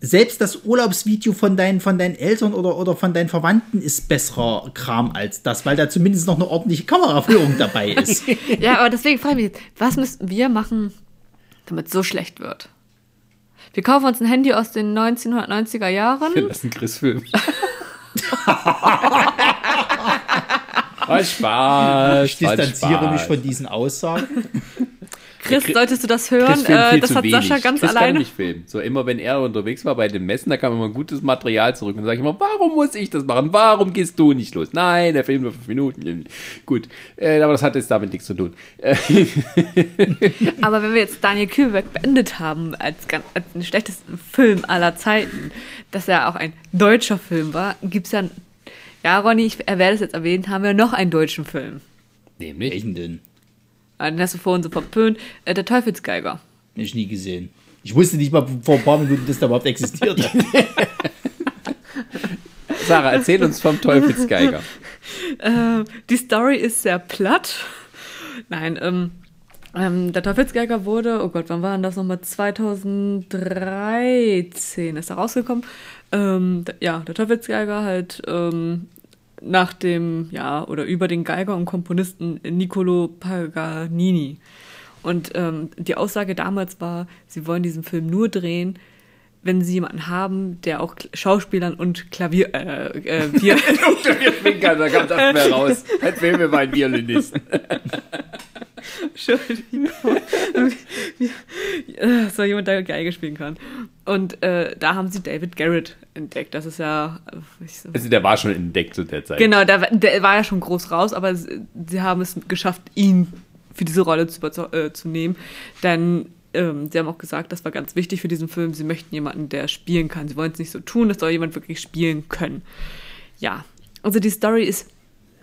selbst das Urlaubsvideo von deinen, von deinen Eltern oder, oder von deinen Verwandten ist besserer Kram als das, weil da zumindest noch eine ordentliche Kameraführung dabei ist. Ja, aber deswegen frage ich mich jetzt, was müssten wir machen, damit es so schlecht wird? Wir kaufen uns ein Handy aus den 1990er Jahren. Das ist ein Chris-Film. Was Spaß. Ich distanziere Spaß. mich von diesen Aussagen. Chris, Chris- solltest du das hören? Äh, das hat wenig. Sascha ganz Chris kann alleine. nicht filmen. So immer, wenn er unterwegs war bei den Messen, da kam immer gutes Material zurück. Und dann sage ich immer, warum muss ich das machen? Warum gehst du nicht los? Nein, der filmt nur fünf Minuten. Gut, äh, aber das hat jetzt damit nichts zu tun. Aber wenn wir jetzt Daniel Kühlberg beendet haben als, ganz- als den schlechtesten Film aller Zeiten, dass er auch ein deutscher Film war, gibt es ja, ja Ronny, ich werde es jetzt erwähnt, haben wir noch einen deutschen Film. Nämlich. Welchen denn? Äh, Den hast du vorhin so verpönt, äh, der Teufelsgeiger. Hab Ich nie gesehen. Ich wusste nicht mal vor ein paar Minuten, dass der überhaupt existiert hat. Sarah, erzähl uns vom Teufelsgeiger. Äh, die Story ist sehr platt. Nein, ähm, ähm, der Teufelsgeiger wurde, oh Gott, wann war denn das nochmal? 2013 ist er rausgekommen. Ähm, ja, der Teufelsgeiger halt ähm, nach dem, ja, oder über den Geiger und Komponisten Niccolo Paganini. Und ähm, die Aussage damals war, sie wollen diesen Film nur drehen, wenn sie jemanden haben, der auch Schauspielern und Klavier, äh, äh, schwinkern, da kommt das mehr raus. Als wären wir mal ein Violinisten. Entschuldigung. So jemand, der Geige spielen kann. Und äh, da haben sie David Garrett entdeckt. Das ist ja. äh, Ich, so- Also der war schon entdeckt zu der Zeit. genau, der, der war ja schon groß raus, aber sie, sie haben es geschafft, ihn für diese Rolle zu, äh, zu nehmen. Denn ähm, sie haben auch gesagt, das war ganz wichtig für diesen Film. Sie möchten jemanden, der spielen kann. Sie wollen es nicht so tun, das soll jemand wirklich spielen können. Ja, also die Story ist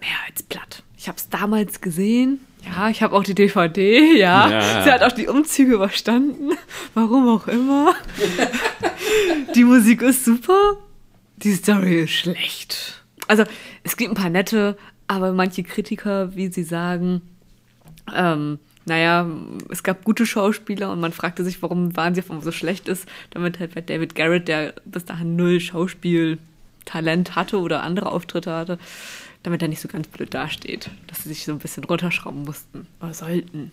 mehr als platt. Ich habe es damals gesehen. Ja, ich habe auch die DVD. Ja. Ja. sie hat auch die Umzüge überstanden. Warum auch immer. die Musik ist super. Die Story ist schlecht. Also es gibt ein paar nette, aber manche Kritiker, wie sie sagen, ähm, naja, es gab gute Schauspieler und man fragte sich, warum waren sie auf einmal so schlecht ist, damit halt bei David Garrett, der bis dahin null Schauspieltalent hatte oder andere Auftritte hatte, damit er nicht so ganz blöd dasteht, dass sie sich so ein bisschen runterschrauben mussten oder sollten.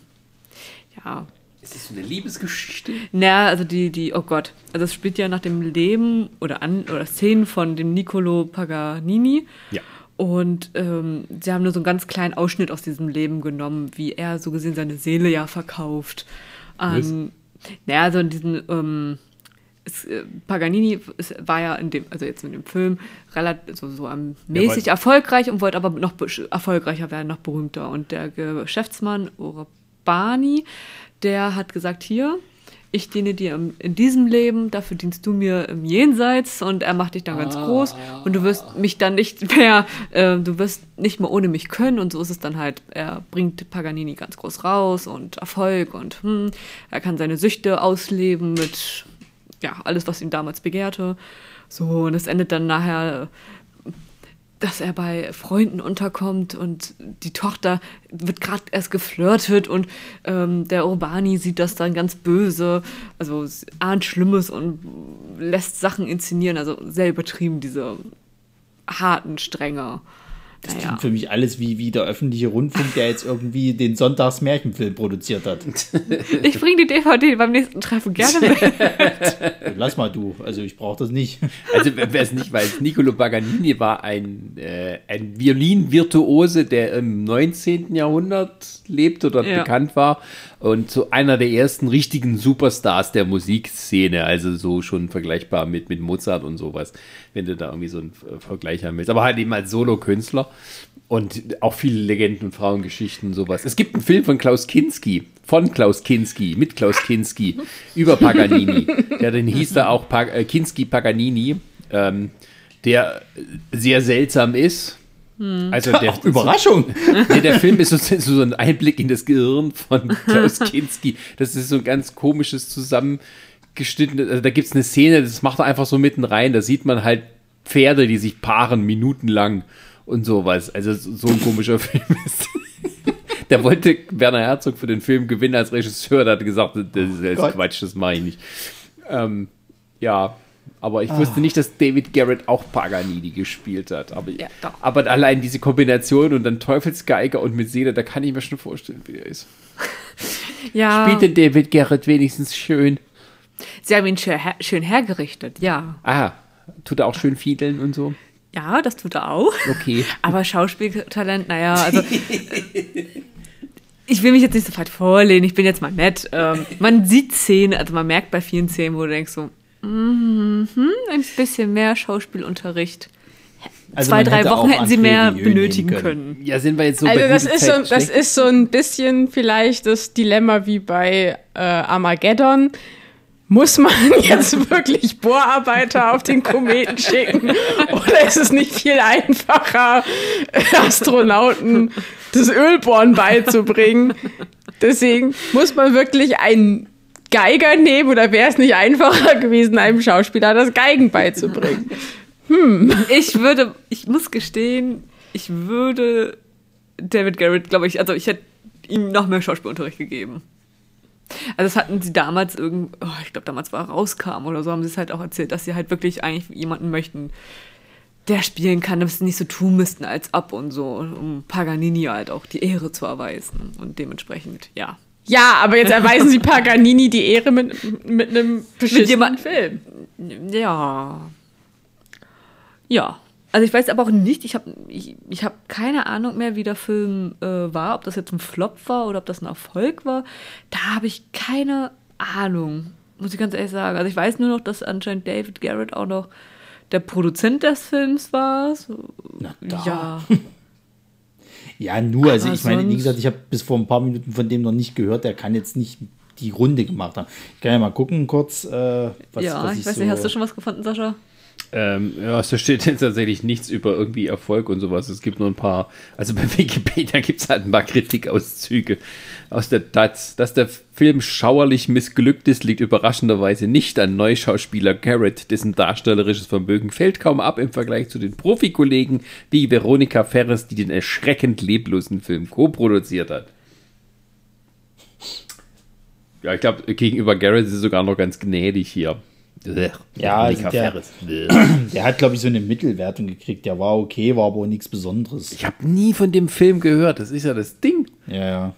Ja, Ist das so eine Liebesgeschichte? na, also die, die, oh Gott, also es spielt ja nach dem Leben oder an oder Szenen von dem Niccolo Paganini. Ja. Und ähm, sie haben nur so einen ganz kleinen Ausschnitt aus diesem Leben genommen, wie er so gesehen seine Seele ja verkauft. An, naja, also in diesen, ähm, es, äh, Paganini es war ja in dem, also jetzt in dem Film, relativ so, so mäßig Ja, erfolgreich und wollte aber noch erfolgreicher werden, noch berühmter. Und der Geschäftsmann Urbani, der hat gesagt, hier, ich diene dir im, in diesem Leben, dafür dienst du mir im Jenseits. Und er macht dich dann ganz groß. Und du wirst mich dann nicht mehr, äh, du wirst nicht mehr ohne mich können. Und so ist es dann halt, er bringt Paganini ganz groß raus und Erfolg und hm, er kann seine Süchte ausleben mit, ja, alles, was ihn damals begehrte. So, und es endet dann nachher dass er bei Freunden unterkommt und die Tochter wird gerade erst geflirtet und ähm, der Urbani sieht das dann ganz böse, also ahnt Schlimmes und lässt Sachen inszenieren, also sehr übertrieben, diese harten Stränge. Das Naja. klingt für mich alles wie, wie der öffentliche Rundfunk, der jetzt irgendwie den Sonntagsmärchenfilm produziert hat. Ich bringe die DVD beim nächsten Treffen gerne mit. Lass mal du, also ich brauche das nicht. Also wer es nicht weiß, Niccolo Paganini war ein, äh, ein Violinvirtuose, der im 19. Jahrhundert lebt oder Ja. bekannt war und so einer der ersten richtigen Superstars der Musikszene, also so schon vergleichbar mit, mit Mozart und sowas, wenn du da irgendwie so einen Vergleich haben willst. Aber halt eben als Solokünstler und auch viele Legenden und Frauengeschichten und sowas. Es gibt einen Film von Klaus Kinski, von Klaus Kinski, mit Klaus Kinski, über Paganini. Der den hieß da auch pa äh, Kinski Paganini, ähm, der sehr seltsam ist. Also der, Ach, Überraschung! Nee, der Film ist so, so ein Einblick in das Gehirn von Klaus Kinski. Das ist so ein ganz komisches zusammengeschnittenes. Also da gibt es eine Szene, das macht er einfach so mitten rein. Da sieht man halt Pferde, die sich paaren, minutenlang und sowas. Also so ein komischer Film ist. Der wollte Werner Herzog für den Film gewinnen als Regisseur. Der hat gesagt, das ist. Quatsch, das mache ich nicht. Ähm, ja, aber ich wusste nicht, dass David Garrett auch Paganini gespielt hat. Aber, Ja, aber allein diese Kombination und dann Teufelsgeiger und mit Seele, da kann ich mir schon vorstellen, wie er ist. Ja, Spielt denn David Garrett wenigstens schön? sie haben ihn schön, her schön hergerichtet, ja. Ah, tut er auch schön fiedeln und so? Ja, das tut er auch. Okay. Aber Schauspieltalent, naja, also. äh, ich will mich jetzt nicht so weit vorlehnen, ich bin jetzt mal nett. Ähm, man sieht Szenen, also man merkt bei vielen Szenen, wo du denkst so, mhm, ein bisschen mehr Schauspielunterricht. Also Zwei, drei Wochen hätten sie mehr benötigen nehmen können. Ja, sind wir jetzt so Also bei das ist, so, das ist so ein bisschen vielleicht das Dilemma wie bei äh, Armageddon. Muss man jetzt wirklich Bohrarbeiter auf den Kometen schicken? Oder ist es nicht viel einfacher, Astronauten das Ölbohren beizubringen? Deswegen muss man wirklich einen Geiger nehmen oder wäre es nicht einfacher gewesen, einem Schauspieler das Geigen beizubringen? Ich würde, ich muss gestehen, ich würde David Garrett, glaube ich, also ich hätte ihm noch mehr Schauspielunterricht gegeben. Also das hatten sie damals irgend, oh, ich glaube damals war er rauskam oder so, haben sie es halt auch erzählt, dass sie halt wirklich eigentlich jemanden möchten, der spielen kann, dass sie nicht so tun müssten als ab und so, um Paganini halt auch die Ehre zu erweisen. Und dementsprechend, ja. Ja, aber jetzt erweisen sie Paganini die Ehre mit, mit einem beschissenen jemand- Film. Ja. Ja. Also ich weiß aber auch nicht, ich habe ich, ich hab keine Ahnung mehr, wie der Film äh, war, ob das jetzt ein Flop war oder ob das ein Erfolg war. Da habe ich keine Ahnung, muss ich ganz ehrlich sagen. Also ich weiß nur noch, dass anscheinend David Garrett auch noch der Produzent des Films war. So, Na da. ja. Ja, nur, also Aber ich meine, wie gesagt, ich habe bis vor ein paar Minuten von dem noch nicht gehört, der kann jetzt nicht die Runde gemacht haben. Ich kann ja mal gucken kurz, äh, was, ja, was ich ich weiß so... nicht, hast du schon was gefunden, Sascha? Ähm, ja, da steht jetzt tatsächlich nichts über irgendwie Erfolg und sowas. Es gibt nur ein paar, also bei Wikipedia gibt es halt ein paar Kritikauszüge aus der Taz. Dass der Film schauerlich missglückt ist, liegt überraschenderweise nicht an Neuschauspieler Garrett, dessen darstellerisches Vermögen fällt kaum ab im Vergleich zu den Profikollegen wie Veronika Ferres, die den erschreckend leblosen Film co-produziert hat. Ja, ich glaube, gegenüber Garrett ist es sogar noch ganz gnädig hier. Ja, also der-. Der hat, glaube ich, so eine Mittelwertung gekriegt. Der war okay, war aber auch nichts Besonderes. Ich habe nie von dem Film gehört. Das ist ja das Ding. Ja, ja.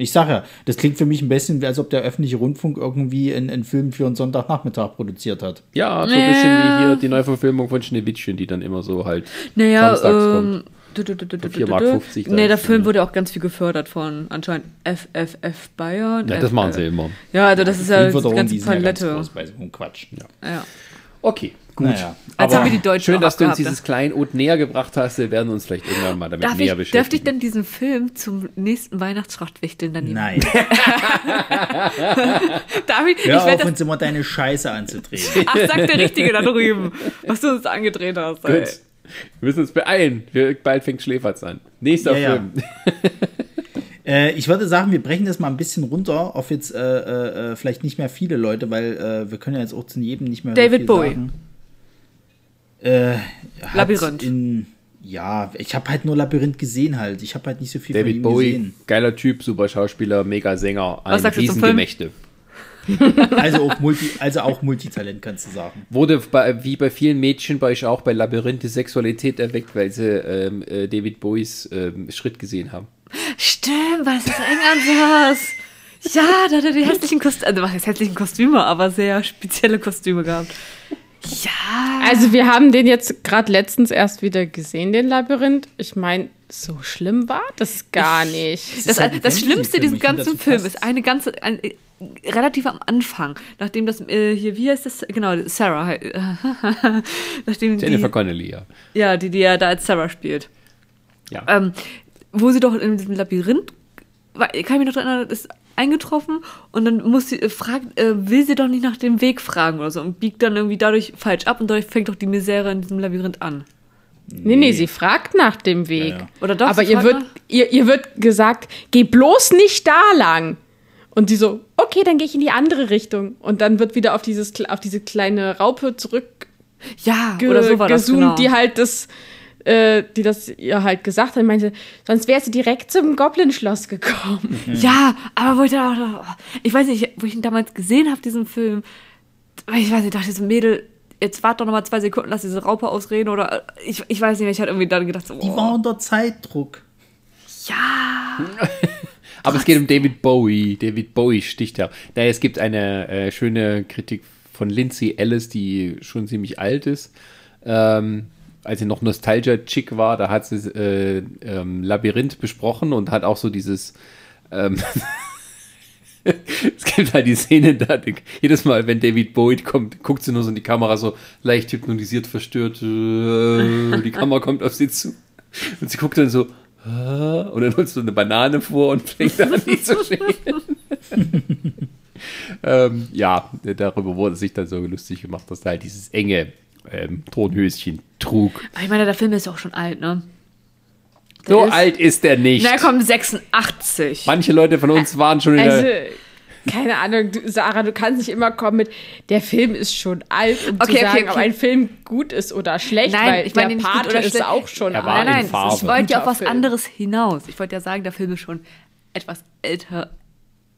Ich sag ja, das klingt für mich ein bisschen, als ob der öffentliche Rundfunk irgendwie einen, einen Film für einen Sonntagnachmittag produziert hat. Ja, so ein bisschen wie hier die Neuverfilmung von Schneewittchen, die dann immer so halt Naja, samstags ähm, kommt. Du, du, du, du, du, 4,50 du, Mark du. 50 Nee, der. Film wurde auch ganz viel gefördert von anscheinend FFF Bayern. Ja, das machen sie immer. Ja, also das ist ja die ganze sind ja ganz Palette. bei so einem Quatsch. Ja. Ja. Okay, gut. Naja. Als haben wir die Deutschen Schön, dass du uns dieses Kleinod näher gebracht hast. Wir werden uns vielleicht irgendwann mal damit Darf näher ich, beschäftigen. darf ich denn diesen Film zum nächsten Weihnachtsschlachtwichteln dann nehmen? Nein, Darf ich? hör ich auf, das, uns immer deine Scheiße anzudrehen. ach, sagt der Richtige da drüben, was du uns angedreht hast. Ey. Wir müssen uns beeilen. Wir, bald fängt Schläferz an. Nächster Ja, ja. Film. Äh, ich würde sagen, wir brechen das mal ein bisschen runter auf jetzt äh, äh, äh, vielleicht nicht mehr viele Leute, weil äh, wir können ja jetzt auch zu jedem nicht mehr David viel Bowie. Sagen. Äh, Labyrinth. In, ja, ich habe halt nur Labyrinth gesehen halt. Ich habe halt nicht so viel von David ihm Bowie, gesehen. geiler Typ, super Schauspieler, mega Sänger, ein sagst du zum Film? Also auch, Multi, also auch Multitalent, kannst du sagen. Wurde bei, wie bei vielen Mädchen bei euch auch bei Labyrinth die Sexualität erweckt, weil sie ähm, äh, David Bowies ähm, Schritt gesehen haben. Stimmt, weil es so eng ansaß. Ja, da hat er die hässlichen Kostüme, also was heißt hässlichen Kostüme, aber sehr spezielle Kostüme gehabt. Ja. Also wir haben den jetzt gerade letztens erst wieder gesehen, den Labyrinth. Ich meine, so schlimm war das gar nicht. Das, ist halt das Schlimmste Ich finde, ganzen Film passt- ist eine ganze, ein, relativ am Anfang, nachdem das, äh, hier, wie heißt das, genau, Sarah, nachdem Jennifer die, Connelly, ja. ja, die, die ja da als Sarah spielt. ja. ähm, wo sie doch in diesem Labyrinth, kann ich mich noch daran erinnern, ist eingetroffen und dann muss sie, äh, fragt, äh, will sie doch nicht nach dem Weg fragen oder so und biegt dann irgendwie dadurch falsch ab und dadurch fängt doch die Misere in diesem Labyrinth an. Nee, nee, sie fragt nach dem Weg. Ja, ja. Oder doch, Aber ihr wird, ihr, ihr wird gesagt, geh bloß nicht da lang. Und die so, okay, dann gehe ich in die andere Richtung. Und dann wird wieder auf, dieses, auf diese kleine Raupe zurück Ja, ge oder so war das, gezoomt, genau. die halt das, äh, die das ihr halt gesagt hat. Meinte, sonst wärst du direkt zum Goblin-Schloss gekommen. Ja, aber wo ich dann auch, oh, ich weiß nicht, wo ich ihn damals gesehen habe, diesen Film, ich weiß nicht, dachte so, Mädel, jetzt warte doch noch mal zwei Sekunden, lass diese Raupe ausreden oder äh, ich, ich weiß nicht, ich hatte irgendwie dann gedacht, so, Die oh, war unter Zeitdruck. ja, Aber es geht um David Bowie. David Bowie sticht ja. Naja, es gibt eine äh, schöne Kritik von Lindsay Ellis, die schon ziemlich alt ist. Ähm, als sie noch Nostalgia-Chick war, da hat sie äh, ähm, Labyrinth besprochen und hat auch so dieses. Ähm, es gibt halt die Szene, da jedes Mal, wenn David Bowie kommt, guckt sie nur so in die Kamera, so leicht hypnotisiert, verstört. Äh, die Kamera kommt auf sie zu. Und sie guckt dann so, und dann holst du eine Banane vor und fängt an, die zu schälen. ähm, ja, darüber wurde sich dann so lustig gemacht, dass da halt dieses enge ähm, Tonhöschen trug. Aber ich meine, der Film ist ja auch schon alt, ne? Der So ist- alt ist er nicht. Na, kommt 86. Manche Leute von uns waren schon in Also, der. Keine Ahnung, du, Sarah, du kannst nicht immer kommen mit, der Film ist schon alt, um Okay, zu okay, sagen, okay. ob ein Film gut ist oder schlecht, Nein, weil ich meine der oder ist schlecht. auch schon Er alt. in nein, nein, Farbe. ich wollte ja auf was anderes hinaus. Ich wollte ja sagen, der Film ist schon etwas älter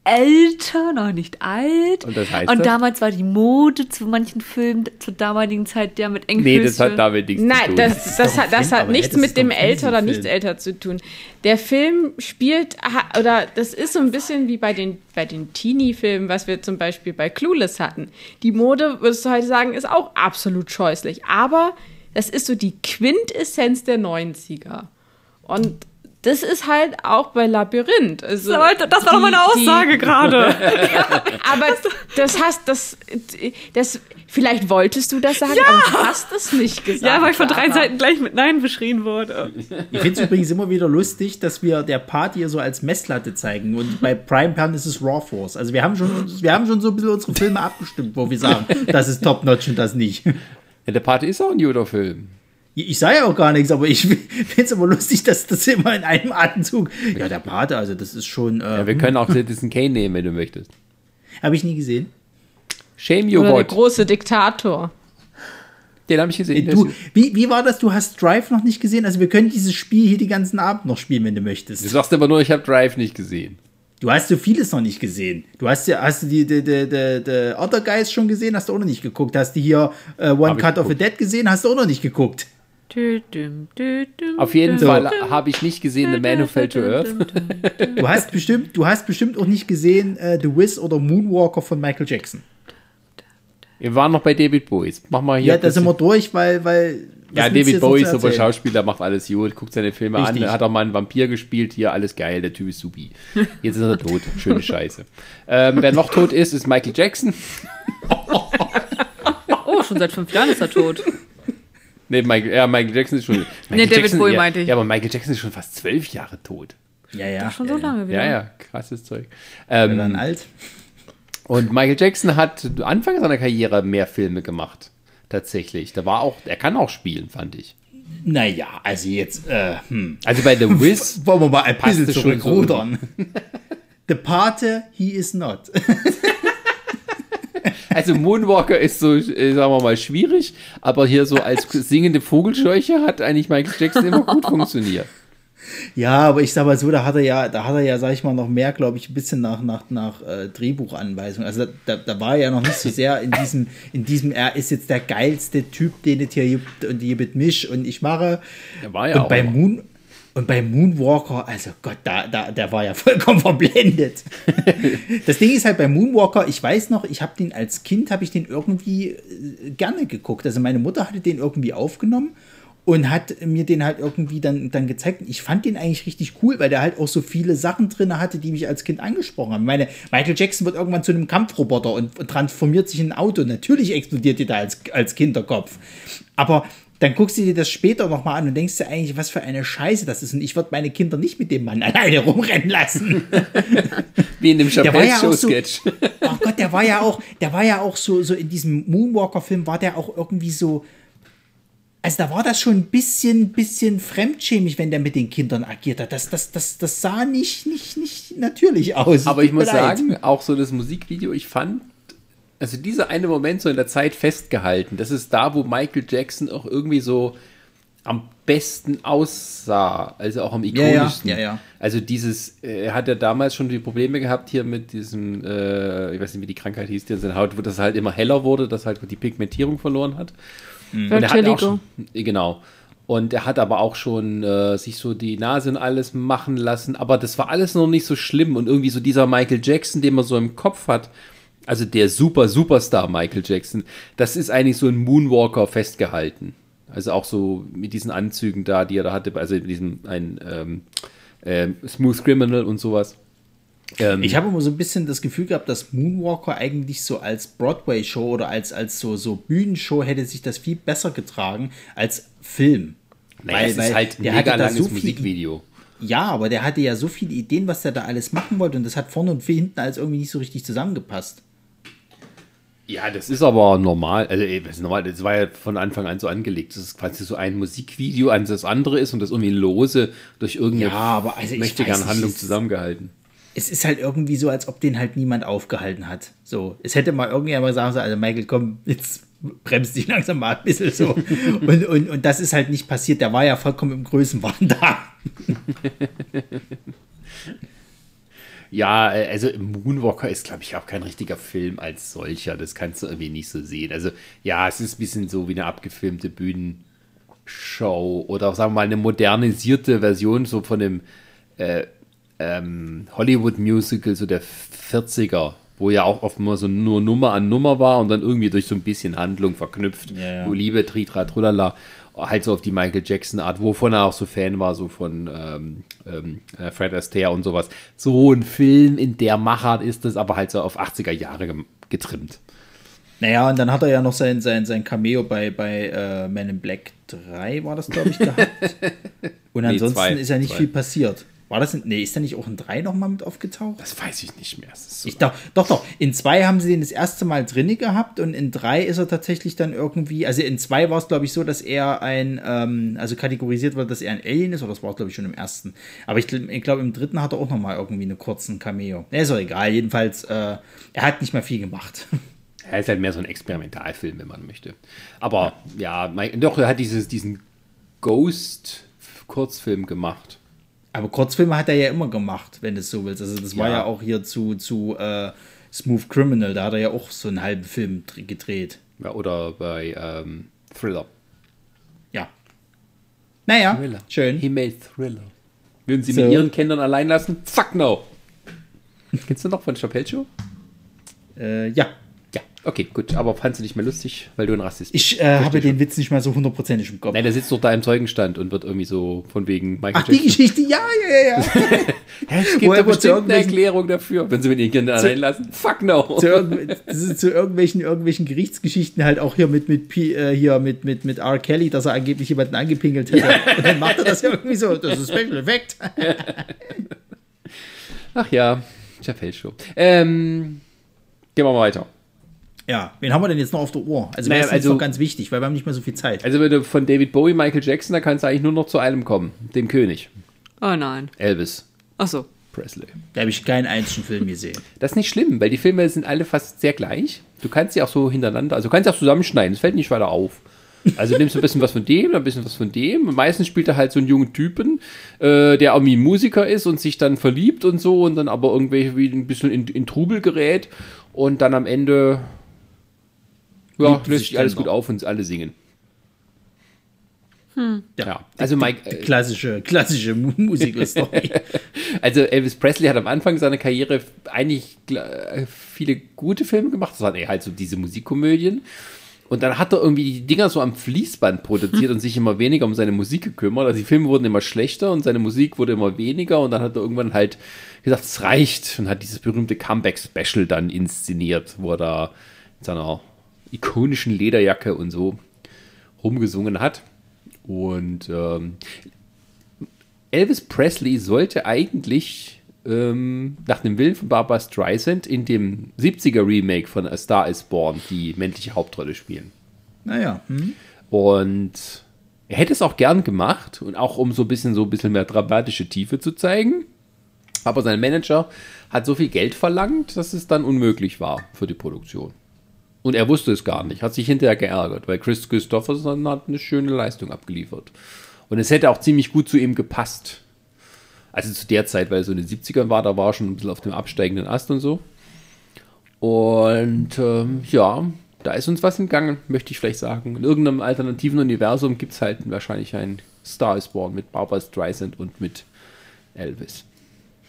älter, noch nicht alt. Und das heißt Und das? damals war die Mode zu manchen Filmen zur damaligen Zeit ja mit engen Nee, das hat damit nichts zu Nein, tun. das, das, hat, das Film, hat aber nichts das mit dem älter oder nicht älter zu tun. Der Film spielt, oder das ist so ein bisschen wie bei den, bei den Teenie-Filmen, was wir zum Beispiel bei Clueless hatten. Die Mode, würdest du heute sagen, ist auch absolut scheußlich. Aber das ist so die Quintessenz der 90er. Und das ist halt auch bei Labyrinth. Also Das war- das war doch meine die- die- Aussage gerade. aber das hast das, das vielleicht wolltest du das sagen, aber du hast es nicht gesagt. Ja, weil ich von drei Sarah. Seiten gleich mit Nein beschrien wurde. Ich finde es übrigens immer wieder lustig, dass wir der Party hier so als Messlatte zeigen. Und bei Prime Pan ist es Raw Force. Also wir haben schon, wir haben schon so ein bisschen unsere Filme abgestimmt, wo wir sagen, das ist Top-Notch und das nicht. Ja, der Party ist auch ein guter Film. Ich sage ja auch gar nichts, aber ich finde es immer lustig, dass das immer in einem Atemzug. Ja, der Pate, also das ist schon. Ja, Äh, wir können auch Citizen Kane nehmen, wenn du möchtest. Habe ich nie gesehen. Shame you Oder der große Diktator. Den habe ich gesehen. Du, wie, wie war das? Du hast Drive noch nicht gesehen? Also wir können dieses Spiel hier den ganzen Abend noch spielen, wenn du Du möchtest. sagst aber nur, ich habe Drive nicht gesehen. Du hast so vieles noch nicht gesehen. Du hast ja, hast du die, die, die, die, die Other Guys schon gesehen? Hast du auch noch nicht geguckt. Hast du hier äh, One Hab Cut of a geguckt. Dead gesehen? Hast du auch noch nicht geguckt. Auf jeden So. Fall habe ich nicht gesehen The Man Who Fell to Earth. Du hast bestimmt, du hast bestimmt auch nicht gesehen äh, The Wiz oder Moonwalker von Michael Jackson. Wir waren noch bei David Bowie. Mach mal hier. Ja, da sind wir durch, weil, weil. ja, David Bowie, zu super? Schauspieler, macht alles gut, guckt seine Filme Richtig. an, hat auch mal einen Vampir gespielt, hier alles geil, der Typ ist supi. Jetzt ist er tot, schöne Scheiße. Ähm, wer noch tot ist, ist Michael Jackson. Oh, schon seit fünf Jahren ist er tot. Nee, Michael, ja, Michael Jackson ist schon. Michael Nee, David Jackson, Bowie ja, meinte ich. Ja, aber Michael Jackson ist schon fast zwölf Jahre tot. Ja, ja. Schon ja, so lange wieder. Ja, ja, krasses Zeug. Ähm, Dann alt. Und Michael Jackson hat Anfang seiner Karriere mehr Filme gemacht. Tatsächlich. Da war auch, er kann auch spielen, fand ich. Naja, also jetzt, äh, hm. Also bei The Wiz, Wollen wir mal ein bisschen schon so zurückrudern. The Pate, he is not. also Moonwalker ist so, äh, sagen wir mal, schwierig, aber hier so als singende Vogelscheuche hat eigentlich Michael Jackson immer gut funktioniert. Ja, aber ich sag mal so, da hat er ja, da hat er ja, sag ich mal, noch mehr, glaube ich, ein bisschen nach, nach, nach äh, Drehbuchanweisung. Also da, da, war er ja noch nicht so sehr in diesem, in diesem, er ist jetzt der geilste Typ, den es hier gibt und die mit mich und ich mache. Der war ja und auch bei. Moon und bei Moonwalker, also Gott, da, da, der war ja vollkommen verblendet. das Ding ist halt bei Moonwalker, ich weiß noch, ich habe den als Kind, habe ich den irgendwie äh, gerne geguckt. Also meine Mutter hatte den irgendwie aufgenommen und hat mir den halt irgendwie dann, dann gezeigt. Ich fand den eigentlich richtig cool, weil der halt auch so viele Sachen drin hatte, die mich als Kind angesprochen haben. Meine, Michael Jackson wird irgendwann zu einem Kampfroboter und, und transformiert sich in ein Auto. Natürlich explodiert dir da als, als Kinderkopf. Aber dann guckst du dir das später nochmal an und denkst dir eigentlich, was für eine Scheiße das ist. Und ich würde meine Kinder nicht mit dem Mann alleine rumrennen lassen. Wie in dem war ja so- Chappelle-Show-Sketch. Oh Gott, der war ja auch, der war ja auch so, so in diesem Moonwalker-Film war der auch irgendwie so. Also da war das schon ein bisschen, bisschen fremdschämig, wenn der mit den Kindern agiert hat. Das, das, das, das sah nicht, nicht, nicht natürlich aus. Aber ich muss leid. sagen, auch so das Musikvideo, ich fand, also dieser eine Moment so in der Zeit festgehalten, das ist da, wo Michael Jackson auch irgendwie so am besten aussah, also auch am Ja, ja, ikonischsten. ja, ja. Also dieses, äh, er hat ja damals schon die Probleme gehabt hier mit diesem, äh, ich weiß nicht, wie die Krankheit hieß, die in seiner Haut, wo das halt immer heller wurde, dass halt die Pigmentierung verloren hat. Und er hat auch schon, genau. Und er hat aber auch schon äh, sich so die Nase und alles machen lassen. Aber das war alles noch nicht so schlimm. Und irgendwie so dieser Michael Jackson, den man so im Kopf hat, also der super Superstar Michael Jackson, das ist eigentlich so ein Moonwalker festgehalten. Also auch so mit diesen Anzügen da, die er da hatte, also mit diesem ein ähm, ähm, Smooth Criminal und sowas. Ähm, Ich habe immer so ein bisschen das Gefühl gehabt, dass Moonwalker eigentlich so als Broadway-Show oder als, als so, so Bühnenshow hätte sich das viel besser getragen als Film. naja, es ist halt ein der mega langes so Musikvideo. Ja, aber der hatte ja so viele Ideen, was der da alles machen wollte und das hat vorne und hinten alles irgendwie nicht so richtig zusammengepasst. Ja, das ist aber normal. Also, ey, das ist normal. Das war ja von Anfang an so angelegt, dass es quasi so ein Musikvideo an das andere ist und das irgendwie lose durch irgendeine Ja, aber also ich möchte weiß Handlung zusammengehalten. Es ist halt irgendwie so, als ob den halt niemand aufgehalten hat. So, es hätte mal irgendjemand sagen sollen, also Michael, komm, jetzt bremst dich langsam mal ein bisschen so. und, und, und das ist halt nicht passiert. Der war ja vollkommen im Größenwahn da. Ja, äh, also Moonwalker ist, glaube ich, auch kein richtiger Film als solcher. Das kannst du irgendwie nicht so sehen. Also, ja, es ist ein bisschen so wie eine abgefilmte Bühnenshow oder sagen wir mal eine modernisierte Version so von dem äh, ähm, Hollywood-Musical so der 40er, wo ja auch oft mal so nur Nummer an Nummer war und dann irgendwie durch so ein bisschen Handlung verknüpft. Ja, ja. Liebe, Tritra, Trulala, halt so auf die Michael Jackson-Art, wovon er auch so Fan war, so von ähm, ähm, äh, Fred Astaire und sowas. So ein Film in der Machart ist es, aber halt so auf 80er Jahre getrimmt. Naja, und dann hat er ja noch sein, sein, sein Cameo bei, bei äh, Man in Black 3, war das, glaube ich, gehabt. Und Nee, ansonsten zwei, ist ja nicht zwei. viel passiert. War das in, nee, ist der nicht auch in 3 nochmal mit aufgetaucht? Das weiß ich nicht mehr. So Ich doch, doch, doch. In 2 haben sie den das erste Mal drinne gehabt und in 3 ist er tatsächlich dann irgendwie, also in 2 war es, glaube ich, so, dass er ein, ähm, also kategorisiert wird, dass er ein Alien ist, oder das war, glaube ich, schon im ersten. Aber ich, ich glaube, im dritten hat er auch nochmal irgendwie einen kurzen Cameo. Nee, ist doch egal. Jedenfalls, äh, er hat nicht mehr viel gemacht. Er ist halt mehr so ein Experimentalfilm, wenn man möchte. Aber ja, mein, doch, er hat dieses, diesen Ghost-Kurzfilm gemacht. Aber Kurzfilme hat er ja immer gemacht, wenn du es so willst. Also das war Ja. ja auch hier zu, zu äh, Smooth Criminal, da hat er ja auch so einen halben Film dr- gedreht. Ja, oder bei ähm, Thriller. Ja. Naja, Thriller. schön. He made Thriller. Würden Sie So. mit Ihren Kindern allein lassen? Fuck no. Kennst du noch von Chappelle Show? Äh, ja. Okay, gut. Aber fandst du nicht mehr lustig, weil du ein Rassist bist? Ich äh, habe den Witz nicht mehr so hundertprozentig im Kopf. Nein, der sitzt doch da im Zeugenstand und wird irgendwie so von wegen Michael Ach, die Geschichte, ja, ja, ja. Hä, es gibt zu bestimmt eine Erklärung dafür, wenn sie mit ihren Kindern allein lassen. Fuck no. zu, irgendw zu irgendwelchen, irgendwelchen Gerichtsgeschichten halt auch hier mit, mit, P- äh, hier mit, mit, mit R. Kelly, dass er angeblich jemanden angepinkelt hätte. Und dann macht er das ja irgendwie so. Das ist Special Effect. Ach ja, Chappelle Show. Ähm, gehen wir mal weiter. Ja, wen haben wir denn jetzt noch auf der Uhr? Also, Naja, wer ist jetzt also- noch ganz wichtig, weil wir haben nicht mehr so viel Zeit. Also wenn du von David Bowie, Michael Jackson, da kannst du eigentlich nur noch zu einem kommen. Dem König. Oh nein. Elvis Ach so. Presley. Da habe ich keinen einzigen Film gesehen. Das ist nicht schlimm, weil die Filme sind alle fast sehr gleich. Du kannst sie auch so hintereinander, also du kannst sie auch zusammenschneiden, es fällt nicht weiter auf. Also nimmst du ein bisschen was von dem, ein bisschen was von dem. Und meistens spielt er halt so einen jungen Typen, äh, der irgendwie ein Musiker ist und sich dann verliebt und so und dann aber irgendwie wie ein bisschen in, in Trubel gerät und dann am Ende ja, löst sich alles gut auf und alle singen. Ja. Ja, also Mike, Die äh, klassische, klassische Mu- Musical-Story. Also Elvis Presley hat am Anfang seiner Karriere eigentlich gl- viele gute Filme gemacht. Das waren eher halt so diese Musikkomödien. Und dann hat er irgendwie die Dinger so am Fließband produziert und sich immer weniger um seine Musik gekümmert. Also die Filme wurden immer schlechter und seine Musik wurde immer weniger. Und dann hat er irgendwann halt gesagt, es reicht. Und hat dieses berühmte Comeback-Special dann inszeniert, wo er da in seiner ikonischen Lederjacke und so rumgesungen hat. Und ähm, Elvis Presley sollte eigentlich ähm, nach dem Willen von Barbara Streisand in dem 70er Remake von A Star is Born die männliche Hauptrolle spielen. naja. Hm? Und er hätte es auch gern gemacht und auch um so ein bisschen so ein bisschen mehr dramatische Tiefe zu zeigen. Aber sein Manager hat so viel Geld verlangt, dass es dann unmöglich war für die Produktion. Und er wusste es gar nicht, hat sich hinterher geärgert, weil Chris Christopherson hat eine schöne Leistung abgeliefert. Und es hätte auch ziemlich gut zu ihm gepasst. Also zu der Zeit, weil er so in den 70ern war, da war er schon ein bisschen auf dem absteigenden Ast und so. Und ähm, ja, da ist uns was entgangen, möchte ich vielleicht sagen. In irgendeinem alternativen Universum gibt es halt wahrscheinlich ein Star is Born mit Barbara Streisand und mit Elvis.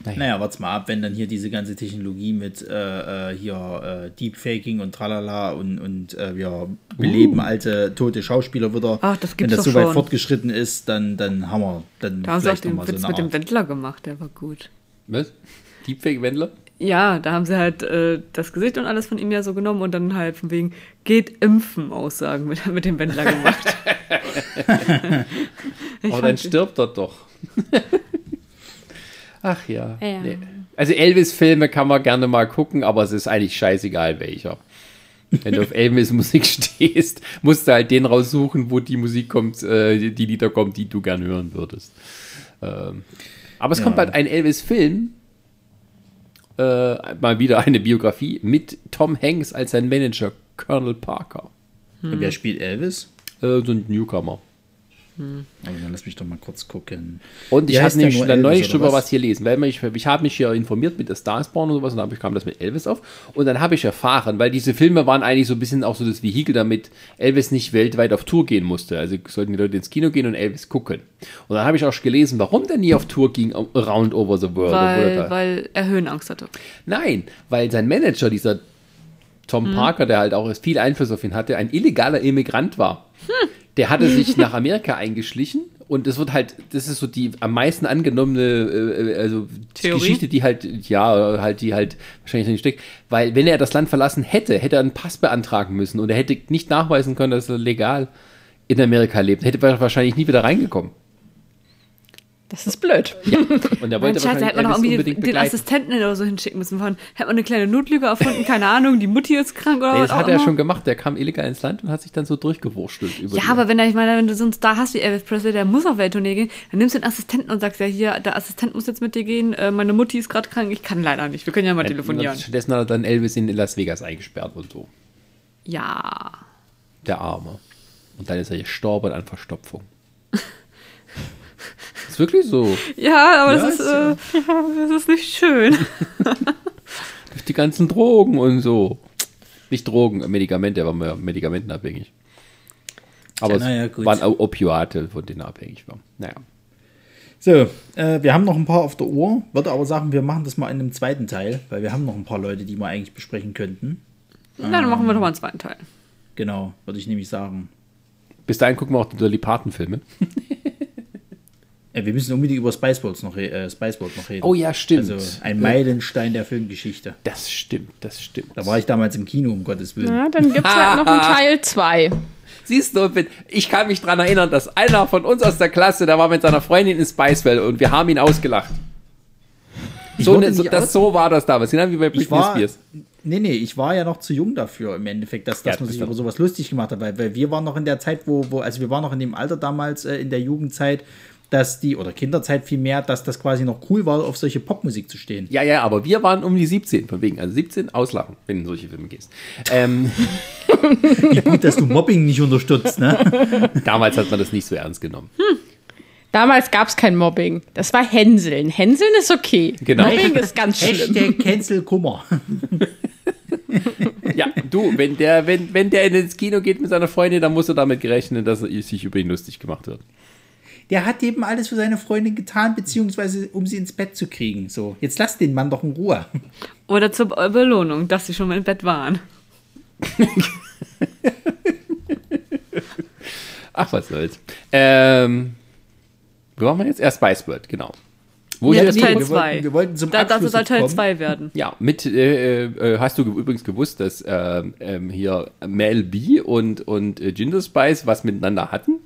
Naja, warte mal ab, wenn dann hier diese ganze Technologie mit äh, äh, hier äh, Deepfaking und tralala und, und äh, wir beleben alte, tote Schauspieler wieder. Ach, das Wenn das so weit schon. fortgeschritten ist, dann, dann haben wir dann Da haben sie auch den so Witz eine mit dem. Wendler gemacht, der war gut. Was? Deepfake-Wendler? Ja, da haben sie halt äh, das Gesicht und alles von ihm ja so genommen und dann halt von wegen geht impfen Aussagen mit, mit dem Wendler gemacht. Aber dann fand- stirbt er doch. Ach ja. Ja. Nee. Also Elvis-Filme kann man gerne mal gucken, aber es ist eigentlich scheißegal welcher. Wenn du auf Elvis-Musik stehst, musst du halt den raussuchen, wo die Musik kommt, äh, die Lieder kommen, die du gern hören würdest. Ähm, aber es Ja. kommt bald ein Elvis-Film, äh, mal wieder eine Biografie mit Tom Hanks als sein Manager, Colonel Parker. Und Wer spielt Elvis? Äh, so ein Newcomer. Aber dann lass mich doch mal kurz gucken. Und ich habe nämlich dann neulich oder drüber was? hier lesen, weil ich, ich habe mich ja informiert mit der Starsborn und sowas und dann kam das mit Elvis auf und dann habe ich erfahren, weil diese Filme waren eigentlich so ein bisschen auch so das Vehikel, damit Elvis nicht weltweit auf Tour gehen musste. Also sollten die Leute ins Kino gehen und Elvis gucken. Und dann habe ich auch gelesen, warum der nie auf Tour ging, around over the world. Weil, weil er Höhenangst hatte. Nein, weil sein Manager, dieser Tom Parker, der halt auch viel Einfluss auf ihn hatte, ein illegaler Immigrant war. Der hatte sich nach Amerika eingeschlichen und es wird halt, das ist so die am meisten angenommene äh, also Theorie? Geschichte, die halt, ja, halt, die halt wahrscheinlich drin steckt, weil wenn er das Land verlassen hätte, hätte er einen Pass beantragen müssen und er hätte nicht nachweisen können, dass er legal in Amerika lebt, hätte er wahrscheinlich nie wieder reingekommen. Das ist blöd. Und er Mein wollte Scheiße, hätte man doch irgendwie den. Assistenten oder so hinschicken müssen. Von, hätte man eine kleine Notlüge erfunden, keine Ahnung, die Mutti ist krank oder Nee, was das hat er immer. schon gemacht. Der kam illegal ins Land und hat sich dann so durchgewurstelt. Über Ja, die- aber wenn er, ich meine, wenn du so einen Star hast wie Elvis Presley, der muss auf Welttournee gehen, dann nimmst du den Assistenten und sagst ja hier, der Assistent muss jetzt mit dir gehen, äh, meine Mutti ist gerade krank, ich kann leider nicht. Wir können ja mal telefonieren. Stattdessen hat er dann Elvis in Las Vegas eingesperrt und so. Ja. Der Arme. Und dann ist er gestorben an Verstopfung. Ist wirklich so. Ja, aber Ja, das, ist, ist äh, das ist nicht schön. Durch die ganzen Drogen und so. Nicht Drogen, Medikamente, er war medikamentenabhängig. Aber naja, es waren auch Opiate, von denen er abhängig war. Naja. So, äh, wir haben noch ein paar auf der Uhr, würde aber sagen, wir machen das mal in einem zweiten Teil, weil wir haben noch ein paar Leute, die wir eigentlich besprechen könnten. Na, dann machen wir doch mal einen zweiten Teil. Genau, würde ich nämlich sagen. Bis dahin gucken wir auch die Dolly Parton-Filme. Äh, wir müssen unbedingt über Spiceballs noch, äh, Spiceballs noch reden. Oh ja, stimmt. Also ein Meilenstein der Filmgeschichte. Das stimmt, das stimmt. Da war ich damals im Kino, um Gottes Willen. Ja, dann gibt es halt noch einen Teil 2. Siehst du, ich kann mich daran erinnern, dass einer von uns aus der Klasse, der war mit seiner Freundin in Spicewell und wir haben ihn ausgelacht. So, ne, so, das, so war das damals, genau wie bei Ich Britney war, Spears. nee, nee, ich war ja noch zu jung dafür im Endeffekt, dass, dass Ja, man das sich über sowas lustig gemacht hat, weil, weil wir waren noch in der Zeit, wo, wo, also wir waren noch in dem Alter damals äh, in der Jugendzeit, dass die, oder Kinderzeit vielmehr, dass das quasi noch cool war, auf solche Popmusik zu stehen. Ja, ja, aber wir waren um die 17, von wegen. Also 17 auslachen, wenn du in solche Filme gehst. Ähm, Gut, dass du Mobbing nicht unterstützt, ne? damals hat man das nicht so ernst genommen. Damals gab es kein Mobbing. Das war Hänseln. Hänseln ist okay. Genau. Mobbing ist ganz schlimm. Hashtag Cancel Kummer. Ja, du, wenn der, wenn, wenn der ins Kino geht mit seiner Freundin, dann muss er damit gerechnet, dass er sich über ihn lustig gemacht wird. Der hat eben alles für seine Freundin getan, beziehungsweise um sie ins Bett zu kriegen. So, jetzt lass den Mann doch in Ruhe. Oder zur Belohnung, dass sie schon mal im Bett waren. Ach, was soll's. Ähm, wo waren wir jetzt? Erst Spice World, genau. Wo Ja, das das Teil wir 2. wollten- wir wollten zum da, Abschluss soll jetzt Teil kommen. 2 werden. Ja, mit, äh, äh, hast du ge- übrigens gewusst, dass ähm, hier Mel B und, und äh, Ginger Spice was miteinander hatten?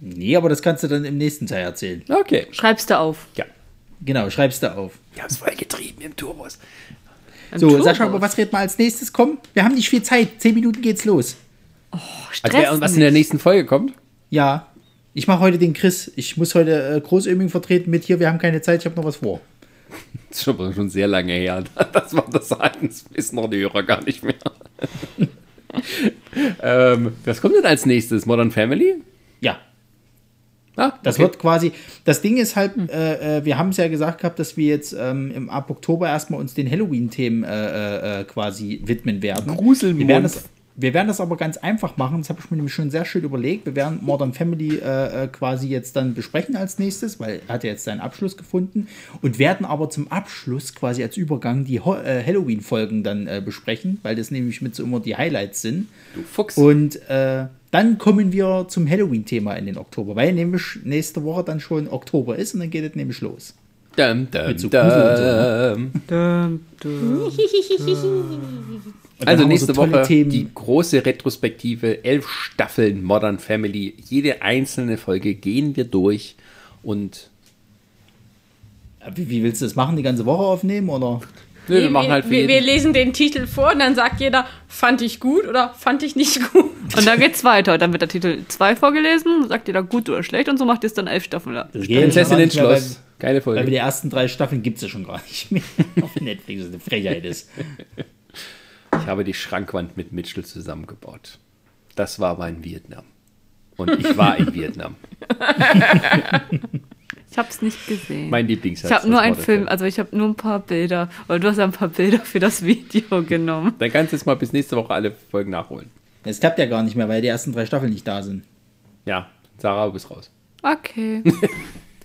Nee, aber das kannst du dann im nächsten Teil erzählen. Okay. Schreibst du auf. Ja. Genau, schreibst du auf. Wir haben es voll getrieben im Turbos. Im So, Turbos. Sascha, aber was reden wir als nächstes? Komm, wir haben nicht viel Zeit. Zehn Minuten geht's los. Also Stress und was in der nächsten Folge kommt? Ja, ich mache heute den Chris. Ich muss heute äh, Großöming vertreten mit hier. Wir haben keine Zeit, ich habe noch was vor. Das ist schon, schon sehr lange her. Das war das sagen, das wissen noch die Hörer gar nicht mehr. ähm, was kommt denn als nächstes? Modern Family? Ja, Ah, das okay. wird quasi. Das Ding ist halt, äh, äh, wir haben es ja gesagt gehabt, dass wir jetzt ähm, im, ab Oktober erstmal uns den Halloween-Themen äh, äh, quasi widmen werden. Gruselmonat. Wir werden das, wir werden das aber ganz einfach machen. Das habe ich mir nämlich schon sehr schön überlegt. Wir werden Modern Family äh, äh, quasi jetzt dann besprechen als nächstes, weil er hat ja jetzt seinen Abschluss gefunden. Und werden aber zum Abschluss quasi als Übergang die Ho äh, Halloween-Folgen dann äh, besprechen, weil das nämlich mit so immer die Highlights sind. Du Fuchs. Und äh, dann kommen wir zum Halloween-Thema in den Oktober, weil nämlich nächste Woche dann schon Oktober ist und dann geht es nämlich los. Dum, dum, Mit so Grusel und so, ne? dum. Dum, dum. Und dann Also nächste so Woche Themen. die große Retrospektive, elf Staffeln Modern Family. Jede einzelne Folge gehen wir durch und Wie, wie willst du das machen? Die ganze Woche aufnehmen oder? Nö, wir machen halt wir, wir lesen den Titel vor und dann sagt jeder, fand ich gut oder fand ich nicht gut. Und dann geht's weiter. Dann wird der Titel 2 vorgelesen, sagt da gut oder schlecht und so macht ihr es dann elf Staffeln lang. Prinzessin ins Schloss. Geile Weil, weil Folge. die ersten drei Staffeln gibt es ja schon gar nicht mehr auf Netflix. Das ist eine Frechheit ist. Ich habe die Schrankwand mit Mitchell zusammengebaut. Das war mein Vietnam. Und ich war in Vietnam. Ich habe es nicht gesehen. Mein Lieblingssatz. ich habe nur einen Film, also ich habe nur ein paar Bilder, weil du hast ja ein paar Bilder für das Video genommen. Dann kannst du jetzt mal bis nächste Woche alle Folgen nachholen. Das klappt ja gar nicht mehr, weil die ersten drei Staffeln nicht da sind. Ja, Sarah, du bist raus. Okay.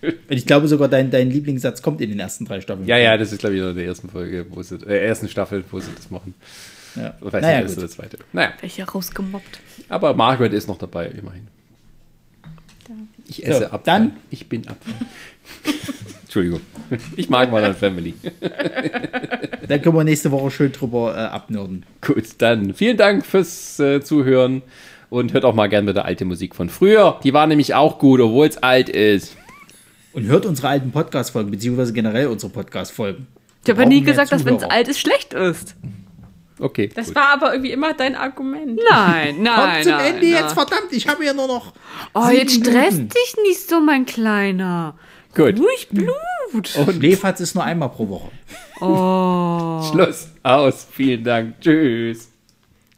Und ich glaube sogar, dein, dein Lieblingssatz kommt in den ersten drei Staffeln. Ja, ja, das ist, glaube ich, in der ersten Folge, wo sie, äh, ersten Staffel, wo sie das machen. ja. Weiß Naja, nicht, das ist der zweite. Naja, Welcher rausgemobbt. aber Margaret ist noch dabei, immerhin. Ich esse So, Apfel. dann- Ich bin Apfel. Entschuldigung. Ich mag Modern Family. Dann können wir nächste Woche schön drüber äh, abnörden. Gut, dann vielen Dank fürs äh, Zuhören und hört auch mal gerne wieder alte Musik von früher. Die war nämlich auch gut, obwohl es alt ist. Und hört unsere alten Podcast-Folgen, beziehungsweise generell unsere Podcast-Folgen. Ich habe ja nie gesagt, dass wenn es Zuhörer. alt ist, schlecht ist. Okay. Das gut. war aber irgendwie immer dein Argument. Nein, nein. Kommt zum nein, Ende nein. jetzt, verdammt, ich habe ja nur noch. Oh, jetzt stresst Minuten. dich nicht so, mein Kleiner. Gut. Ruhig Blut. Und Schläferz ist nur einmal pro Woche. Oh. Schluss. Aus. Vielen Dank. Tschüss.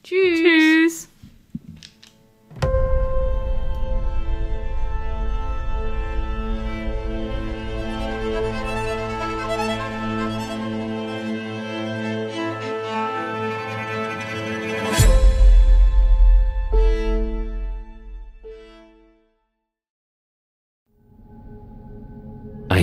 Tschüss.